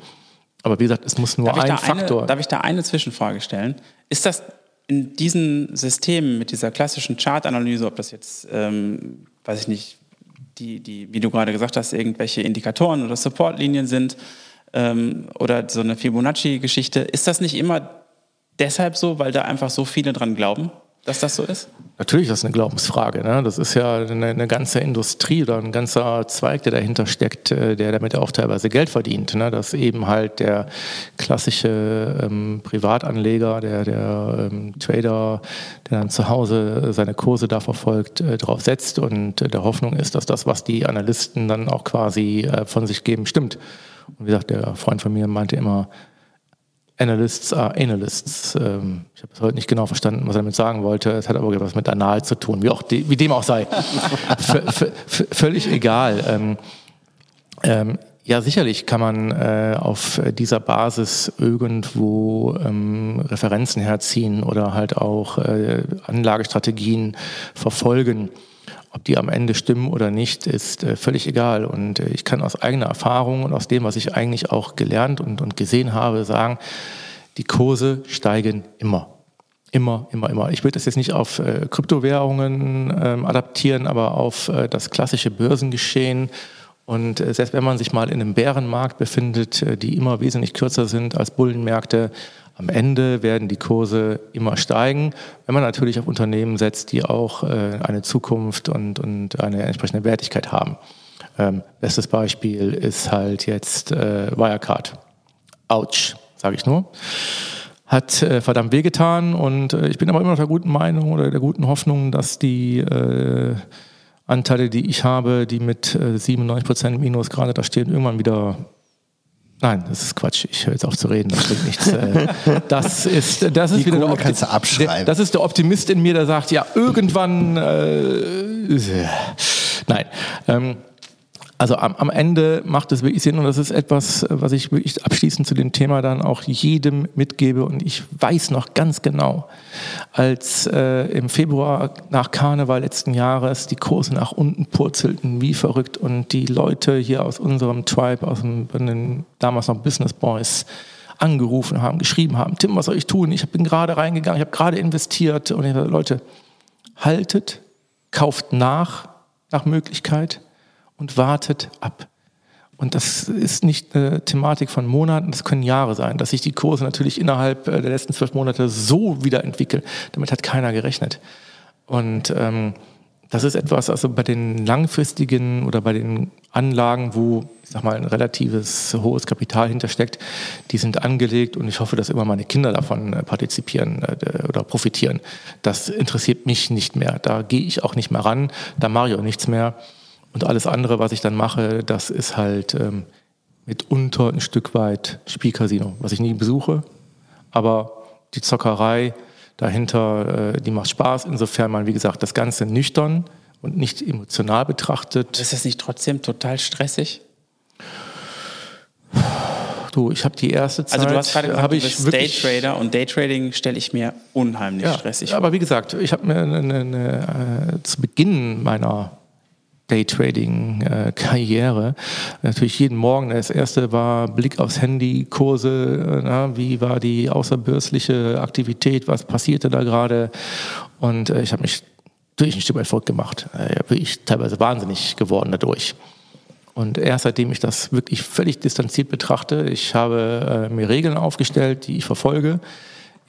Aber wie gesagt, es muss nur ein Faktor.
Eine, darf ich da eine Zwischenfrage stellen? Ist das in diesen Systemen mit dieser klassischen Chartanalyse, ob das jetzt, ähm, weiß ich nicht, die, die, wie du gerade gesagt hast, irgendwelche Indikatoren oder Supportlinien sind ähm, oder so eine Fibonacci-Geschichte. Ist das nicht immer deshalb so, weil da einfach so viele dran glauben? Dass das so ist?
Natürlich ist das eine Glaubensfrage. Ne? Das ist ja eine, eine, ganze Industrie oder ein ganzer Zweig, der dahinter steckt, äh, der damit auch teilweise Geld verdient. Ne? Dass eben halt der klassische ähm, Privatanleger, der, der ähm, Trader, der dann zu Hause seine Kurse da verfolgt, äh, drauf setzt und äh, der Hoffnung ist, dass das, was die Analysten dann auch quasi äh, von sich geben, stimmt. Und wie gesagt, der Freund von mir meinte immer, Analysts are Analysts. Ähm, ich habe es heute nicht genau verstanden, was er damit sagen wollte. Es hat aber was mit Anal zu tun, wie, auch wie dem auch sei. völlig egal. Ähm, ähm, ja, sicherlich kann man äh, auf dieser Basis irgendwo ähm, Referenzen herziehen oder halt auch äh, Anlagestrategien verfolgen. Ob die am Ende stimmen oder nicht, ist äh, völlig egal. Und äh, ich kann aus eigener Erfahrung und aus dem, was ich eigentlich auch gelernt und, und gesehen habe, sagen, die Kurse steigen immer. Immer, immer, immer. Ich würde das jetzt nicht auf äh, Kryptowährungen ähm, adaptieren, aber auf äh, das klassische Börsengeschehen. Und äh, selbst wenn man sich mal in einem Bärenmarkt befindet, äh, die immer wesentlich kürzer sind als Bullenmärkte, am Ende werden die Kurse immer steigen, wenn man natürlich auf Unternehmen setzt, die auch äh, eine Zukunft und, und eine entsprechende Wertigkeit haben. Ähm, bestes Beispiel ist halt jetzt äh, Wirecard. Autsch, sage ich nur. Hat äh, verdammt wehgetan und äh, ich bin aber immer noch der guten Meinung oder der guten Hoffnung, dass die äh, Anteile, die ich habe, die mit 97 Prozent Minus gerade da stehen, irgendwann wieder Nein, das ist Quatsch. Ich höre jetzt auf zu reden. Das bringt nichts. Äh, das ist, das ist
Die wieder der, kannst du abschreiben.
das ist der Optimist in mir, der sagt, ja, irgendwann. Äh, nein. Ähm, also am, am Ende macht es wirklich Sinn und das ist etwas, was ich wirklich abschließend zu dem Thema dann auch jedem mitgebe und ich weiß noch ganz genau, als äh, im Februar nach Karneval letzten Jahres die Kurse nach unten purzelten wie verrückt und die Leute hier aus unserem Tribe, aus dem, den damals noch Business Boys, angerufen haben, geschrieben haben, Tim, was soll ich tun? Ich bin gerade reingegangen, ich habe gerade investiert und ich sage, Leute, haltet, kauft nach, nach Möglichkeit und wartet ab. Und das ist nicht eine Thematik von Monaten, das können Jahre sein, dass sich die Kurse natürlich innerhalb äh, der letzten zwölf Monate so wieder entwickeln. Damit hat keiner gerechnet. Und ähm, das ist etwas, also bei den langfristigen oder bei den Anlagen, wo, ich sag mal, ein relatives hohes Kapital hintersteckt, die sind angelegt und ich hoffe, dass immer meine Kinder davon äh, partizipieren äh, oder profitieren. Das interessiert mich nicht mehr. Da gehe ich auch nicht mehr ran, da mache ich auch nichts mehr. Und alles andere, was ich dann mache, das ist halt ähm, mitunter ein Stück weit Spielcasino, was ich nie besuche. Aber die Zockerei dahinter, äh, die macht Spaß. Insofern man, wie gesagt, das Ganze nüchtern und nicht emotional betrachtet.
Ist das nicht trotzdem total stressig?
Du, ich habe die erste Zeit.
Also du hast gerade gesagt,
ich
du bist Daytrader und Daytrading stelle ich mir unheimlich
ja,
stressig vor.
Aber wie gesagt, ich habe mir eine, eine, eine, äh, zu Beginn meiner Daytrading-Karriere. Natürlich jeden Morgen. Das erste war Blick aufs Handy, Kurse, na, wie war die außerbörsliche Aktivität, was passierte da gerade. Und äh, ich habe mich durch ein Stück weit verrückt gemacht. Äh, bin ich teilweise wahnsinnig geworden dadurch. Und erst seitdem ich das wirklich völlig distanziert betrachte, ich habe äh, mir Regeln aufgestellt, die ich verfolge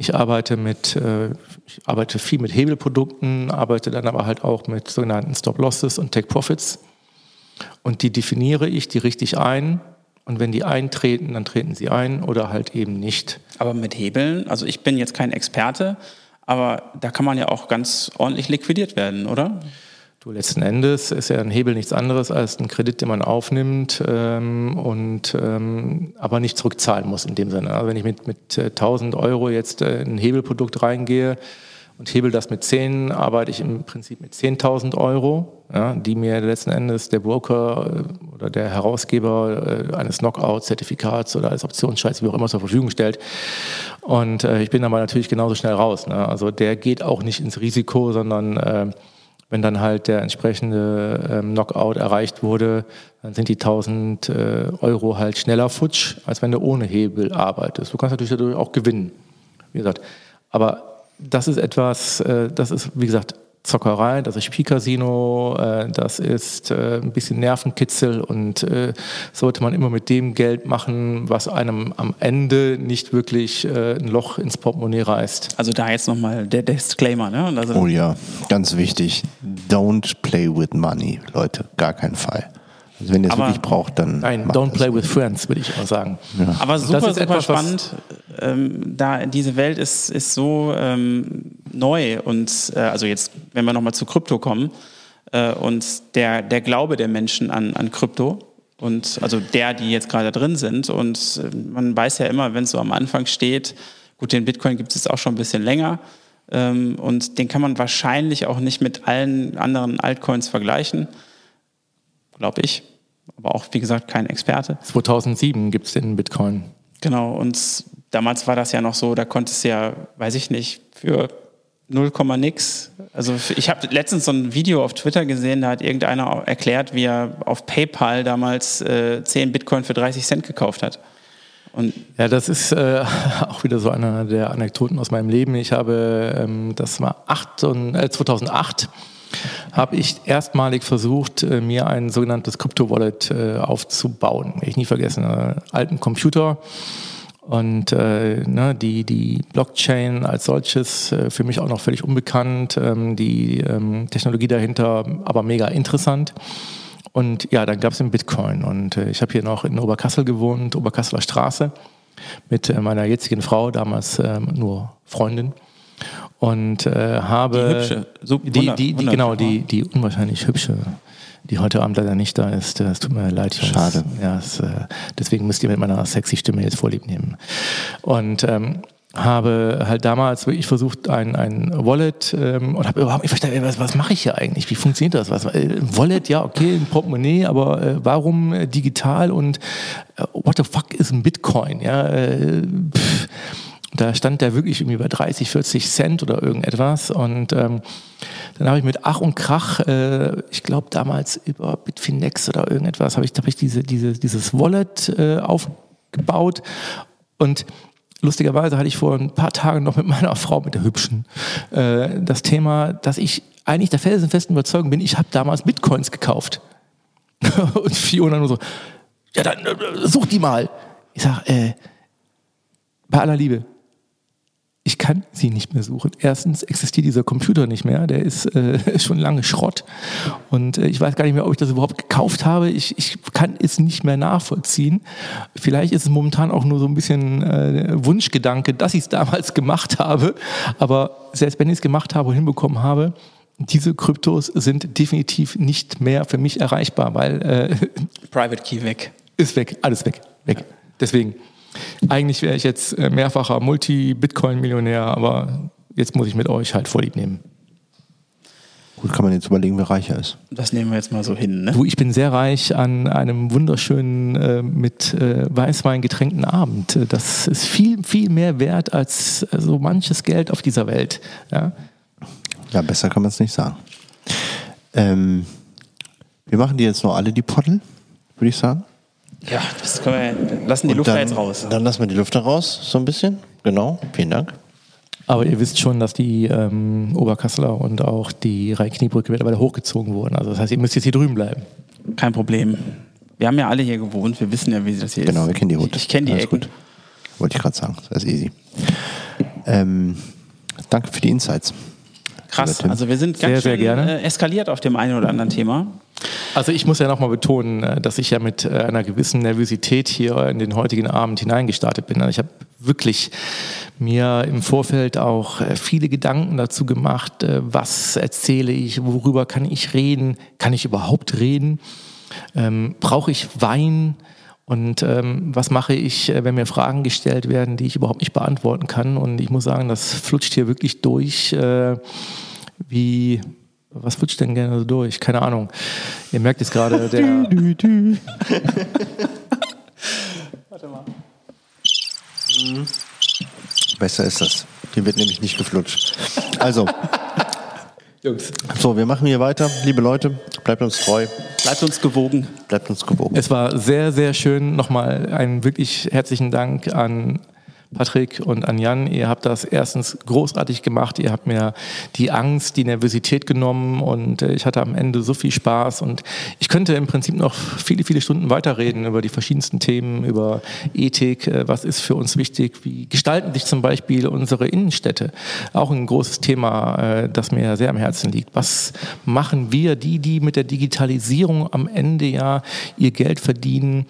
ich arbeite mit, äh, ich arbeite viel mit Hebelprodukten, arbeite dann aber halt auch mit sogenannten Stop-Losses und Take-Profits. Und die definiere ich, die richte ich ein. Und wenn die eintreten, dann treten sie ein oder halt eben nicht.
Aber mit Hebeln, also ich bin jetzt kein Experte, aber da kann man ja auch ganz ordentlich liquidiert werden, oder?
Du, letzten Endes ist ja ein Hebel nichts anderes als ein Kredit, den man aufnimmt ähm, und ähm, aber nicht zurückzahlen muss in dem Sinne. Also wenn ich mit, mit 1000 äh, Euro jetzt äh, ein Hebelprodukt reingehe und hebel das mit 10, arbeite ich im Prinzip mit 10.000 Euro, ja, die mir letzten Endes der Broker äh, oder der Herausgeber äh, eines Knockout-Zertifikats oder als Optionsscheiß, wie auch immer, zur Verfügung stellt. Und äh, ich bin aber natürlich genauso schnell raus. Ne? Also der geht auch nicht ins Risiko, sondern äh, wenn dann halt der entsprechende ähm, Knockout erreicht wurde, dann sind die 1000 äh, Euro halt schneller futsch, als wenn du ohne Hebel arbeitest. Du kannst natürlich dadurch auch gewinnen, wie gesagt. Aber das ist etwas, äh, das ist, wie gesagt, Zockerei, das ist Spielcasino, äh, das ist äh, ein bisschen Nervenkitzel und äh, sollte man immer mit dem Geld machen, was einem am Ende nicht wirklich ein Loch ins Portemonnaie reißt.
Also da jetzt nochmal der Disclaimer, ne? Also
Oh ja, ganz wichtig. Don't play with money, Leute. Gar keinen Fall. Also wenn ihr es wirklich braucht, dann.
Nein,
macht
don't
das
play with friends, würde ich auch sagen.
Aber super,
ist
super
etwas, was-
spannend. Ähm, da diese Welt ist, ist so ähm, neu und äh, also jetzt, wenn wir nochmal zu Krypto kommen äh, und der, der Glaube der Menschen an, an Krypto und also der, die jetzt gerade drin sind und äh, man weiß ja immer, wenn es so am Anfang steht, gut, den Bitcoin gibt es jetzt auch schon ein bisschen länger ähm, und den kann man wahrscheinlich auch nicht mit allen anderen Altcoins vergleichen, glaube ich. Aber auch, wie gesagt, kein Experte.
2007 gibt es den Bitcoin.
Genau, und damals war das ja noch so, da konntest du ja, weiß ich nicht, für 0, nix. Also ich habe letztens so ein Video auf Twitter gesehen, da hat irgendeiner erklärt, wie er auf PayPal damals äh, 10 Bitcoin für 30 Cent gekauft hat. Und
Ja, das ist äh, auch wieder so eine der Anekdoten aus meinem Leben. Ich habe, ähm, das war acht und, äh, 2008, habe ich erstmalig versucht, äh, mir ein sogenanntes Crypto-Wallet äh, aufzubauen. Ich nie vergessen, äh, alten Computer. Und äh, ne, die, die Blockchain als solches äh, für mich auch noch völlig unbekannt, ähm, die ähm, Technologie dahinter aber mega interessant. Und ja, dann gab es den Bitcoin. Und äh, ich habe hier noch in Oberkassel gewohnt, Oberkasseler Straße, mit meiner jetzigen Frau, damals ähm, nur Freundin. Und äh, habe
Die hübsche, so
die, die, die, genau, die, die unwahrscheinlich hübsche, die heute Abend leider nicht da ist. Es tut mir leid, Jungs.
Schade.
Ja, es, äh, deswegen müsst ihr mit meiner sexy Stimme jetzt vorlieb nehmen. Und ähm, habe halt damals wirklich versucht, ein, ein Wallet ähm, und habe überhaupt nicht verstanden, was, was mache ich hier eigentlich? Wie funktioniert das? Was, äh, Wallet, ja, okay, ein Portemonnaie, aber äh, warum äh, digital und äh, what the fuck ist ein Bitcoin? Ja, äh, pff, da stand der wirklich irgendwie bei 30, 40 Cent oder irgendetwas. Und ähm, dann habe ich mit Ach und Krach, äh, ich glaube damals über Bitfinex oder irgendetwas, habe ich, hab ich diese, diese, dieses Wallet äh, aufgebaut. Und lustigerweise hatte ich vor ein paar Tagen noch mit meiner Frau, mit der Hübschen, äh, das Thema, dass ich eigentlich der felsenfesten Überzeugung bin, ich habe damals Bitcoins gekauft. und Fiona nur so, ja dann äh, such die mal. Ich sag, äh, bei aller Liebe, ich kann sie nicht mehr suchen. Erstens existiert dieser Computer nicht mehr, der ist äh, schon lange Schrott. Und äh, ich weiß gar nicht mehr, ob ich das überhaupt gekauft habe. Ich, ich kann es nicht mehr nachvollziehen. Vielleicht ist es momentan auch nur so ein bisschen äh, Wunschgedanke, dass ich es damals gemacht habe. Aber selbst wenn ich es gemacht habe und hinbekommen habe, diese Kryptos sind definitiv nicht mehr für mich erreichbar, weil äh,
Private Key weg.
ist weg, alles weg, weg. Deswegen, eigentlich wäre ich jetzt äh, mehrfacher Multi-Bitcoin-Millionär, aber jetzt muss ich mit euch halt vorlieb nehmen.
Gut, kann man jetzt überlegen, wer reicher ist.
Das nehmen wir jetzt mal so hin. Ne?
Du, ich bin sehr reich an einem wunderschönen äh, mit äh, Weißwein getränkten Abend. Das ist viel, viel mehr wert als äh, so manches Geld auf dieser Welt. Ja?
Ja, besser kann man es nicht sagen. Ähm, wir machen die jetzt noch alle, die Poddel, würde ich sagen.
Ja, das können wir, lassen die
Und
Luft
dann,
da jetzt raus.
Dann lassen wir die Luft da raus, so ein bisschen. Genau, vielen Dank.
Aber ihr wisst schon, dass die ähm, Oberkasseler und auch die Rhein-Kniebrücke mittlerweile hochgezogen wurden. Also das heißt, ihr müsst jetzt hier drüben bleiben.
Kein Problem. Wir haben ja alle hier gewohnt, wir wissen ja, wie das hier
Genau,
ist.
wir kennen die Hut.
Ich, ich kenne die
Alles
Ecken.
gut. Wollte ich gerade sagen, das ist easy. Ähm, danke für die Insights.
Krass, also wir sind
Sehr,
ganz
sehr
schön
gerne.
Äh, eskaliert auf dem einen oder anderen Thema.
Also ich muss ja nochmal betonen, äh, dass ich ja mit äh, einer gewissen Nervosität hier in den heutigen Abend hineingestartet bin. Also ich habe wirklich mir im Vorfeld auch äh, viele Gedanken dazu gemacht, was erzähle ich, worüber kann ich reden, kann ich überhaupt reden, ähm, brauche ich Wein und ähm, was mache ich, wenn mir Fragen gestellt werden, die ich überhaupt nicht beantworten kann. Und ich muss sagen, das flutscht hier wirklich durch äh, wie was flutscht denn gerne so durch? Keine Ahnung. Ihr merkt jetzt gerade, der.
Besser ist das. Die wird nämlich nicht geflutscht. Also,
Jungs.
so, wir machen hier weiter. Liebe Leute, bleibt uns treu,
Bleibt uns gewogen.
bleibt uns gewogen.
Es war sehr, sehr schön. Nochmal einen wirklich herzlichen Dank an Patrick und Anjan. Ihr habt das erstens großartig gemacht. Ihr habt mir die Angst, die Nervosität genommen und äh, ich hatte am Ende so viel Spaß und ich könnte im Prinzip noch viele, viele Stunden weiterreden über die verschiedensten Themen, über Ethik, äh, was ist für uns wichtig, wie gestalten sich zum Beispiel unsere Innenstädte. Auch ein großes Thema, äh, das mir sehr am Herzen liegt. Was machen wir, die, die mit der Digitalisierung am Ende ja ihr Geld verdienen,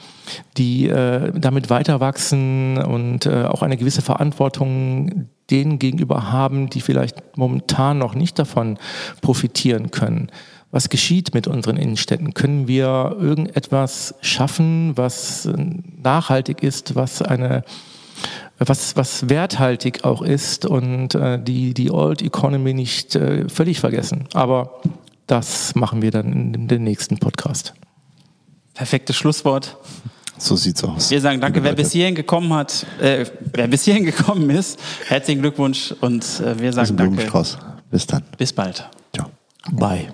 die äh, damit weiter wachsen und äh, auch eine gewisse Verantwortung denen gegenüber haben, die vielleicht momentan noch nicht davon profitieren können. Was geschieht mit unseren Innenstädten? Können wir irgendetwas schaffen, was nachhaltig ist, was eine was, was werthaltig auch ist und äh, die, die Old Economy nicht äh, völlig vergessen. Aber das machen wir dann in, in dem nächsten Podcast.
Perfektes Schlusswort.
So sieht's aus.
Wir sagen danke, wer bis hierhin gekommen hat, äh, wer bis hierhin gekommen ist, herzlichen Glückwunsch und äh, wir sagen danke.
Bis dann.
Bis bald.
Ciao.
Bye.